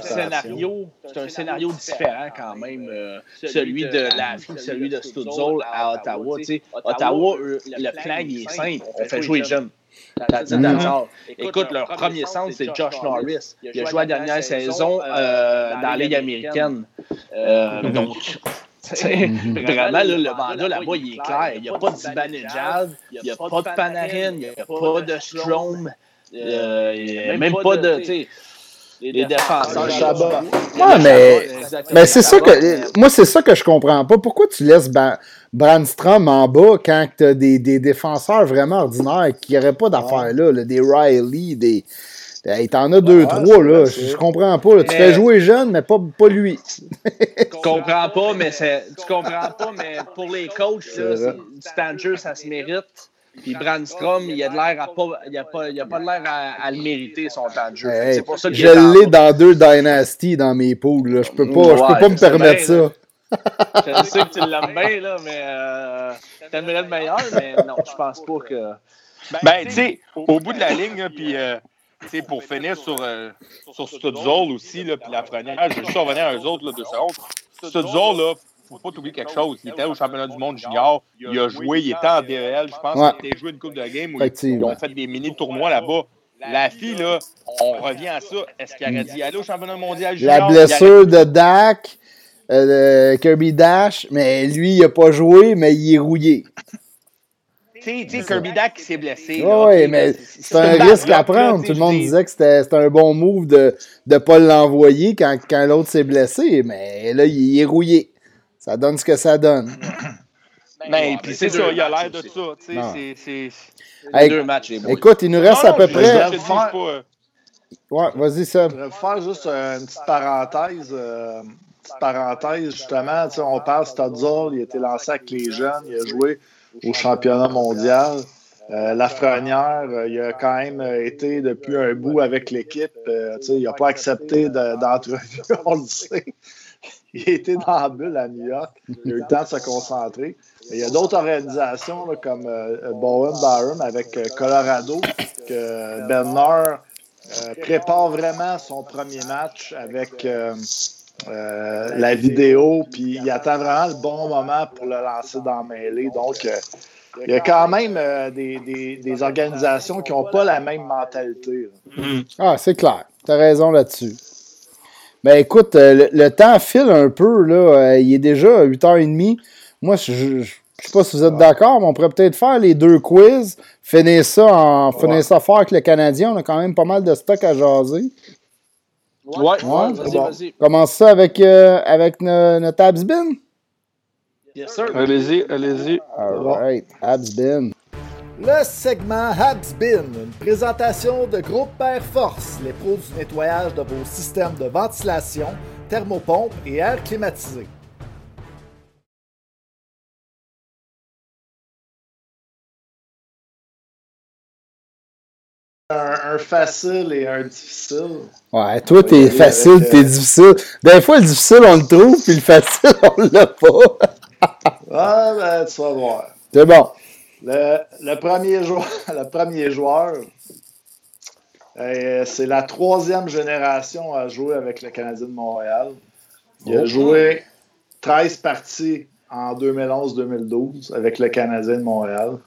scénario, c'est un scénario différent quand même, euh, celui de la fille, celui de Studzol à Ottawa. Ottawa, le plan il est simple, on fait jouer jeune. Écoute, leur premier centre, c'est Josh Norris. Il a joué la dernière saison euh, euh, dans la Ligue américaine. Euh, donc, vraiment, le mandat là-bas, il est clair. Il n'y a pas de Zibanejad, il n'y a pas de Panarin, il n'y a pas de Strom, même pas de les défenseurs. Ouais, mais, mais c'est ça que. Moi, c'est ça que je comprends pas. Pourquoi tu laisses Brandstrom en bas quand tu as des, des, défenseurs vraiment ordinaires qui n'auraient pas d'affaires là, Des Riley, des. Hey, T'en as deux, trois, là. Je, comprends pas. Tu fais jouer jeune, mais pas, pas lui. tu comprends pas, mais tu comprends pas, mais pour les coachs, Stanger, ça se mérite. Puis Brandstrom, il a de l'air à pas, il a pas, il a pas de l'air à, le mériter son temps de jeu. c'est pour ça que je l'ai dans deux Dynasty dans mes poules. Là. Je peux pas, je peux pas me permettre ça. je sais que tu l'aimes bien, là, mais euh, t'aimerais le meilleur, mais non, je pense pas que. Ben, tu sais, au bout de la ligne, puis euh, pour finir sur, euh, sur Studzol aussi, là, puis la première, je vais juste revenir à eux autres, là, deux secondes. Studzol, là, faut pas t'oublier quelque chose. Il était au championnat du monde junior. Il a joué, il était en DEL. Je pense qu'il a joué une coupe de game où ils ont fait des mini-tournois là-bas. La fille, là, on revient à ça. Est-ce qu'il aurait dit aller au championnat mondial junior? La blessure de Dak, euh, Kirby Dash, mais lui, il n'a pas joué, mais il est rouillé. Tu sais, Kirby Dak s'est blessé. Oui, mais c'est un risque à prendre. Tout le monde disait que c'était un bon move de ne pas l'envoyer quand, quand l'autre s'est blessé, mais là, il est rouillé. Ça donne ce que ça donne. Mais ben, puis c'est ça, il a l'air de ça. C'est deux matchs. Écoute, il nous reste à peu près. Euh, ouais, vas-y, ça. Je vais faire juste une petite parenthèse. Euh, petite parenthèse, justement. On parle Stadzol, il a été lancé avec les jeunes, il a joué au championnat mondial. Euh, Lafrenière, euh, il a quand même été depuis un bout avec l'équipe. il n'a pas accepté d'entrevue, on le sait. il était dans la bulle à New York. Il a eu le temps de se concentrer. Il y a d'autres organisations comme euh, Bowen Barham avec euh, Colorado que Benner euh, prépare vraiment son premier match avec la vidéo, puis il attend vraiment le bon moment pour le lancer dans mêlée. Donc, il y a quand même des, des, organisations qui n'ont pas la même mentalité. Ah, c'est clair. Tu as raison là-dessus. Ben écoute, euh, le, temps file un peu, là. Euh, il est déjà 8h30. Moi, je, je, sais pas si vous êtes d'accord, mais on pourrait peut-être faire les deux quiz, finir ça en finir ça fort avec le Canadien. On a quand même pas mal de stock à jaser. Ouais, ouais, vas-y, vas-y. Commence ça avec, euh, avec notre Absbin. Yes, sir. Allez-y, allez-y. All right, Absbin. Le segment Habsbin, une présentation de Groupe Père Force, les pros du nettoyage de vos systèmes de ventilation, thermopompe et air climatisé. Un, facile et un difficile. Ouais, toi, t'es facile, t'es difficile. Des fois, le difficile, on le trouve, puis le facile, on l'a pas. ah, ben, tu vas voir. C'est bon. Le, premier joueur, le premier joueur euh, c'est la troisième génération à jouer avec le Canadien de Montréal. Il a joué 13 parties en 2011-2012 avec le Canadien de Montréal.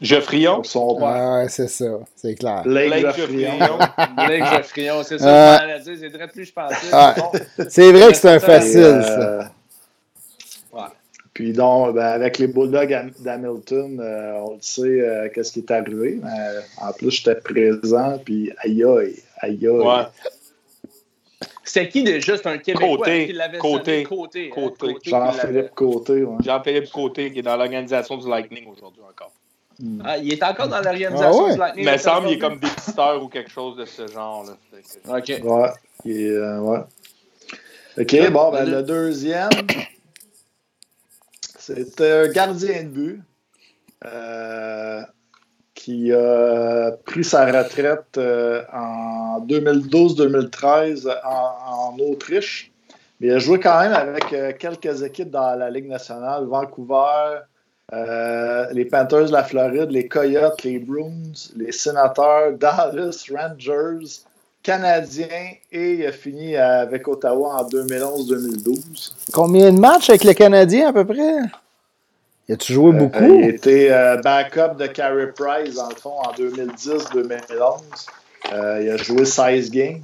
Geoffrion? Son ouais, c'est ça, c'est clair. Blake, Geoffrion. Blake Geoffrion, c'est ça. Euh, c'est très plus je pensais. c'est vrai que c'est un facile, ça. Euh, Puis donc, ben, avec les Bulldogs d'Hamilton, euh, on le sait euh, qu'est-ce qui est arrivé. en plus, j'étais présent, puis aïe aïe, aïe aïe. C'était qui déjà? C'est un Québécois côté, qui l'avait côté, côté, hein? côté. Jean-Philippe Côté. Ouais. Jean-Philippe Côté qui est dans l'organisation du Lightning aujourd'hui encore. Hmm. Ah, il est encore dans l'organisation ah du Lightning. Mais il semble qu'il est comme dépisteur ou quelque chose de ce genre. Là. OK. Ouais. Euh, ouais. OK, bon, ben, le deuxième, c'est un gardien de but euh, qui a pris sa retraite euh, en 2012-2013 en, Autriche. Mais il a joué quand même avec euh, quelques équipes dans la Ligue nationale, Vancouver, les Panthers de la Floride, les Coyotes, les Bruins, les Sénateurs, Dallas, Rangers, Canadien et il a fini avec Ottawa en 2011-2012. Combien de matchs avec les Canadiens à peu près? Il a-tu joué euh, beaucoup? il était euh, backup de Carey Price, dans le fond, en 2010-2011. Euh, il a joué 16 games.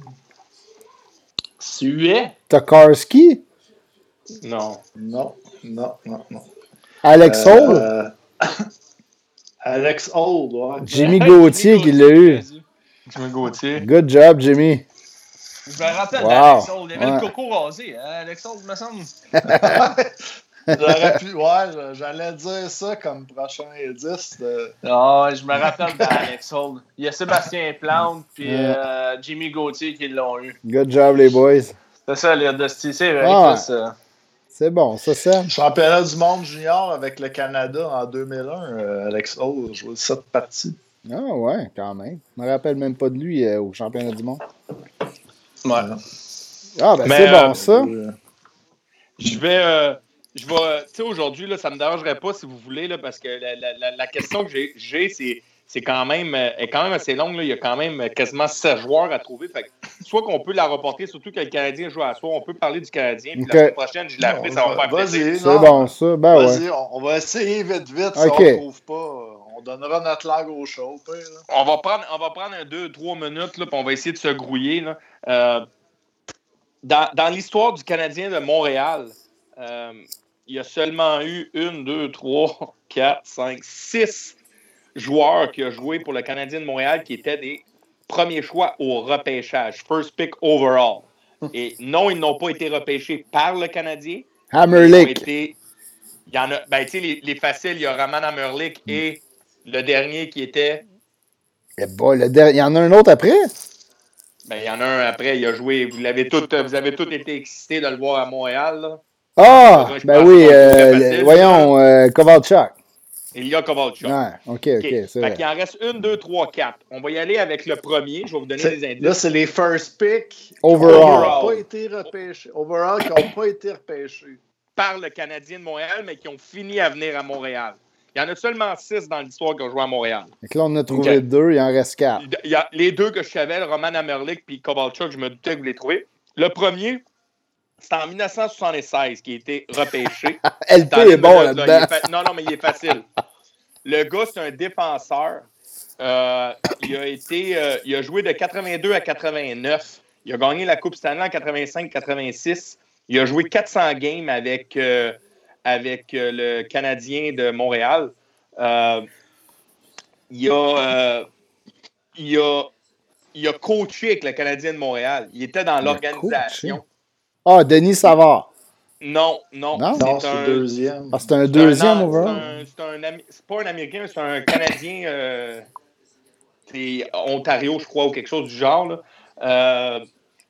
Suet? Tokarski? Non. Non, non, non, non. Alex Hall? Alex Hall, ouais. Jimmy Gauthier qui l'a eu. Jimmy Gauthier. Good job, Jimmy. Je me rappelle d'Alex Hall. Il avait le coco rasé, hein, Alex Hall, me semble. J'aurais pu, ouais, j'allais dire ça comme prochain indice. De... Ah, je me rappelle d'Alex Hall. Il y a Sébastien Plante puis euh, Jimmy Gauthier qui l'ont eu. Good job, les boys. C'est ça, les de c'est vrai ah, ça. C'est bon, ça c'est. Championnat du monde junior avec le Canada en 2001, euh, Alex Hall joué cette partie. Ah ouais, quand même. Je me rappelle même pas de lui euh, au championnat du monde. Ouais. Ah ben c'est bon ça. Je vais je vais, tu sais, aujourd'hui, là, ça ne me dérangerait pas si vous voulez, là, parce que la, la, la question que j'ai, c'est, c'est quand même, est quand même assez longue. Là. Il y a quand même quasiment 16 joueurs à trouver. Fait soit qu'on peut la reporter, surtout que le Canadien joue à soi, on peut parler du Canadien. Puis la semaine prochaine, je la refais, ça va faire plaisir. C'est bon, ça. Ben ouais. on, va essayer vite, vite. Si on ne trouve pas, on donnera notre langue au show. On va prendre, on va prendre un 2-3 minutes, là, puis on va essayer de se grouiller. Là. Euh, dans, dans l'histoire du Canadien de Montréal, euh, il y a seulement eu une, deux, trois, quatre, cinq, six joueurs qui ont joué pour le Canadien de Montréal qui étaient des premiers choix au repêchage, first pick overall. Et non, ils n'ont pas été repêchés par le Canadien. Hammerlick. il y en a, ben, tu sais, les, les, faciles, il y a Roman Hammerlick et le dernier qui était. Eh le il y en a un autre après? Ben, il y en a un après, il a joué. Vous, l'avez tout, vous avez tous été excités de le voir à Montréal. Là. Ah! ben oui, euh, voyons, euh, Kovalchuk. Il y a Kovalchuk. Ouais, OK, OK. okay. Fait qu'il en reste une, deux, trois, quatre. On va y aller avec le premier. Je vais vous donner des indices. Là, c'est les first picks. Overall. Qui n'ont pas été repêchés. Overall, qui n'ont pas été repêchés. Par le Canadien de Montréal, mais qui ont fini à venir à Montréal. Il y en a seulement six dans l'histoire qui ont joué à Montréal. Donc là, on a trouvé deux, il en reste quatre. Il y a les deux que je savais, Roman Amerlik et Kovalchuk, je me doutais que vous les trouvez. Le premier, c'est en 1976 qu'il a été repêché. LP est bon là-dedans. non, non, mais il est facile. Le gars, c'est un défenseur. Euh, il, a été, euh, il a joué de 82 à 89. Il a gagné la Coupe Stanley en 85-86. Il a joué 400 games avec, euh, avec le Canadien de Montréal. il, a, il, a, il a coaché avec le Canadien de Montréal. Il était dans l'organisation. Ah, Denis Savard. Non, non. Non, c'est un deuxième. Ah, c'est un deuxième un, C'est pas un Américain, c'est un Canadien. Euh, c'est Ontario, je crois, ou quelque chose du genre. Euh,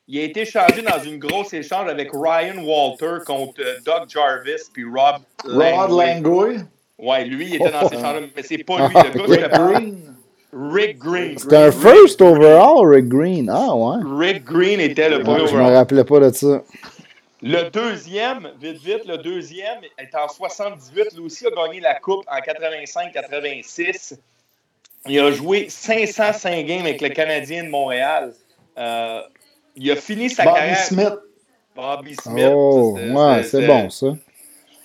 il a été changé dans une grosse échange avec Ryan Walter contre euh, Doug Jarvis puis Rob Rod Langoy. Ouais, lui, il était dans ces échanges mais c'est pas lui. Le gars, Green. Rick Green. C'était un first overall, Rick Green. Ah, ouais. Rick Green était le premier overall. Je me rappelais pas de ça. Le deuxième, vite, vite, le deuxième est en 78. Lui aussi a gagné la Coupe en 85-86. Il a joué 505 games avec le Canadien de Montréal. Euh, il a fini sa Bobby carrière. Smith. Bobby Smith. Oh, ouais, c'est bon, ça.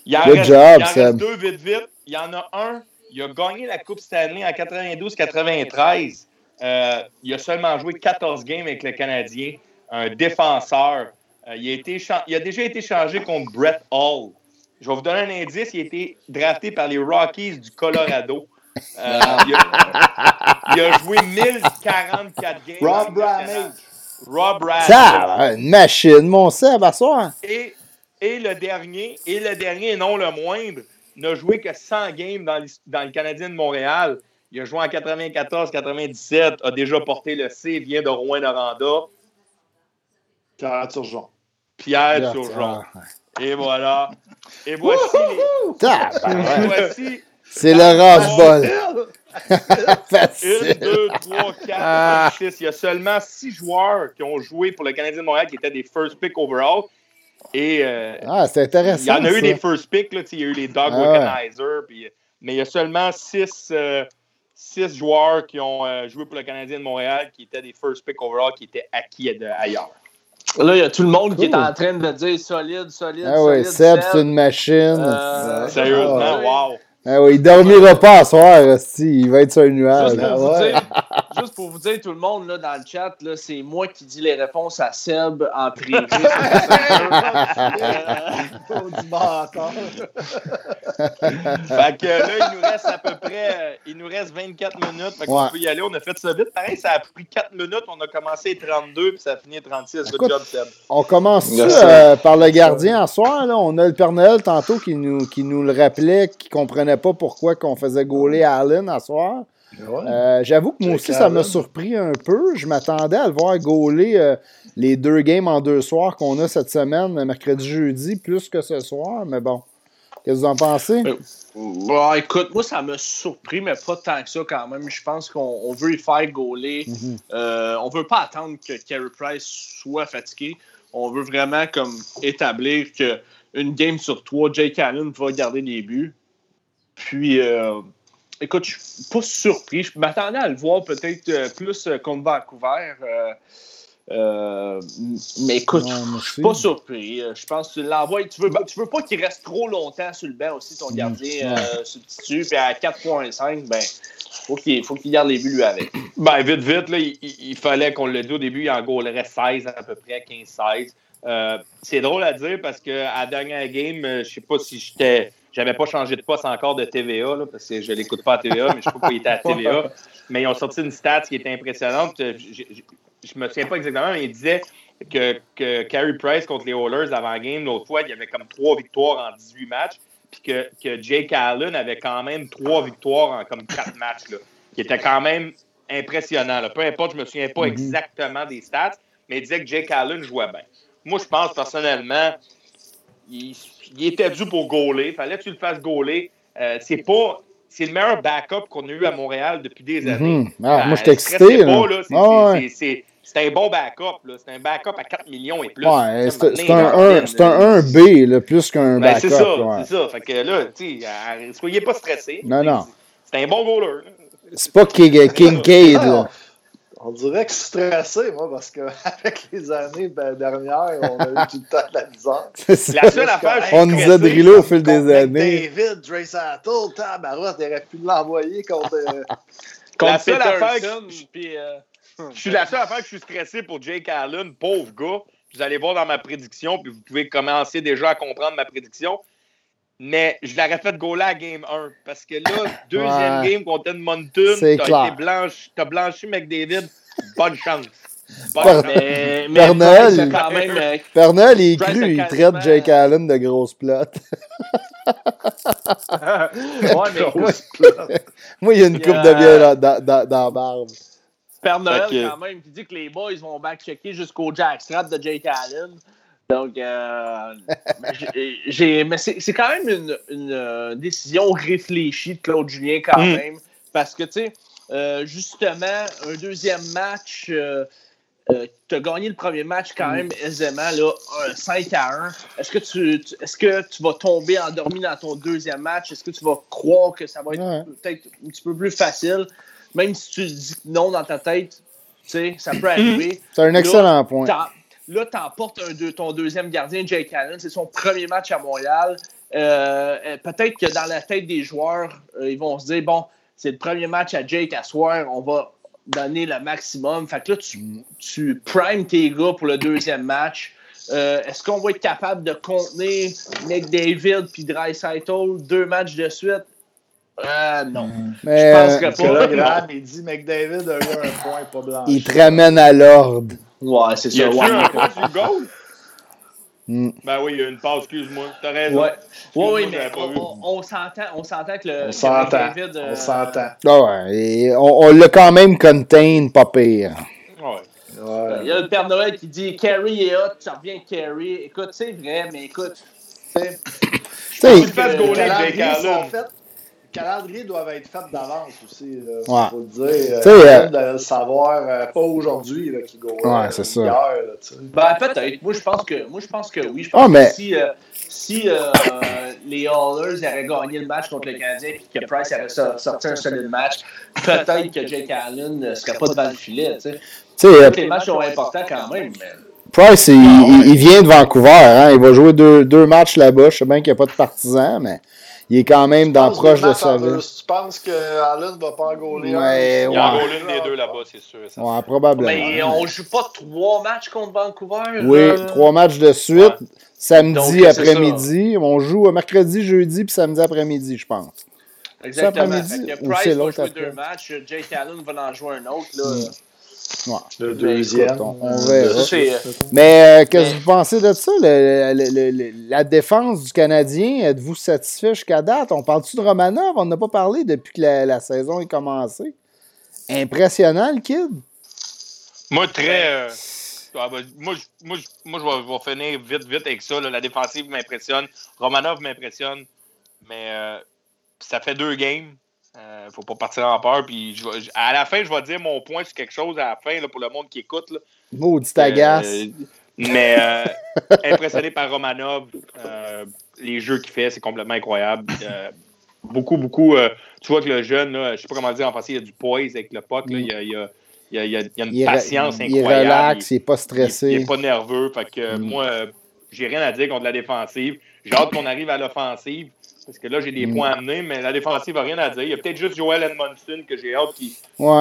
Il en Good reste, job, il en reste deux, vite, vite. Il y en a un il a gagné la Coupe Stanley en 92-93. Euh, il a seulement joué 14 games avec le Canadien. Un défenseur. Euh, il, a été il, a déjà été changé contre Brett Hall. Je vais vous donner un indice. Il a été drafté par les Rockies du Colorado. Euh, il, a, joué 1044 games. Rob. Rob Ramage. Ça, une machine, mon Seb, à soir. Et, et le dernier, et le dernier, non le moindre, n'a joué que 100 games dans, dans le Canadien de Montréal. Il a joué en 94, 97, a déjà porté le C, vient de Rouen-Noranda. Pierre Turgeon. Pierre Turgeon. Et voilà. Et voici les. voici. C'est le rase-bol. Une, deux, trois, quatre, six. Il y a seulement six joueurs qui ont joué pour le Canadien de Montréal qui étaient des first pick overall. Et, euh, ah, c'est intéressant. Il y en a eu des first pick. Là, il y a eu les Dog ah, Puis, mais il y a seulement six, euh, six joueurs qui ont euh, joué pour le Canadien de Montréal qui étaient des first pick overall qui étaient acquis ailleurs. Là, il y a tout le monde qui est en train de dire solide, solide, ah solide. Oui, Seb, c'est une machine. Euh, sérieusement, wow. Ah oui, il dormira pas à soir, il va être sur un nuage. Juste pour vous dire, tout le monde là, dans le chat, c'est moi qui dis les réponses à Seb en privé. fait que là, il nous reste à peu près il nous reste 24 minutes. Fait qu'on peut y aller. On a fait ça vite. Pareil, ça a pris 4 minutes. On a commencé 32 puis ça a fini 36. Good job, Seb. On commence euh, par le gardien en soir. Là. On a le Père Noël tantôt qui nous, qui nous le rappelait, qui comprenait pas pourquoi qu'on faisait gauler Allen à soir. Euh, j'avoue que moi aussi, ça m'a surpris un peu. Je m'attendais à le voir gauler euh, les deux games en deux soirs qu'on a cette semaine, mercredi, jeudi, plus que ce soir. Mais bon, qu'est-ce que vous en pensez? Euh, écoute, moi, ça m'a surpris, mais pas tant que ça quand même. Je pense qu'on veut y faire gauler. Mhm. on veut pas attendre que Carey Price soit fatigué. On veut vraiment comme établir que une game sur trois, Jake Allen va garder les buts. Puis, euh, écoute, je suis pas surpris. Je m'attendais à le voir peut-être euh, plus euh, contre Vancouver. mais écoute, je suis pas surpris. Je pense que tu l'envoies. Tu veux, tu veux pas qu'il reste trop longtemps sur le banc aussi, ton mm. gardien substitut. Puis à 4.5, ben, faut qu'il faut qu'il garde les buts lui avec. Ben, vite, vite, là, il, fallait qu'on le dise au début, il en gaulerait 16 à peu près, 15-16. c'est drôle à dire parce que à la dernière game, je sais pas si j'étais j'avais pas changé de poste encore de TVA, là, parce que je ne l'écoute pas à TVA, mais je sais pas qu'il était à TVA. Mais ils ont sorti une stat qui était impressionnante. Je, ne me souviens pas exactement, mais ils disaient que, que Carey Price contre les Oilers avant-game, l'autre fois, il y avait comme trois victoires en 18 matchs, puis que, que Jake Allen avait quand même trois victoires en comme quatre matchs, là, qui était quand même impressionnant. Peu importe, je me souviens pas mm-hmm. exactement des stats, mais il disait que Jake Allen jouait bien. Moi, je pense personnellement, il, il était dû pour gauler. Fallait que tu le fasses gauler. Euh, c'est pas. C'est le meilleur backup qu'on a eu à Montréal depuis des mhm. années. ah, moi, je excité. C'est un bon backup. C'est un backup à 4 millions et plus. Ouais, c'est un, un, 1B, plus qu'un ben, backup. C'est ça, c'est ça. Fait que là, tu soyez pas stressés. Non, non. C'est un bon goaler. C'est pas King, King là. On dirait que je suis stressé, moi, parce qu'avec les années ben, dernières, on a eu tout le temps de la misère. La seule affaire, On nous a drillé au fil des années. David, Dre Sattel, tabarouette, t'aurais pu l'envoyer contre. Euh, contre la seule affaire que je, puis, euh, je suis la seule affaire que je suis stressé pour Jake Allen, pauvre gars. Vous allez voir dans ma prédiction, puis vous pouvez commencer déjà à comprendre ma prédiction. Mais je l'aurais fait goaler à game 1. Parce que là, deuxième game contre Edmonton, t'as été blanchi, t'as blanchi McDavid. Bonne chance. Bonne... Mais, mais Pernel, quand même, euh, Pernel, est cru, il traite Jake Allen de grosse plotte. ouais, mais... Moi, il y a une coupe de bière dans, dans, dans la barbe. Père Noël, quand même, qui dit que les boys vont back-checker jusqu'au jackstrap de Jake Allen. Donc, euh, j'ai, mais c'est, quand même une, une, euh, décision réfléchie de Claude Julien quand mm. même. Parce que, tu sais, euh, justement, un deuxième match, tu as gagné le premier match quand mm. même aisément, là, 5 à 1. Est-ce que tu, est-ce que tu vas tomber endormi dans ton deuxième match? Est-ce que tu vas croire que ça va être peut-être un petit peu plus facile? Même si tu dis non dans ta tête, tu sais, ça peut arriver. C'est un excellent point Là, tu emportes ton deuxième gardien, Jake Allen. C'est son premier match à Montréal. Euh, euh, peut-être que dans la tête des joueurs, euh, ils vont se dire bon, c'est le premier match à Jake à soir, on va donner le maximum. Fait que là, tu, tu primes tes gars pour le deuxième match. Euh, est-ce qu'on va être capable de contenir McDavid puis Dreisaitl deux matchs de suite? Euh, non. Mais, je pense que pas. Là, il dit McDavid a eu un point pas blanc. Il te ramène à l'ordre. Ouais, c'est ça. Il a un du goal? Mm. Ben oui, il y a une passe, excuse-moi. T'as raison. Ouais. Oui, oui, mais on, on, s'entend, on s'entend que le. On s'entend. Euh... On s'entend. Ah ouais, on, on l'a quand même contain, pas pire. Ouais. Ouais. Il y a le Père Noël qui dit Carrie est hot, ça revient Carrie. Écoute, c'est vrai, mais écoute. Tu sais. Tu ce calendriers doivent être faits d'avance aussi. Il faut le dire. Euh, de le savoir, euh, pas aujourd'hui qui go. Ouais, c'est ça. Hier, ben, peut-être. Moi, je pense que, moi, je pense que oui. Je pense ah, mais... que si, euh, si euh, les Hallers avaient gagné le match contre le Canadien et que Price avait sorti un solide match, peut-être que Jake Allen ne serait pas devant le filet. Tu sais. les matchs sont importants quand même. Mais... Price, il, il, vient de Vancouver. Hein? Il va jouer deux, deux matchs là-bas. Je sais bien qu'il n'y a pas de partisans, mais il est quand même dans proche de sa vie. Tu penses que Allen va pas engoler ouais, Il a engolé des deux là-bas, c'est sûr. Ça. Ouais, probablement. Mais on joue pas trois matchs contre Vancouver. Oui, trois matchs de suite. Samedi après-midi. On joue mercredi, jeudi, puis samedi après-midi, je pense. Exactement. Price va jouer deux matchs. Jake Allen va en jouer un autre. Là. Mm. Ouais. Le deuxième. on, verra. Mais euh, qu'est-ce que vous pensez de ça? la défense du Canadien, êtes-vous satisfait jusqu'à date? On parle-tu de Romanov? On n'a pas parlé depuis que la, saison est commencée. Impressionnant, le kid. Moi, très. Euh, ah, ben, moi, moi, moi, je vais, finir vite, vite avec ça. La défensive m'impressionne. Romanov m'impressionne. Mais euh, ça fait deux games. Euh, faut pas partir en peur. Puis à la fin, je vais dire mon point sur quelque chose à la fin là, pour le monde qui écoute. Là. Maudit agace. Euh, mais euh, impressionné par Romanov, les jeux qu'il fait, c'est complètement incroyable. beaucoup, beaucoup. tu vois que le jeune, là, je sais pas comment dire en français, il y a du poise avec le puck. Là, il, y a, il, a, il, a, une patience incroyable. Il relaxe, il n'est pas stressé. Il n'est pas nerveux. Fait que mm. moi, j'ai rien à dire contre la défensive. J'ai hâte qu'on arrive à l'offensive. Parce que là, j'ai des mm. points à amener, mais la défensive n'a rien à dire. Il y a peut-être juste Joel Edmondson que j'ai hâte qui,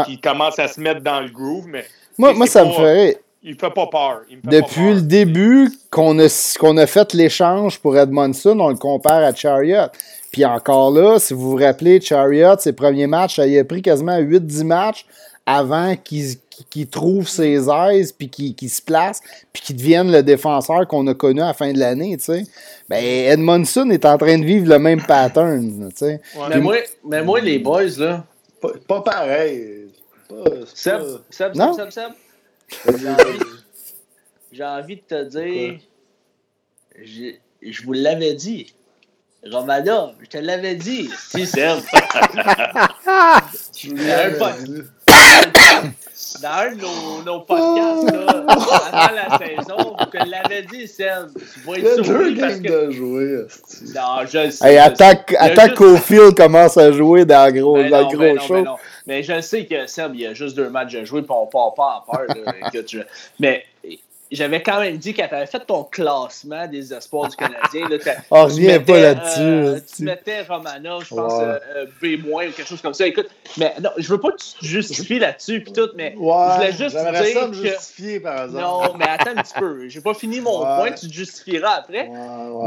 qui, commence à se mettre dans le groove. Mais moi, moi ça me ferait. Il ne fait pas peur. Depuis le début qu'on a, qu'on a fait l'échange pour Edmondson, on le compare à Chariot. Puis encore là, si vous vous rappelez, Chariot, ses premiers matchs, il a pris quasiment 8-10 matchs avant qu'il trouve ses aises, puis qu'il se place, puis qu'il devienne le défenseur qu'on a connu à la fin de l'année, tu sais. Ben, Edmondson est en train de vivre le même pattern, tu sais. mais, moi, mais moi, les boys, là... Pas, pareil. Seb, Seb, Seb, Seb, J'ai envie, envie, de te dire... Je vous l'avais dit. Romana, je te l'avais dit. Si, Seb. je vous l'avais dit dans un de nos, podcasts, là, avant la saison, je te l'avais dit, Seb. Tu vas être surpris parce que... de jouer. Non, je sais. Hey, attaque attaque juste... commence à jouer dans, le gros, dans le gros show. Mais, je sais que Seb, il y a juste deux matchs à jouer, puis on part pas en peur. Mais j'avais quand même dit quand tu avais fait ton classement des espoirs du Canadien. Là, On revient pas là-dessus. Euh, tu mettais Romanov, je pense, euh, euh, B- ou quelque chose comme ça. Écoute, mais non, je veux pas que tu te justifies là-dessus puis tout, mais ouais, je voulais juste dire ça me justifier, par exemple. Non, mais attends un petit peu. J'ai pas fini mon point, tu te justifieras après.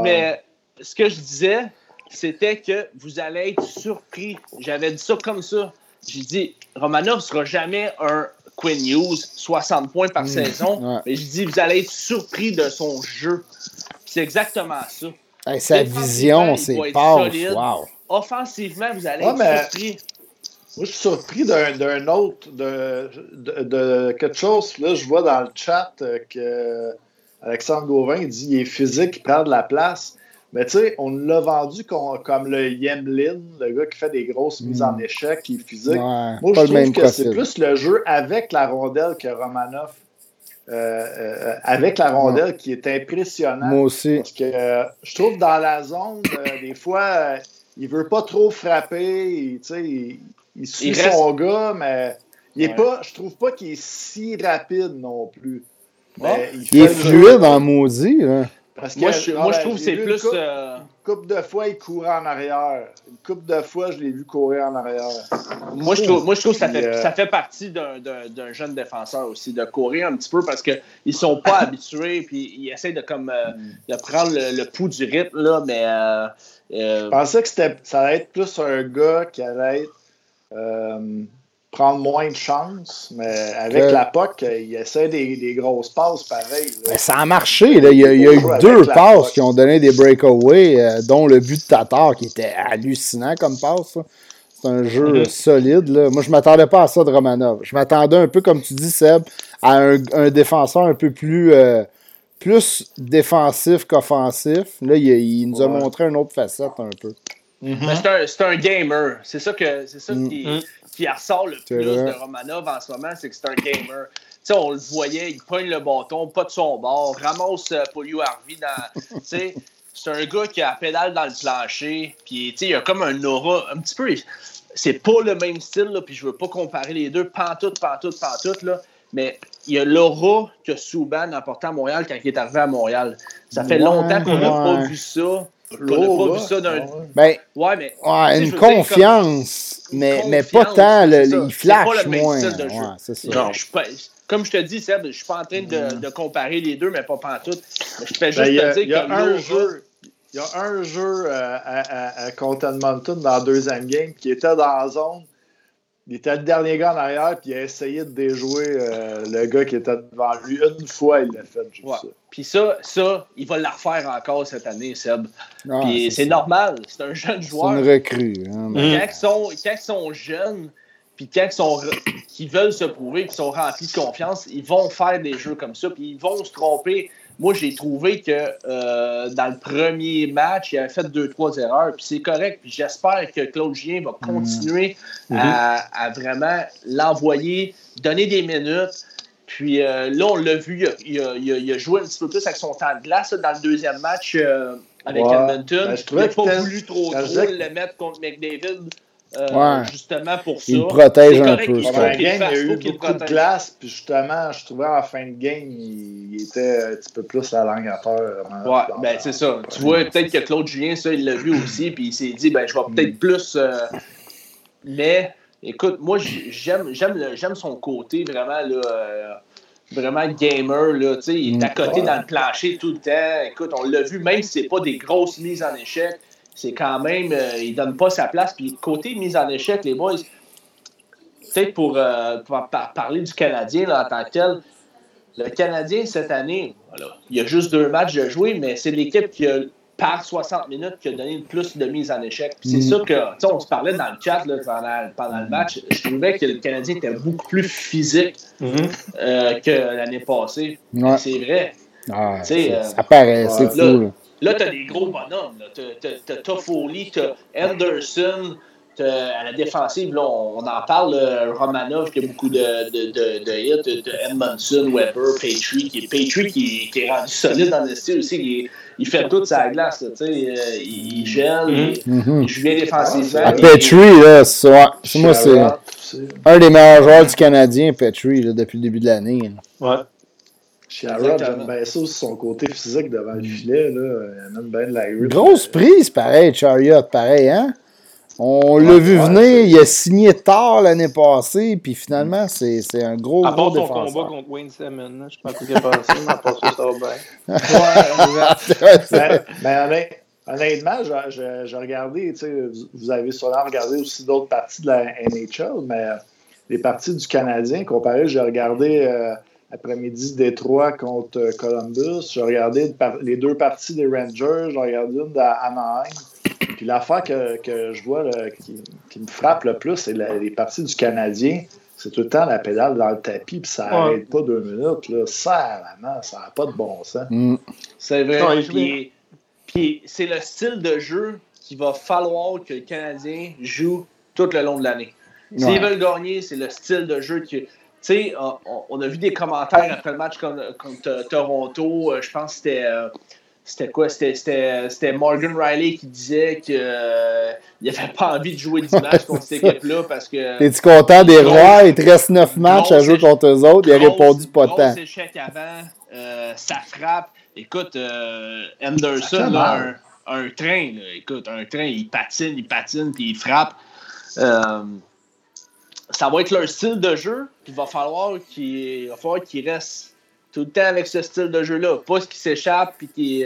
Mais ce que je disais, c'était que vous allez être surpris. J'avais dit ça comme ça. J'ai dit, Romanov sera jamais un Quinn Hughes, 60 points par mm. saison. Mais je dis, vous allez être surpris de son jeu. C'est exactement ça. sa vision, c'est wow. Offensivement, vous allez être surpris. Moi, je suis surpris d'un autre, de, de, quelque chose. Là, je vois dans le chat que Alexandre Gauvin dit qu'il est physique, il prend de la place. Mais tu sais, on l'a vendu comme, le Yemlin, le gars qui fait des grosses mises en hmm. échec, qui est physique. Moi, je trouve que c'est plus le jeu avec la rondelle que Romanov. Euh, euh, avec la rondelle qui est impressionnant. Moi aussi. Parce que euh, je trouve dans la zone, des fois, il veut pas trop frapper. Il, il, il suit son gars, mais il est pas, je trouve pas qu'il est si rapide non plus. il, est fluide en maudit. Moi, je, moi, je trouve que c'est plus. Euh, couple de fois, il courait en arrière. Une couple de fois, je l'ai vu courir en arrière. Moi, je trouve, moi, je trouve que ça fait, euh, ça fait partie d'un jeune défenseur aussi, de courir un petit peu parce qu'ils ne sont pas habitués, puis ils essaient de, comme, euh, de prendre le, pouls du rythme, là, mais. Euh, je pensais que ça allait être plus un gars qui allait être prendre moins de chance, mais avec la POC, il essaie des, des grosses passes pareil. Ça a marché. Là. Il, y a, eu deux passes qui ont donné des breakaways, euh, dont le but de Tatar qui était hallucinant comme passe. C'est un jeu mm-hmm. solide. Là. Moi, je ne m'attendais pas à ça de Romanov. Je m'attendais un peu, comme tu dis, Seb, à un, défenseur un peu plus, euh, plus défensif qu'offensif. Là, il, nous a montré une autre facette un peu. Mm-hmm. C'est un, gamer. C'est ça, que, ça mm. qui, qui ressort le plus de Romanov en ce moment, c'est que c'est un gamer. on le voyait, il pogne le bâton, pas de son bord, ramasse euh, Polio Harvey dans. c'est un gars qui a la pédale dans le plancher, puis il a comme un aura un petit peu. C'est pas le même style, puis je veux pas comparer les deux, pantoute, pantoute, pantoute, là, mais il y a l'aura que Souban a apporté à Montréal quand il est arrivé à Montréal. Ça fait longtemps qu'on n'a pas vu ça. On n'a pas vu ça d'un. Ben, ouais, mais. Ouais, une confiance, mais, mais pas tant. Le, il flash pas le même moins. Style de jeu. Ouais, ça. Non, je pas, comme je te dis, Seb, je ne suis pas en train de, mm. de, comparer les deux, mais pas pantoute. Je fais ben, juste ben, te dire que un jeu. Il y a un jeu euh, à, à, à, contre Edmonton dans la deuxième game qui était dans la zone il était le dernier gars en arrière, puis il a essayé de déjouer euh, le gars qui était devant lui. Une fois, il l'a fait. ça. Puis ça, ça, il va la refaire encore cette année, Seb. Ah, puis c'est normal, c'est un jeune joueur. C'est une recrue. Hein, quand, ils sont, quand, ils sont, jeunes, puis quand ils, sont, veulent se prouver, qu'ils sont remplis de confiance, ils vont faire des jeux comme ça, puis ils vont se tromper moi, j'ai trouvé que euh, dans le premier match, il avait fait deux, trois erreurs, puis c'est correct. Puis j'espère que Claude Gien va continuer mm-hmm. à, vraiment l'envoyer, donner des minutes. Puis euh, là, on l'a vu, il a, joué un petit peu plus avec son temps de glace dans le deuxième match euh, avec Edmonton. Ben, il n'a pas voulu trop, trop le mettre contre McDavid. Euh, justement pour ça. Il protège un peu. Pendant la game, il y a eu beaucoup de glace, puis justement, je trouvais en fin de game, il, était un petit peu plus à langue à Ouais, ben c'est ça. Tu vois, peut-être que Claude Julien, ça, il l'a vu aussi, puis il s'est dit, ben je vais peut-être mm. plus. Euh, mais, écoute, moi, j'aime j'aime son côté vraiment, là. Euh, vraiment gamer, là, tu sais, il est à côté dans le plancher tout le temps. Écoute, on l'a vu, même si c'est pas des grosses mises en échec, c'est quand même, euh, il donne pas sa place. Puis côté mise en échec, les boys, peut-être pour, euh, parler du Canadien en tant que tel, le Canadien cette année, il y a juste deux matchs de jouer, mais c'est l'équipe qui a par 60 minutes qui a donné le plus de mise en échec. c'est mm. sûr que, on se parlait dans le chat pendant, le match, je trouvais que le Canadien était beaucoup plus physique mm-hmm. euh, que l'année passée. C'est vrai. Ah, ça paraît, c'est fou. Là, tu as des gros bonhommes. Tu as Toffoli, tu as Anderson, à la défensive, là, on, en parle, Romanov qui a beaucoup de, de, de, de hits, de Edmondson, Weber, Petrie, qui, Petrie qui, qui est rendu solide dans le style aussi. Il, il fait toute sa glace, tu sais, euh, il gèle, mm -hmm. il, joue bien défensivement. Ah, Petrie, là, c'est, moi, c'est un des meilleurs joueurs du Canadien, Petrie, là, depuis le début de l'année. Ouais. Bien ça aussi son côté physique devant le filet. Là. Il amène bien de la. Grosse prise, pareil, Chariot, pareil, hein? On l'a vu venir, il a signé tard l'année passée, puis finalement, c'est un gros, à gros défenseur. son combat contre Wayne Simmons, je sais pas ce qu'il a passé, mais à part ça, ça va bien. ben, honnêtement, j'ai regardé, vous avez sûrement regardé aussi d'autres parties de la NHL, mais les parties du Canadien, comparé, j'ai regardé... Euh, après-midi Détroit contre euh, Columbus. J'ai regardé les deux parties des Rangers. J'ai regardé une d'Anaheim. Puis l'affaire que, que, je vois qui, me frappe le plus, c'est les parties du Canadien. C'est tout le temps la pédale dans le tapis, puis ça n'arrête pas deux minutes. Là. Ça, ça n'a pas de bon sens. Mm. C'est vrai. puis, c'est le style de jeu qu'il va falloir que le Canadien joue tout le long de l'année. S'ils veulent gagner, c'est le style de jeu qui sais, on, a vu des commentaires après le match contre, contre Toronto. Euh, je pense que c'était. Euh, c'était quoi? C'était Morgan Riley qui disait qu'il euh, n'avait pas envie de jouer dimanche contre cette équipe-là parce que. T'es-tu content des rois? Il te reste 9 matchs à jouer contre eux autres. Il a répondu pas tant. échec avant, ça frappe. Écoute, Anderson, là, un train. Écoute, un train, il patine, il patine, puis il frappe. Euh, ça va être leur style de jeu, puis il va falloir qu'il qu reste tout le temps avec ce style de jeu-là. Pas ce qui s'échappe, puis qui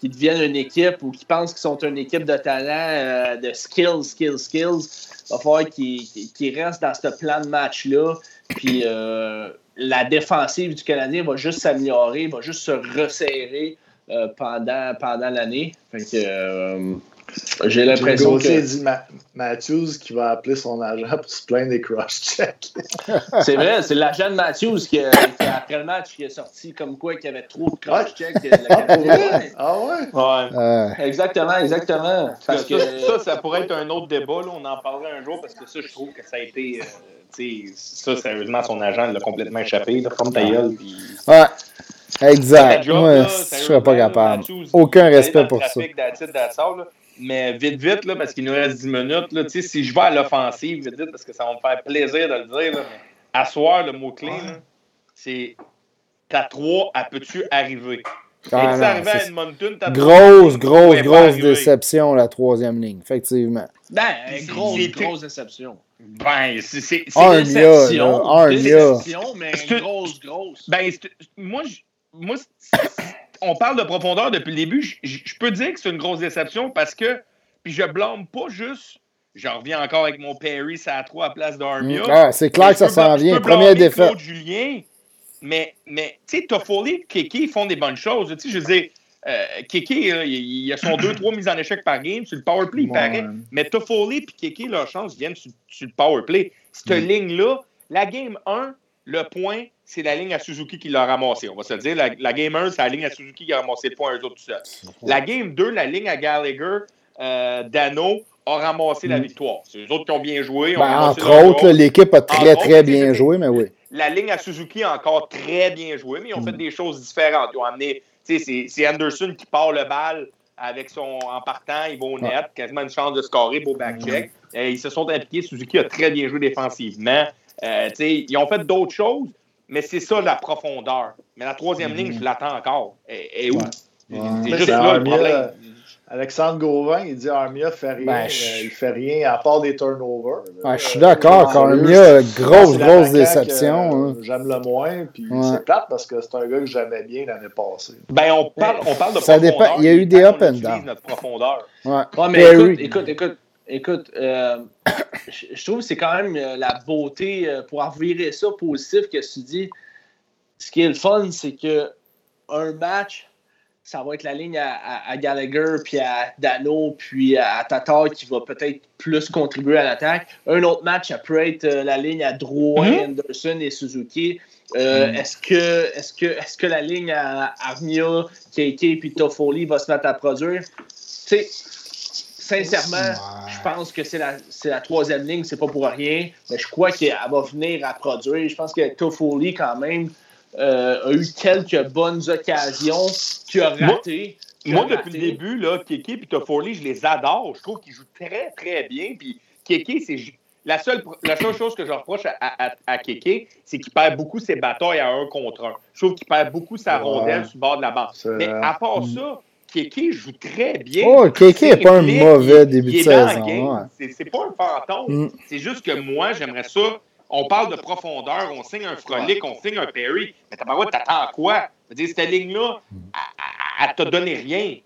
qu'ils deviennent une équipe ou qui pensent qu'ils sont une équipe de talent, euh, de skills, skills, skills. Il va falloir qu'ils restent dans ce plan de match-là. Puis euh, la défensive du Canadien va juste s'améliorer, va juste se resserrer euh, pendant, pendant l'année. Fait que j'ai l'impression que. dit Matthews qui va appeler son agent pour se plaindre des cross-checks. c'est vrai, c'est l'agent de Matthews qui, après le match, qui est sorti comme quoi qu'il y avait trop de cross-checks. ah ouais? Ouais. Exactement, exactement. Parce que, ça, ça, pourrait être un autre débat. Là. On en parlerait un jour parce que ça, je trouve que ça a été. Euh, ça, sérieusement, son agent l'a complètement échappé, là, comme ta Puis... Ouais. Exact. Moi, je serais pas capable. Aucun respect pour ça. Mais vite, vite, là, parce qu'il nous reste 10 minutes, là, si je vais à l'offensive, vite, vite, parce que ça va me faire plaisir de le dire, là, mais asseoir, le mot-clé, c'est ta 3, à peux-tu arriver? Ah, arrivé à Edmonton, grosse, grosse, grosse déception, la troisième ligne, effectivement. Ben, grosse, grosse déception. Ben, c'est une déception. déception, mais grosse, grosse. Ben, moi, moi on parle de profondeur depuis le début. Je, peux dire que c'est une grosse déception parce que, puis je blâme pas juste. J'en reviens encore avec mon Perry, ça à 3 à place d'Armia. Mm. Ah, c'est clair que ça s'en vient. Première défaite. Julien, mais, mais tu sais, Toffoli et Kiki font des bonnes choses. Tu sais, je veux dire, euh, Kiki, il, a son 2-3 mises en échec par game. Sur le powerplay, il paraît. Mais Toffoli et Kiki, leur chance viennent sur, le powerplay. Cette mm. ligne-là, la game 1, le point, c'est la ligne à Suzuki qui l'a ramassé. On va se le dire. La, game 1, c'est la ligne à Suzuki qui a ramassé le point eux autres tout seuls. La game 2, la ligne à Gallagher, euh, Dano a ramassé la mm. victoire. C'est eux autres qui ont bien joué. Ben, entre autres, l'équipe a très, très bien joué, mais oui. La ligne à Suzuki a encore très bien joué, mais ils ont fait mm. des choses différentes. Ils ont amené, c'est Anderson qui part le bal avec son en partant, il va au net, quasiment une chance de scorer, beau back check. Mm. ils se sont impliqués. Suzuki a très bien joué défensivement. Euh, ils ont fait d'autres choses, mais c'est ça la profondeur. Mais la troisième mm-hmm. ligne, je l'attends encore. Et, où? C'est juste là le problème. Alexandre Gauvin, il dit Armia fait rien. Ben, euh, il fait rien à part des turnovers. je suis d'accord. Armia, grosse, grosse déception. Hein. J'aime le moins. Puis c'est plate parce que c'est un gars que j'aimais bien l'année passée. Ben, on parle, on parle de Ça profondeur. Dépend. Il y a eu des up and down. notre profondeur. Ouais. mais écoute, écoute, écoute, écoute, euh, je trouve que c'est quand même euh, la beauté pour revirer ça positif que tu dis. Ce qui est le fun, c'est que un match ça va être la ligne à, Gallagher, puis à Dano, puis à Tatar qui va peut-être plus contribuer à l'attaque. Un autre match, ça peut être euh, la ligne à Drouin, mm-hmm. Anderson et Suzuki. Euh, mm-hmm. Est-ce que, est que, est que la ligne à Armia, KK puis Toffoli va se mettre à produire? sais, sincèrement, je pense que c'est la, la, troisième ligne, c'est pas pour rien, mais je crois qu'elle va venir à produire. Je pense que Toffoli, quand même, euh, a eu quelques bonnes occasions qu'il a raté. Moi, depuis le début, là, Keke et Toffoli, je les adore. Je trouve qu'ils jouent très, très bien. Puis Keke, c'est la seule, la seule chose que je reproche à, à, Keke, c'est qu'il perd beaucoup ses batailles à un contre un. Je trouve qu'il perd beaucoup sa rondelle sur le bord de la bande. Mais à part ça, Keke joue très bien. Oh, Keke n'est pas un mauvais début de saison. C'est pas un fantôme. Mm. C'est juste que moi, j'aimerais ça on parle de profondeur, on signe un Frolic, on signe un Perry, mais t'as pas t'attends quoi? Cette ligne-là, elle t'a donné rien.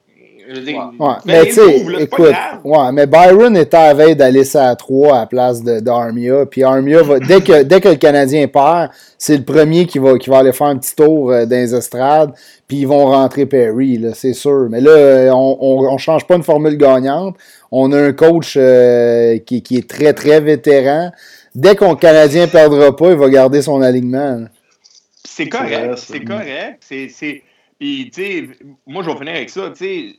Ouais. Mais tu sais, écoute, ouais, mais Byron était à veille d'aller à 3 à la place d'Armia. Puis Armia, va, dès, que, dès que le Canadien perd, c'est le premier qui va, qui va aller faire un petit tour euh, dans les estrades. Puis ils vont rentrer Perry, c'est sûr. Mais là, on ne change pas une formule gagnante. On a un coach euh, qui, qui, est très, très vétéran dès qu'on Canadien ne perdra pas, il va garder son alignement. C'est correct, c'est correct. C'est, Puis, tu sais, moi, je vais finir avec ça. Tu sais,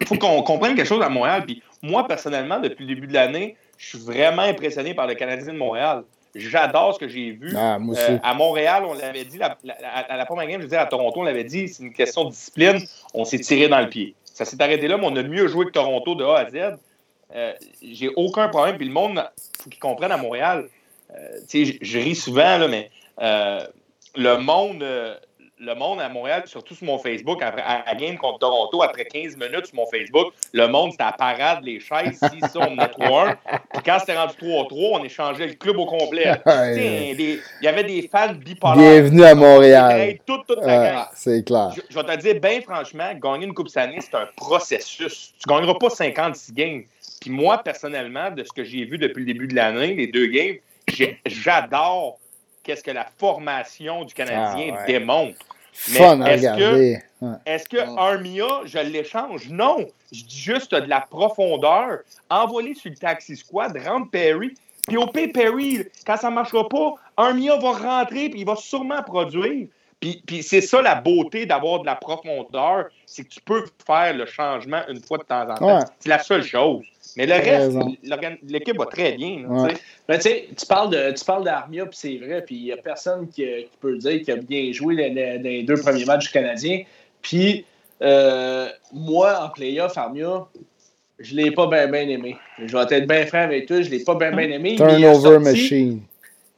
il faut qu'on comprenne quelque chose à Montréal. Puis, moi, personnellement, depuis le début de l'année, je suis vraiment impressionné par le Canadien de Montréal. J'adore ce que j'ai vu. Ah, euh, à Montréal, on l'avait dit, à la première game, je veux dire, à Toronto, on l'avait dit, c'est une question de discipline. On s'est tiré dans le pied. Ça s'est arrêté là, mais on a mieux joué que Toronto de A à Z. Euh, j'ai aucun problème. Puis le monde, il faut qu'ils comprennent à Montréal. Euh, je, je, ris souvent, là, mais euh, le monde, le monde à Montréal, surtout sur mon Facebook, après, à la game contre Toronto, après 15 minutes sur mon Facebook, le monde, c'était à parade, les chaises, si ça, on menait 3-1. Puis quand c'était rendu 3-3, on échangeait le club au complet. Il y avait des fans bipolaires. Bienvenue à Montréal. C'est clair. Je, vais te dire, bien franchement, gagner une Coupe année, c'est un processus. Tu ne gagneras pas 56 games. Puis moi, personnellement, de ce que j'ai vu depuis le début de l'année, les deux games, j'adore qu'est-ce que la formation du Canadien ah, démontre. Fun à regarder. Est-ce que Armia, je l'échange? Non. Je dis juste de la profondeur. Envoyer sur le taxi squad, rendre Perry. Puis au P. Perry, quand ça ne marchera pas, Armia va rentrer puis il va sûrement produire. Puis, puis c'est ça la beauté d'avoir de la profondeur, c'est que tu peux faire le changement une fois de temps en temps. C'est la seule chose. Mais le reste, l'équipe va très bien. Ben, tu parles de, tu parles d'Armia, puis c'est vrai, puis il n'y a personne qui, peut dire qu'il a bien joué dans, les deux premiers matchs canadiens. Puis euh, moi, en playoff, Armia, je ne l'ai pas bien aimé. Je vais être bien franc avec toi, je ne l'ai pas bien aimé. Turnover machine.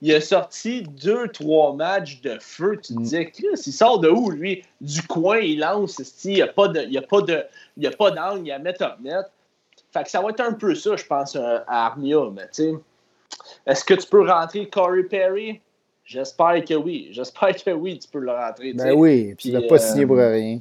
Il a sorti deux, trois matchs de feu. Tu te mm. disais, Chris, il sort de où, lui? Du coin, il lance. Il n'y a pas d'angle, il a mettre up net. Fait que ça va être un peu ça, je pense, euh, à Armia. Mais tu sais, est-ce que tu peux rentrer Corey Perry? J'espère que oui. J'espère que oui, tu peux le rentrer. Ben oui, puis il n'a pas signé pour euh, rien.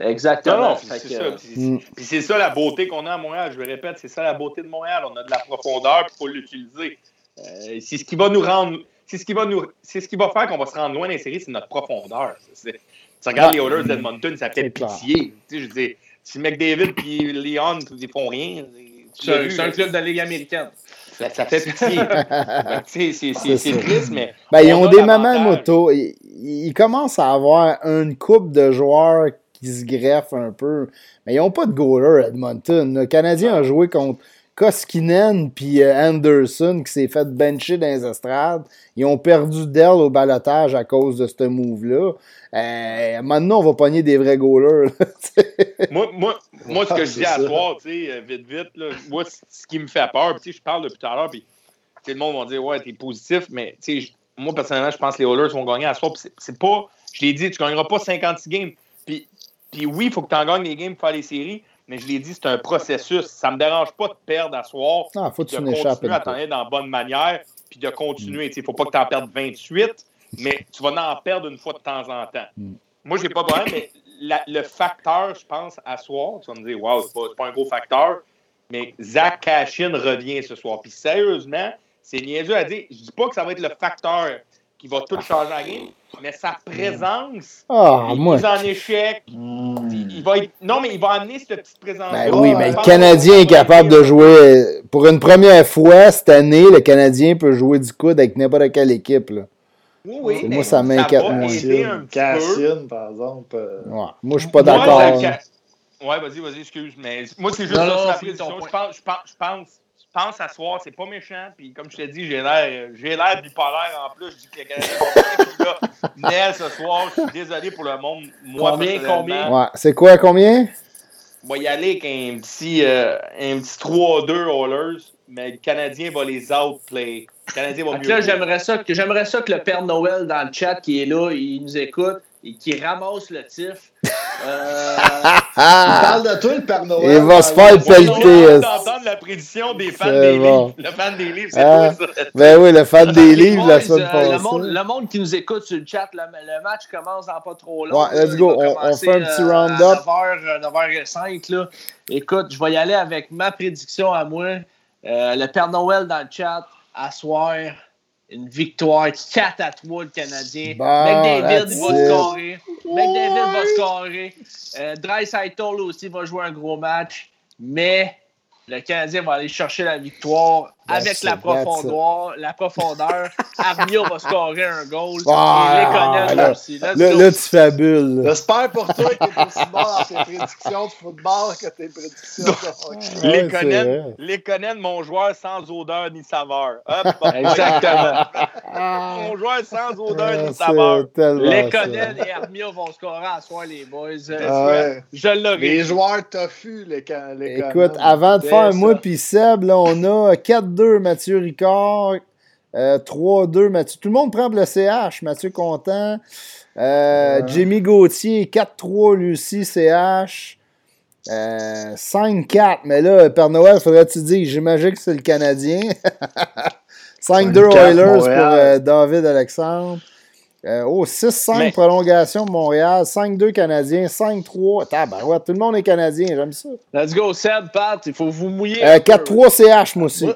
Exactement. c'est ça. Mm. Puis c'est ça la beauté qu'on a à Montréal. Je le répète, c'est ça la beauté de Montréal. On a de la profondeur, il faut l'utiliser. Euh, c'est ce qui va nous rendre. C'est ce qui va nous. C'est ce qui va faire qu'on va se rendre loin dans les séries, c'est notre profondeur. Tu regardes les Oilers d'Edmonton, ça fait pitié. Tu sais, je dis, si McDavid et Leon ils font rien. C'est un, club de la Ligue américaine. Ça, fait pitié. c'est triste, mais. Ben, ils ont des mamans moto. Ils, ils, commencent à avoir une coupe de joueurs qui se greffent un peu. Mais ils n'ont pas de goaler à Edmonton. Le Canadien a joué contre Koskinen puis euh, Anderson qui s'est fait bencher dans les estrades. Ils ont perdu d'elle au balotage à cause de ce move-là. Euh, maintenant, on va pogner des vrais goalers. moi, moi, moi, ce que je dis à toi, euh, vite, vite, là, moi, ce qui me fait peur, je parle depuis tout à l'heure, puis le monde va dire Ouais, t'es positif, mais moi, personnellement, je pense que les Oilers vont gagner à soir. C'est pas, je l'ai dit, tu gagneras pas 56 games. Puis, puis oui, il faut que tu en gagnes les games pour faire les séries, mais je l'ai dit, c'est un processus. Ça ne me dérange pas de perdre à soir. Ah, faut que tu continuer à t'en dans la bonne manière, puis de continuer. Il ne faut pas que tu en perdes 28, mais tu vas en perdre une fois de temps en temps. Mm. Moi, je n'ai pas de problème, mais le facteur, je pense, à soir, tu vas me dire, wow, ce n'est pas, un gros facteur, mais Zach Cashin revient ce soir. Puis sérieusement, c'est niaiseux à dire. Je ne dis pas que ça va être le facteur qui va tout changer en game, mais sa présence, ah, il moi. en échec. Il va non, mais il va amener cette petite présence. Ben oui, mais le Canadien est capable de jouer. Pour une première fois cette année, le Canadien peut jouer du coude avec n'importe quelle équipe. Là. Oui, oui. Moi, ça m'inquiète moins. Cassine, par exemple. Euh, ouais. Moi, je suis pas d'accord. Ouais, vas-y, vas-y, excuse. Mais moi, c'est juste non, non, je, pense, je, pense, je pense pense à soir, c'est pas méchant. Puis comme je t'ai dit, j'ai l'air, j'ai l'air bipolaire en plus. Je dis que les Canadiens Nel ce soir, je suis désolé pour le monde. Moi, combien, combien? Ouais. C'est quoi, combien? On va y aller avec un petit, euh, un petit 3-2 Rollers, mais le Canadien va les outplay. Le Canadien va mieux. Là, j'aimerais ça, que, j'aimerais ça que le Père Noël dans le chat qui est là, il nous écoute et qui ramasse le tif. Euh, il parle de toi, le Père Noël? Il va se faire pelleter. d'entendre la prédiction des fans des livres. Le fan des livres, c'est ah, ça. Ben oui, le fan des livres, la semaine passée. Le monde, le monde qui nous écoute sur le chat, le, le match commence dans pas trop long. Ouais, let's go. On, on, fait un petit euh, round-up. 9h, 9h05. Là. Écoute, je vais y aller avec ma prédiction à moi. Euh, le Père Noël dans le chat, à soir une victoire 4 à 3 le Canadien. McDavid va scorer. McDavid va scorer. Euh, Dry aussi va jouer un gros match. Mais le Canadien va aller chercher la victoire avec la profondeur. La profondeur. Armia va scorer un goal. Ah, les là, aussi. Là, là, tu fabules. J'espère pour toi que tu es aussi bon dans tes prédictions de football que tes prédictions de les, Conan, les Conan, mon joueur sans odeur ni saveur. Exactement. mon joueur sans odeur ni saveur. Les Conan et Armia vont scorer à soir, les boys. Ah Je l'aurai. Les joueurs toffus, les, les Écoute, avant de faire moi puis Seb, là, on a 4-2 Mathieu Ricard, 3-2 euh, Mathieu. Tout le monde prend le CH. Mathieu content. Euh, Jimmy Gauthier, 4-3, Lucie, CH. 5-4, euh, mais là, Père Noël, faudrait-tu dire, j'imagine que c'est le Canadien. 5-2 Oilers pour euh, David Alexandre. oh, 6-5 prolongation de Montréal, 5-2 Canadiens, 5-3. ouais, tout le monde est Canadien, j'aime ça. Let's go, Seb, Pat, il faut vous mouiller. 4-3 CH, moi aussi.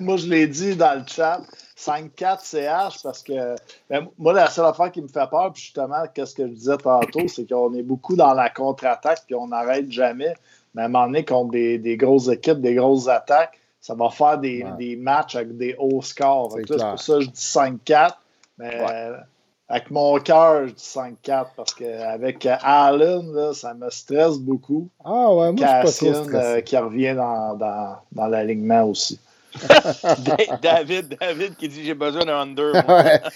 moi, je l'ai dit dans le chat. 5-4 CH parce que ben, moi, la seule affaire qui me fait peur, puis justement, qu'est-ce que je disais tantôt, c'est qu'on est beaucoup dans la contre-attaque puis on n'arrête jamais. Mais à un moment donné, contre des, des, grosses équipes, des grosses attaques, ça va faire des, des matchs avec des hauts scores. C'est pour ça que je dis 5-4. Mais avec mon cœur, je dis 5-4 parce qu'avec Allen, là, ça me stresse beaucoup. Ah ouais, moi, Cassian, je suis pas trop euh, qui revient dans, dans, dans l'alignement aussi. David, David qui dit j'ai besoin d'un under.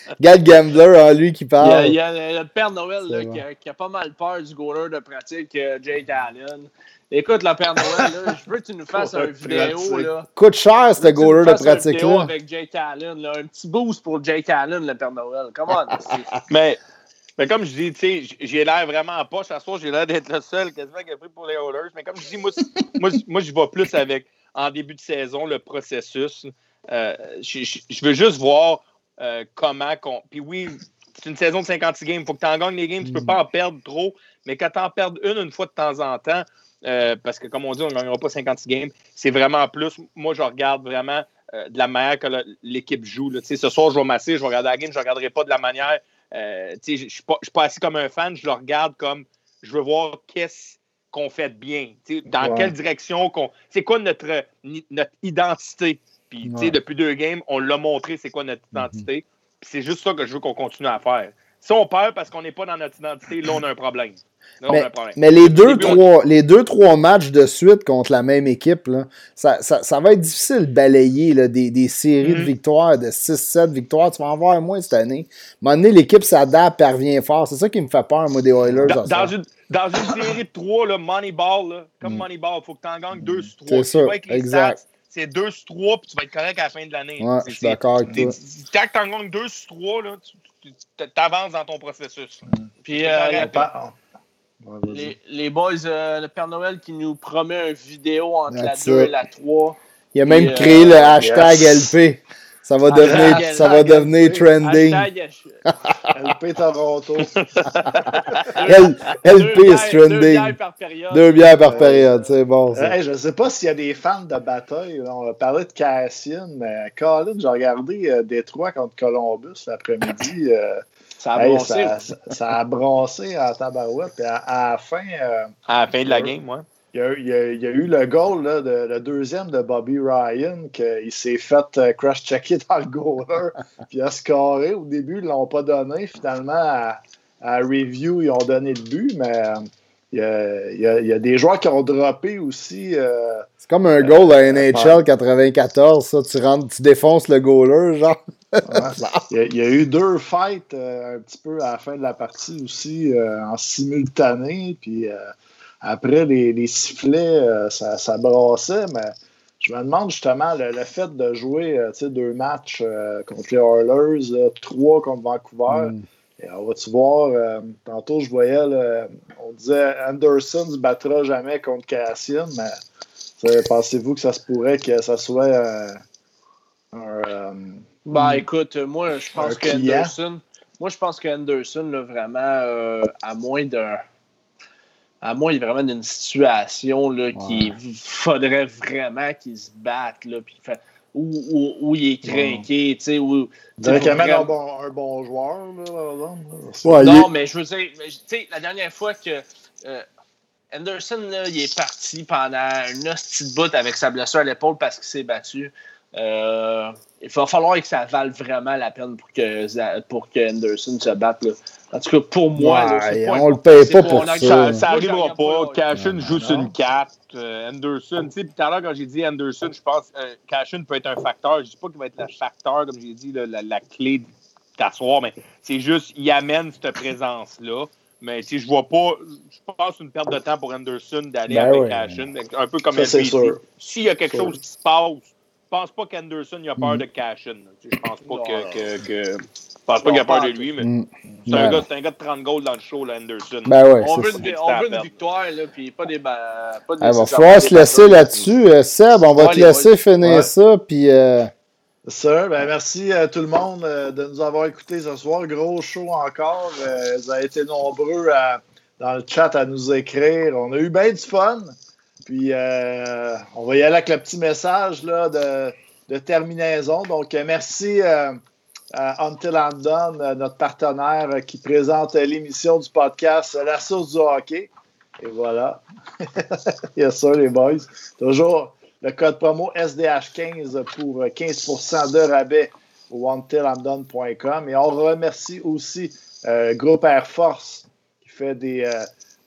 Gal Gambler, en lui qui parle. Il y a, le Père Noël là, qui, a, pas mal peur du goaler de pratique, euh, Jake Allen. Écoute, le Père Noël, là, je veux que tu nous fasses une vidéo. Là. Coûte cher, ce goaler de pratique là. avec Jake Allen. Là. Un petit boost pour Jake Allen, le Père Noël. Come on. mais, mais comme je dis, tu sais, j'ai l'air vraiment pas. À ce j'ai l'air d'être le seul quasiment qui a pris pour les Oilers. Mais comme je dis, moi, moi, moi je vais plus avec en début de saison, le processus. Euh, je, veux juste voir euh, comment. Puis oui, c'est une saison de 56 games. Il faut que tu en gagnes les games. Tu ne peux pas en perdre trop. Mais quand tu en perds une, une fois de temps en temps, euh, parce que comme on dit, on ne gagnera pas 56 games, c'est vraiment plus. Moi, je regarde vraiment de la manière que l'équipe joue. Ce soir, je vais masser, je vais regarder la game, je ne regarderai pas de la manière. je ne suis pas assis comme un fan, je le regarde comme je veux voir qu'est-ce qu'on fait bien? Dans quelle direction qu'on. C'est quoi notre, notre identité? Puis, depuis deux games, on l'a montré, c'est quoi notre mm-hmm. identité. c'est juste ça que je veux qu'on continue à faire. Si on perd parce qu'on n'est pas dans notre identité, là, on a un problème. Mais, les, deux, trois, les deux, trois matchs de suite contre la même équipe, là, ça, ça, va être difficile de balayer là, des, des, séries de mm-hmm. victoires, de 6-7 victoires. Tu vas en voir moins cette année. À un moment donné, l'équipe s'adapte, elle revient fort. C'est ça qui me fait peur, moi, des Oilers. dans une, dans une série de trois, là, Moneyball, là, comme mm. Moneyball, il faut que tu en gagnes deux sur trois. C'est ça, exact. C'est deux sur trois, puis tu vas être correct à la fin de l'année. Ouais, je suis d'accord avec toi. Quand tu en gagnes deux sur trois, là, tu avances dans ton processus. Mm. Puis, euh, les, les, boys, euh, le Père Noël qui nous promet une vidéo entre la 2 et la 3. Il a même euh, créé le hashtag LP. Ça va devenir, ça va devenir trending. LP Toronto. LP est trending. Deux bières par période. Deux bières par période, c'est bon. Ça. je ne sais pas s'il y a des fans de bataille. On va parler de Cassian, mais Colin, j'ai regardé euh, Détroit contre Columbus l'après-midi. Ça a brossé. Ça, a brossé à tabarouette. à, la fin. Euh, à la fin de la game, moi. Il y, a, il, y a, eu le goal, là, de, le deuxième de Bobby Ryan, qu'il s'est fait euh, crash-checker dans le goaler, puis il a scoré. Au début, ils ne l'ont pas donné. Finalement, à, review, ils ont donné le but, mais euh, il y, a, il, y a, des joueurs qui ont droppé aussi. Euh, c'est comme un goal à NHL 94, ça. Tu, rentres, tu défonces le goaler, genre. Il, y a, eu deux fights un petit peu à la fin de la partie aussi, en simultané, puis après, les, sifflets, euh, ça, ça, brassait, mais je me demande justement le, fait de jouer euh, deux matchs euh, contre les Oilers, trois contre Vancouver. Mm. Et on va-tu voir, tantôt je voyais, on disait Anderson ne se battra jamais contre Cassian, mais pensez-vous que ça se pourrait que ça soit un. Bah écoute, moi je pense qu'Anderson, moi je pense qu'Anderson, vraiment, à moins d'un à moins vraiment une situation là, qu'il faudrait vraiment qu'il se batte, là, puis où, où, il est craqué, tu sais, où... Directement vraiment... un, bon, un bon joueur, là, ouais, Non, mais je veux dire, tu sais, la dernière fois que euh, Anderson, là, il est parti pendant une hostie de bout avec sa blessure à l'épaule parce qu'il s'est battu. Euh, il va falloir que ça vale vraiment la peine pour que, pour que Anderson se batte. Là. En tout cas, pour moi, ouais, là, on le paye pas pour ça. Ça, ça arrivera pas. Cashin joue sur une carte. Euh, Anderson, tu sais, tout à l'heure, quand j'ai dit Anderson, je pense que euh, Cashin peut être un facteur. Je dis pas qu'il va être le facteur, comme j'ai dit, la, la, clé d'asseoir, mais c'est juste, il amène cette présence-là. Mais si je vois pas, je pense une perte de temps pour Anderson d'aller ben avec Cashin, un peu comme S'il y a quelque chose qui se passe, pense pas qu'Anderson a peur mm. de Cashin. Je pense pas que, que, que Je pense pas qu'il a peur de lui, mais mm. c'est un, gars, un gars de 30 goals dans le show, là, Anderson. Ben ouais, on, veut une, on veut une victoire, là, puis pas des. Pas des ah, va falloir se laisser là-dessus. Euh, Seb, on va te laisser finir ça, puis. Euh... Sir, ben merci à tout le monde euh, de nous avoir écoutés ce soir. Gros show encore. Euh, vous avez été nombreux dans le chat à nous écrire. On a eu bien du fun. Puis on va y aller avec le petit message là, de, terminaison. Donc, merci Until I'm Done, euh, notre partenaire euh, qui présente l'émission du podcast La source du hockey. Et voilà. yes, ça, les boys. Toujours le code promo SDH15 pour 15% de rabais au untilamdone.com. Et on remercie aussi euh, Groupe Air Force qui fait des,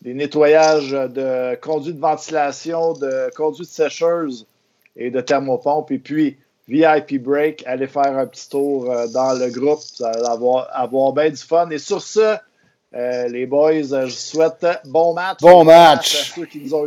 des nettoyages de conduits de ventilation, de conduits de sécheuse et de thermopompes. Et puis, VIP Break. Allez faire un petit tour euh, dans le groupe. Vous allez avoir, avoir bien du fun. Et sur ce, euh, les boys, je vous souhaite bon match. Bon match.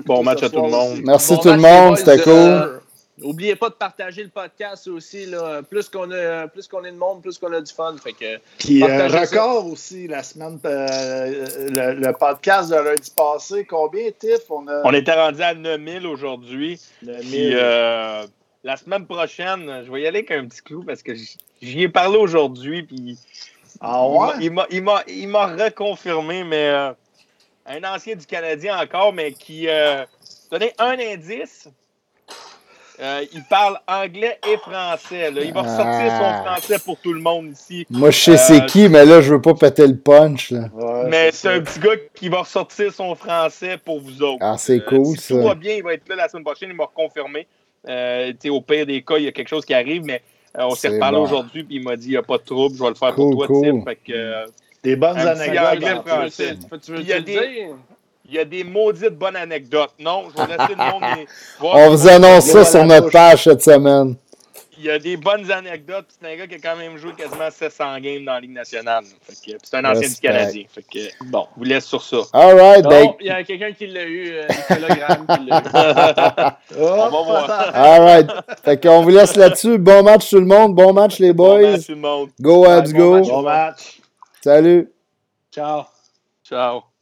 bon match à tout le monde. Merci tout le monde, c'était cool. N'oubliez euh, pas de partager le podcast aussi. Là. Plus qu'on a, plus qu'on est de monde, plus qu'on a du fun. Fait que, Puis record aussi la semaine, le, podcast de lundi passé. Combien, Tiff? On, a... on était rendu à 9000 aujourd'hui. 9000 la semaine prochaine, je vais y aller avec un petit clou parce que j'y ai parlé aujourd'hui. Puis ah ouais? Il m'a reconfirmé, mais euh, un ancien du Canadien encore, mais qui euh, donnait un indice. Euh, il parle anglais et français. Il va ressortir son ah. français pour tout le monde ici. Moi, je sais c'est qui, mais là, je veux pas péter le punch. mais c'est un petit gars qui va ressortir son français pour vous autres. Ah, c'est cool, si Tout va bien, il va être là la semaine prochaine. Il m'a reconfirmé. Euh, au pire des cas, il y a quelque chose qui arrive, mais euh, on s'est reparlé aujourd'hui, puis il m'a dit il n'y a pas de trouble, je vais le faire pour toi, cool. Fait que, euh, des bonnes anecdotes. Il y, a des, il y a des maudites bonnes anecdotes. Non, je vais laisser le monde. on vous annonce ça sur notre page cette semaine il y a des bonnes anecdotes. C'est un gars qui a quand même joué quasiment 700 games dans la Ligue nationale. C'est un ancien du Canadien. Fait que, bon, vous laisse sur ça. All right, ben... Il y a quelqu'un qui l'a eu, euh, Nicolas Graham qui l'a eu. On va voir. All right. Fait qu'on vous laisse là-dessus. Bon match tout le monde. Bon match les boys. Bon match tout le monde. Go Abs, go. Bon match. Salut. Ciao. Ciao.